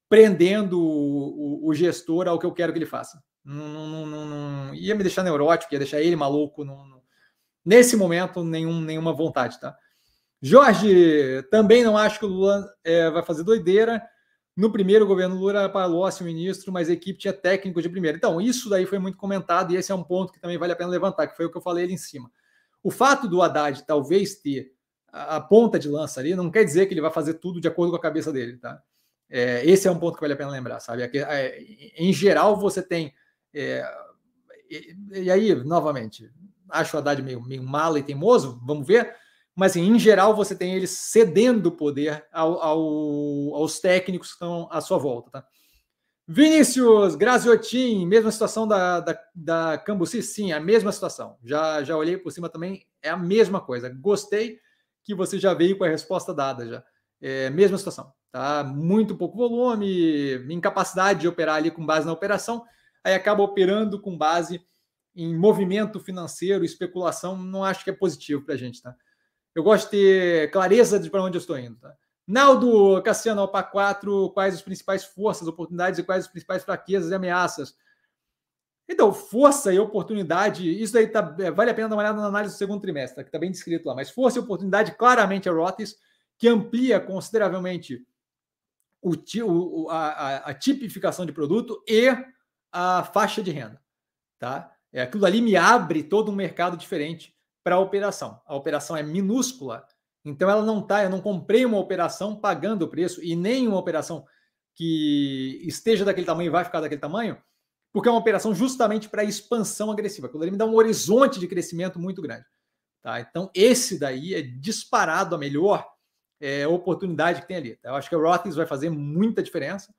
Speaker 1: prendendo o, o, o, gestor ao que eu quero que ele faça. Não, não, não, não, ia me deixar neurótico, ia deixar ele maluco. nesse momento, nenhum, nenhuma vontade, tá? Jorge, também não acho que o Lula é, vai fazer doideira. No primeiro governo Lula Palocci o ministro, mas a equipe tinha técnico de primeira. Então, isso daí foi muito comentado e esse é um ponto que também vale a pena levantar, que foi o que eu falei ali em cima. O fato do Haddad talvez ter a ponta de lança ali não quer dizer que ele vai fazer tudo de acordo com a cabeça dele, tá? É, esse é um ponto que vale a pena lembrar, sabe? É, é, em geral, você tem. É, e, e, aí, novamente, acho o Haddad meio, meio mala e teimoso, vamos ver. Mas, assim, em geral, você tem eles cedendo poder ao, ao, aos técnicos que estão à sua volta, tá? Vinícius Graziotin, mesma situação da, da, da Cambuci? Sim, a mesma situação. Já, já olhei por cima também, é a mesma coisa. Gostei que você já veio com a resposta dada já. É, mesma situação tá? Muito pouco volume, incapacidade de operar ali com base na operação, aí acaba operando com base em movimento financeiro, especulação, não acho que é positivo para a gente, tá? Eu gosto de ter clareza de para onde eu estou indo, tá? Naldo Cassiano Alpa 4, quais as principais forças, oportunidades e quais as principais fraquezas e ameaças? Então, força e oportunidade, isso aí tá, é, vale a pena dar uma olhada na análise do segundo trimestre, que está bem descrito lá, mas força e oportunidade claramente é Rotis, que amplia consideravelmente o, a, a, tipificação de produto e a faixa de renda. Tá? É, aquilo ali me abre todo um mercado diferente para a operação. A operação é minúscula, então ela não está. Eu não comprei uma operação pagando o preço e nem uma operação que esteja daquele tamanho e vai ficar daquele tamanho, porque é uma operação justamente para expansão agressiva. Aquilo ali me dá um horizonte de crescimento muito grande. Tá? Então, esse daí é disparado a melhor é, oportunidade que tem ali. Tá? Eu acho que o Roths vai fazer muita diferença.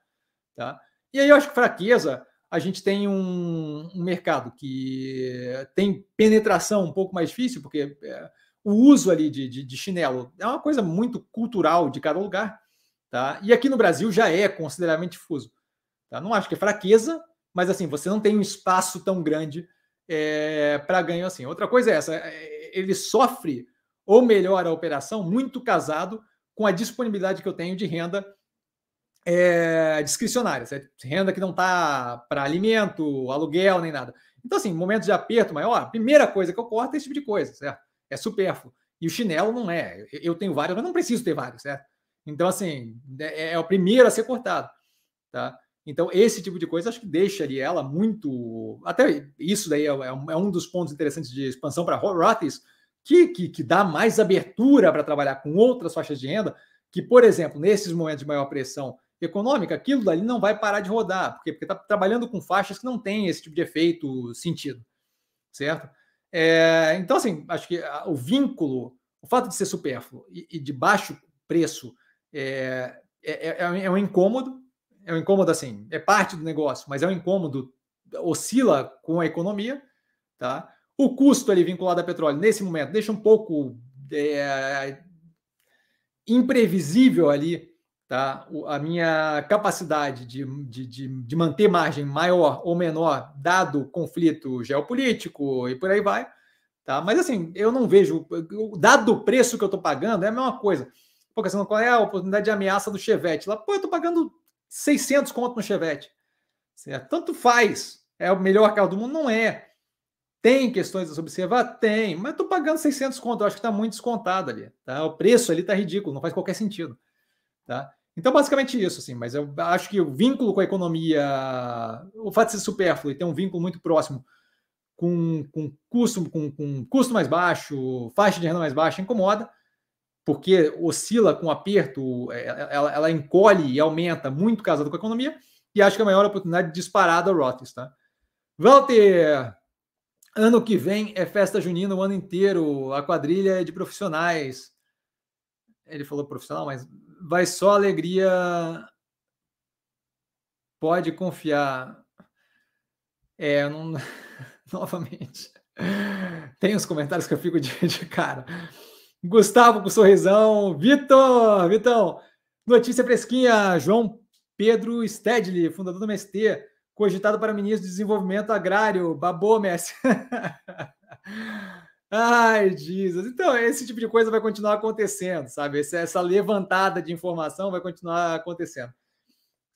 Speaker 1: Tá? E aí eu acho que fraqueza, a gente tem um, um mercado que tem penetração um pouco mais difícil, porque é, o uso ali de, de, de, chinelo é uma coisa muito cultural de cada lugar. Tá? E aqui no Brasil já é consideravelmente difuso. Tá? Não acho que é fraqueza, mas assim, você não tem um espaço tão grande é, para ganho assim. Outra coisa é essa: é, ele sofre ou melhora a operação muito casado com a disponibilidade que eu tenho de renda é, discricionária, certo? renda que não está para alimento, aluguel, nem nada. Então, assim, momentos de aperto maior, a primeira coisa que eu corto é esse tipo de coisa, certo? É supérfluo. E o chinelo não é. Eu tenho vários, mas não preciso ter vários, certo? Então, assim, é, é o primeiro a ser cortado, tá? Então, esse tipo de coisa acho que deixa ali ela muito. Até isso daí é, é um dos pontos interessantes de expansão para Roths, que, que, que dá mais abertura para trabalhar com outras faixas de renda, que, por exemplo, nesses momentos de maior pressão econômica, aquilo dali não vai parar de rodar, porque está trabalhando com faixas que não têm esse tipo de efeito sentido, certo? É, então, assim, acho que o vínculo, o fato de ser supérfluo e, e de baixo preço é, é, é, é, um incômodo, é um incômodo assim, é parte do negócio, mas é um incômodo, oscila com a economia, tá? O custo ali vinculado a petróleo, nesse momento, deixa um pouco é, imprevisível ali tá? a minha capacidade de, de, de, de, manter margem maior ou menor, dado o conflito geopolítico e por aí vai. Tá? Mas assim, eu não vejo, dado o preço que eu estou pagando, é a mesma coisa. Porque assim, qual é a oportunidade de ameaça do Chevette? Lá, pô, eu estou pagando 600 conto no Chevette. Certo? Tanto faz. É o melhor carro do mundo? Não é. Tem questões a se observar? Tem, mas estou pagando 600 conto, eu acho que está muito descontado ali. Tá? O preço ali está ridículo, não faz qualquer sentido. Tá? Então, basicamente isso, assim, mas eu acho que o vínculo com a economia, o fato de ser supérfluo e ter um vínculo muito próximo com, com, custo, com, com custo mais baixo, faixa de renda mais baixa, incomoda, porque oscila com aperto, é, ela, ela encolhe e aumenta muito casado com a economia, e acho que é a maior oportunidade disparada Roths, tá? Walter, Ano que vem é festa junina o ano inteiro, a quadrilha é de profissionais. Ele falou profissional, mas vai só alegria. Pode confiar. É, não... (laughs) novamente. Tem uns comentários que eu fico de, (laughs) de cara. Gustavo com sorrisão. Vitor, Vitão, notícia fresquinha. João Pedro Stedley, fundador do MST cogitado para ministro de Desenvolvimento Agrário. Babou, Messi. (laughs) Ai, Jesus. Então, esse tipo de coisa vai continuar acontecendo, sabe? Essa levantada de informação vai continuar acontecendo.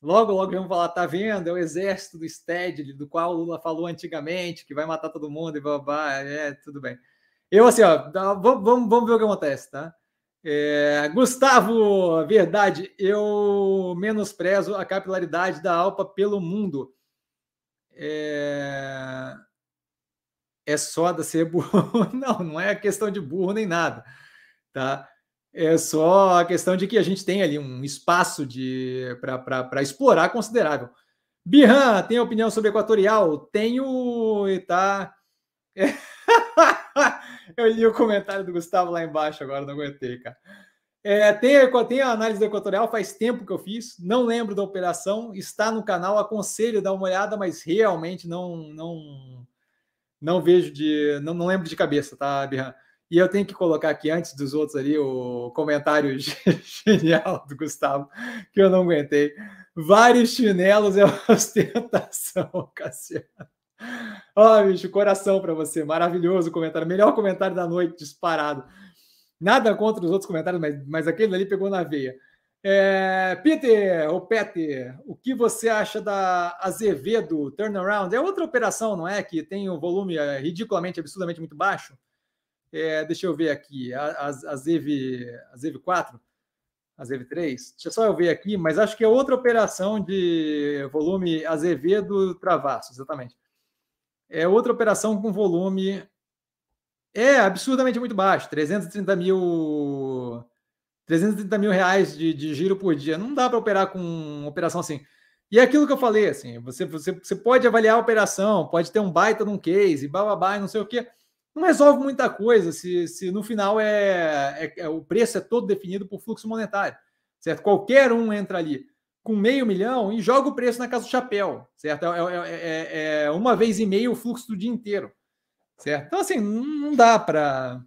Speaker 1: Logo, logo vamos falar, tá vendo? É o exército do Stedley, do qual o Lula falou antigamente, que vai matar todo mundo e babá. É, tudo bem. Eu, assim, ó, vamos, vamos ver o que acontece, tá? É, Gustavo, verdade, eu menosprezo a capilaridade da Alpa pelo mundo é, é só da ser burro. (laughs) Não, não é questão de burro nem nada, tá? É só a questão de que a gente tem ali um espaço de para explorar considerável. Birran, tem opinião sobre Equatorial? Tenho e tá. (laughs) Eu li o comentário do Gustavo lá embaixo agora, não aguentei, cara. É, tem, tem a análise do Equatorial, faz tempo que eu fiz, não lembro da operação, está no canal, aconselho dar uma olhada, mas realmente não não não vejo de. Não, não lembro de cabeça, tá, Birran? E eu tenho que colocar aqui, antes dos outros ali, o comentário (laughs) genial do Gustavo, que eu não aguentei. Vários chinelos é (laughs) ostentação, Cassiano. Ó, oh, bicho, coração para você. Maravilhoso comentário. Melhor comentário da noite, disparado. Nada contra os outros comentários, mas, mas aquele ali pegou na veia. É, Peter, ou Peter, o que você acha da Azevedo Turnaround? É outra operação, não é? Que tem um volume é, ridiculamente, absurdamente muito baixo. É, deixa eu ver aqui, a, a, a, Zev, a Zev 4, a Zev 3. Deixa só eu ver aqui, mas acho que é outra operação de volume Azevedo Travasso, exatamente. É outra operação com volume. É absurdamente muito baixo, 330 mil 330 mil reais de, de giro por dia. Não dá para operar com operação assim. E é aquilo que eu falei, assim, você, você, você pode avaliar a operação, pode ter um baita num case, bababá, não sei o quê. Não resolve muita coisa se, se no final é, é, é, o preço é todo definido por fluxo monetário, certo? Qualquer um entra ali com meio milhão e joga o preço na casa do chapéu, certo? É, é, é, é uma vez e meio o fluxo do dia inteiro, certo? Então, assim, não dá para.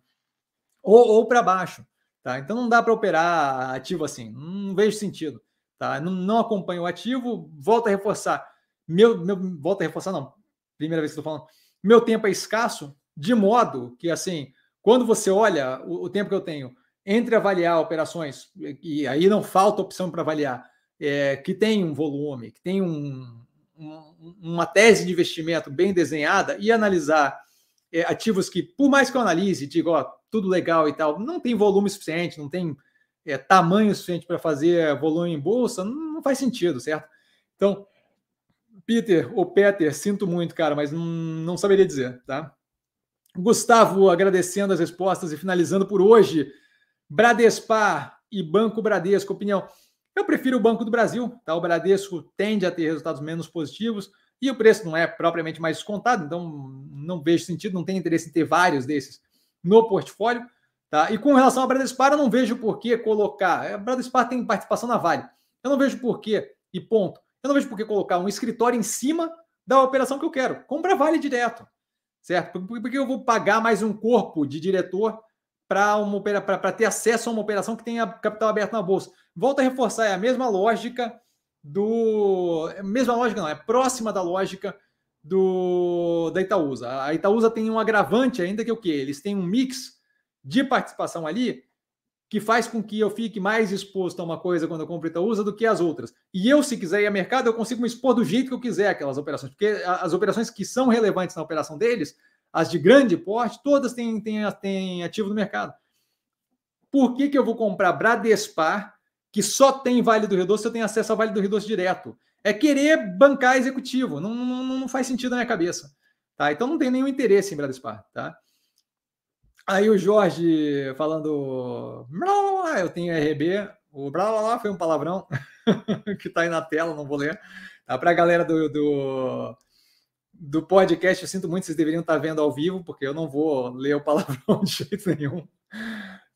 Speaker 1: Ou, ou para baixo. Tá? Então não dá para operar ativo assim, não vejo sentido. Tá? Não, não acompanho o ativo, volto a reforçar. Meu, meu, volto a reforçar, não. Primeira vez que estou falando. Meu tempo é escasso, de modo que, assim, quando você olha o, o tempo que eu tenho entre avaliar operações, e aí não falta opção para avaliar, é, que tem um volume, que tem um, um, uma tese de investimento bem desenhada, e analisar ativos que, por mais que eu analise, digo, ó, tudo legal e tal, não tem volume suficiente, não tem é, tamanho suficiente para fazer volume em bolsa, não, não, faz sentido, certo? Então, Peter ou Peter, sinto muito, cara, mas não, não saberia dizer, tá? Gustavo, agradecendo as respostas e finalizando por hoje. Bradespar e Banco Bradesco, opinião. Eu prefiro o Banco do Brasil, tá? O Bradesco tende a ter resultados menos positivos e o preço não é propriamente mais descontado, então não vejo sentido, não tem interesse em ter vários desses no portfólio. Tá? E com relação à Bradespar, eu não vejo por que colocar. A Bradespar tem participação na Vale. Eu não vejo por que, e ponto. Eu não vejo por que colocar um escritório em cima da operação que eu quero. Compra Vale direto. Certo? Porque eu vou pagar mais um corpo de diretor para ter acesso a uma operação que tenha capital aberto na bolsa. Volto a reforçar, é a mesma lógica do. É mesma lógica, não, é próxima da lógica do da Itaúsa. A Itaúsa tem um agravante ainda que é o quê? Eles têm um mix de participação ali que faz com que eu fique mais exposto a uma coisa quando eu compro Itaúsa do que as outras. E eu, se quiser ir a mercado, eu consigo me expor do jeito que eu quiser aquelas operações, porque as operações que são relevantes na operação deles, as de grande porte, todas têm, têm, têm ativo no mercado. Por que, que eu vou comprar Bradespar, que só tem Vale do Rio Doce, eu tenho acesso ao Vale do Rio Doce direto? é querer bancar executivo. Não, não, não faz sentido na minha cabeça. Tá? Então não tem nenhum interesse em Bradespar. Tá? Aí o Jorge falando, eu tenho RB, o blá blá blá foi um palavrão (laughs) que está aí na tela, não vou ler. Tá? Para a galera do, do, do, podcast, eu sinto muito, vocês deveriam estar tá vendo ao vivo, porque eu não vou ler o palavrão (laughs) de jeito nenhum.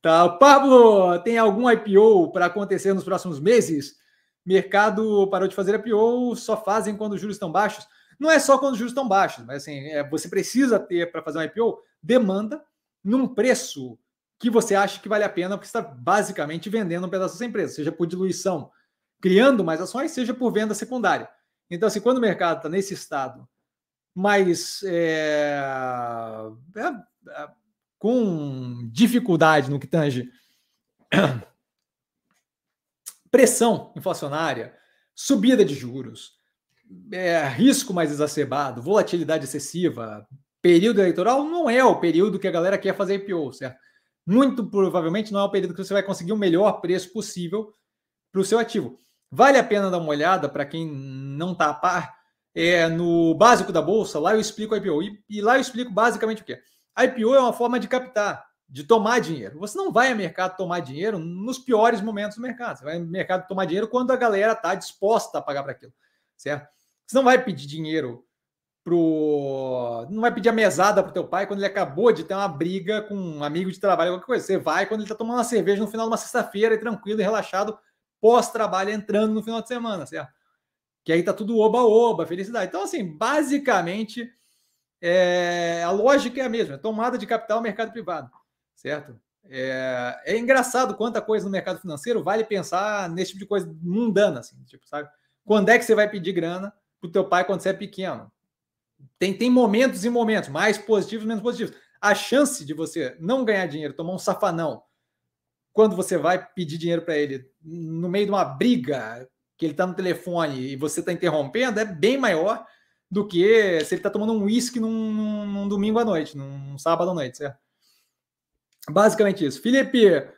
Speaker 1: Tá? Pablo, tem algum IPO para acontecer nos próximos meses? mercado parou de fazer IPO, só fazem quando os juros estão baixos. Não é só quando os juros estão baixos, mas assim, é, você precisa ter para fazer um IPO demanda num preço que você acha que vale a pena, porque está basicamente vendendo um pedaço dessa empresa, seja por diluição, criando mais ações, seja por venda secundária. Então, assim, quando o mercado está nesse estado mais é, é, é, com dificuldade no que tange (clears throat) pressão inflacionária, subida de juros, é, risco mais exacerbado, volatilidade excessiva, período eleitoral não é o período que a galera quer fazer IPO, certo? Muito provavelmente não é o período que você vai conseguir o melhor preço possível para o seu ativo. Vale a pena dar uma olhada para quem não está a par é, no básico da bolsa, lá eu explico a IPO. E, e lá eu explico basicamente o que? A IPO é uma forma de captar de tomar dinheiro. Você não vai ao mercado tomar dinheiro nos piores momentos do mercado. Você vai ao mercado tomar dinheiro quando a galera está disposta a pagar para aquilo, certo? Você não vai pedir dinheiro pro. Não vai pedir a mesada para o teu pai quando ele acabou de ter uma briga com um amigo de trabalho, qualquer coisa. Você vai quando ele está tomando uma cerveja no final de uma sexta-feira e tranquilo e relaxado, pós-trabalho, entrando no final de semana, certo? Que aí tá tudo oba-oba, felicidade. Então, assim, basicamente, é... a lógica é a mesma: é tomada de capital mercado privado certo? É, é, engraçado quanta coisa no mercado financeiro vale pensar nesse tipo de coisa mundana, assim, tipo, sabe? Quando é que você vai pedir grana pro teu pai quando você é pequeno? Tem, tem momentos e momentos, mais positivos menos positivos. A chance de você não ganhar dinheiro, tomar um safanão quando você vai pedir dinheiro para ele no meio de uma briga, que ele está no telefone e você está interrompendo, é bem maior do que se ele está tomando um uísque num, num, num, domingo à noite, num sábado à noite, certo? Basicamente isso. Felipe,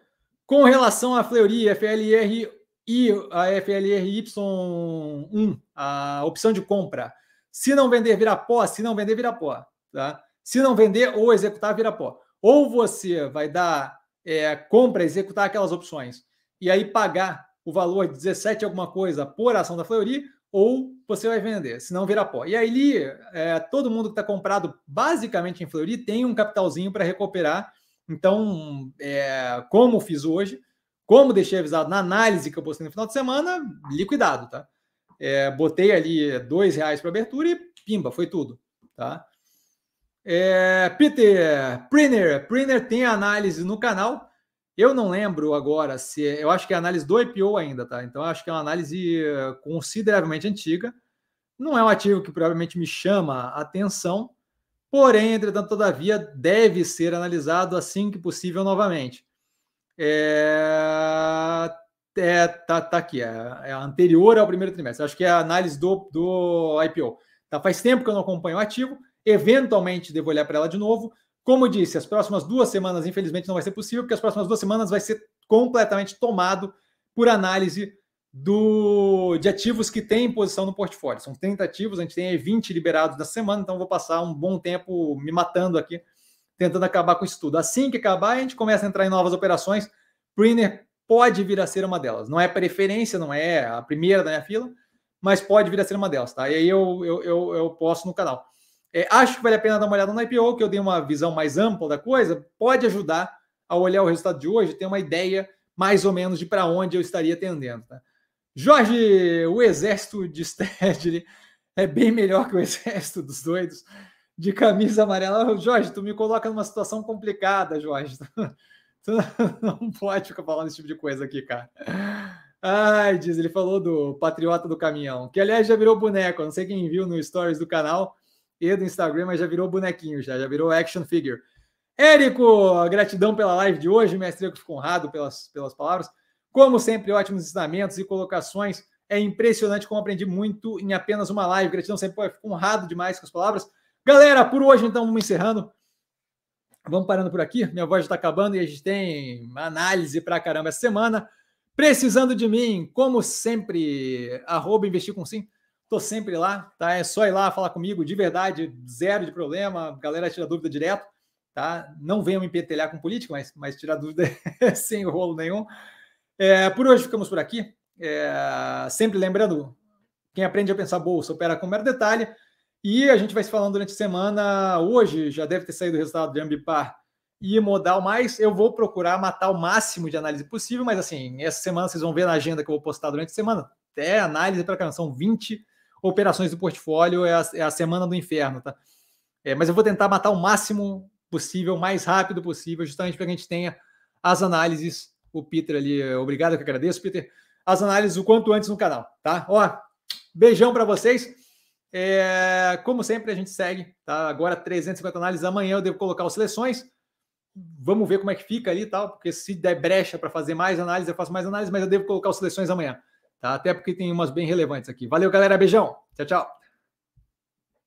Speaker 1: com relação à Fleury, FLR e a FLRY1, a opção de compra, se não vender, vira pó, se não vender, vira pó, tá? Se não vender ou executar, vira pó. Ou você vai dar é, compra, executar aquelas opções e aí pagar o valor de 17 alguma coisa por ação da Fleury, ou você vai vender, senão vira pó. E aí, é, todo mundo que está comprado basicamente em Fleury tem um capitalzinho para recuperar. Então, é, como fiz hoje, como deixei avisado na análise que eu postei no final de semana, liquidado, tá? É, botei ali dois reais para abertura e pimba, foi tudo, tá? É, Peter, Printer, Printer tem análise no canal. Eu não lembro agora se. Eu acho que é análise do IPO ainda, tá? Então acho que é uma análise consideravelmente antiga. Não é um ativo que provavelmente me chama a atenção, porém, entretanto, todavia, deve ser analisado assim que possível novamente. É, é tá, tá aqui, é, é anterior ao primeiro trimestre. Acho que é a análise do, do IPO. Tá, faz tempo que eu não acompanho o ativo Eventualmente devo olhar para ela de novo. Como disse, as próximas duas semanas, infelizmente, não vai ser possível, porque as próximas duas semanas vai ser completamente tomado por análise do, de ativos que em posição no portfólio. São 30 ativos, a gente tem 20 liberados na semana, então vou passar um bom tempo me matando aqui, tentando acabar com isso tudo. Assim que acabar, a gente começa a entrar em novas operações. Printer pode vir a ser uma delas. Não é preferência, não é a primeira da minha fila, mas pode vir a ser uma delas, tá? E aí eu, eu, eu, eu posto no canal. É, acho que vale a pena dar uma olhada no IPO, que eu dei uma visão mais ampla da coisa, pode ajudar a olhar o resultado de hoje, ter uma ideia mais ou menos de para onde eu estaria tendendo. Tá? Jorge, o exército de Stedley é bem melhor que o exército dos doidos de camisa amarela. Jorge, tu me coloca numa situação complicada, Jorge. (laughs) Tu não pode ficar falando esse tipo de coisa aqui, cara. Ai, diz, ele falou do patriota do caminhão, que aliás já virou boneco. Não sei quem viu no stories do canal e do Instagram, mas já virou bonequinho, já, já virou action figure. Érico, gratidão pela live de hoje, mestre, eu fico honrado pelas, pelas palavras. Como sempre, ótimos ensinamentos e colocações. É impressionante como aprendi muito em apenas uma live. Gratidão sempre, fico honrado demais com as palavras. Galera, por hoje, então, vamos encerrando. Vamos parando por aqui. Minha voz está acabando e a gente tem análise para caramba essa semana. Precisando de mim, como sempre, arroba investir com sim. Estou sempre lá, tá? É só ir lá falar comigo, de verdade, zero de problema. A galera tira dúvida direto, tá? Não venham me pentelhar com política, mas, mas tirar dúvida (laughs) sem rolo nenhum. É, por hoje ficamos por aqui. É, sempre lembrando, quem aprende a pensar bolsa opera com mero detalhe. E a gente vai se falando durante a semana. Hoje já deve ter saído o resultado de Ambipar e Modal Mais. Eu vou procurar matar o máximo de análise possível, mas assim, essa semana vocês vão ver na agenda que eu vou postar durante a semana. Até análise para cá, são 20 operações do portfólio é a, é a semana do inferno, tá? É, mas eu vou tentar matar o máximo possível, o mais rápido possível, justamente para que a gente tenha as análises. O Peter ali, obrigado, que agradeço, Peter. As análises o quanto antes no canal, tá? Ó, beijão para vocês. É, como sempre, a gente segue, tá? Agora 350 análises. Amanhã eu devo colocar as seleções. Vamos ver como é que fica ali tal, porque se der brecha para fazer mais análise, eu faço mais análise, mas eu devo colocar as seleções amanhã tá? Até porque tem umas bem relevantes aqui. Valeu, galera. Beijão. Tchau, tchau.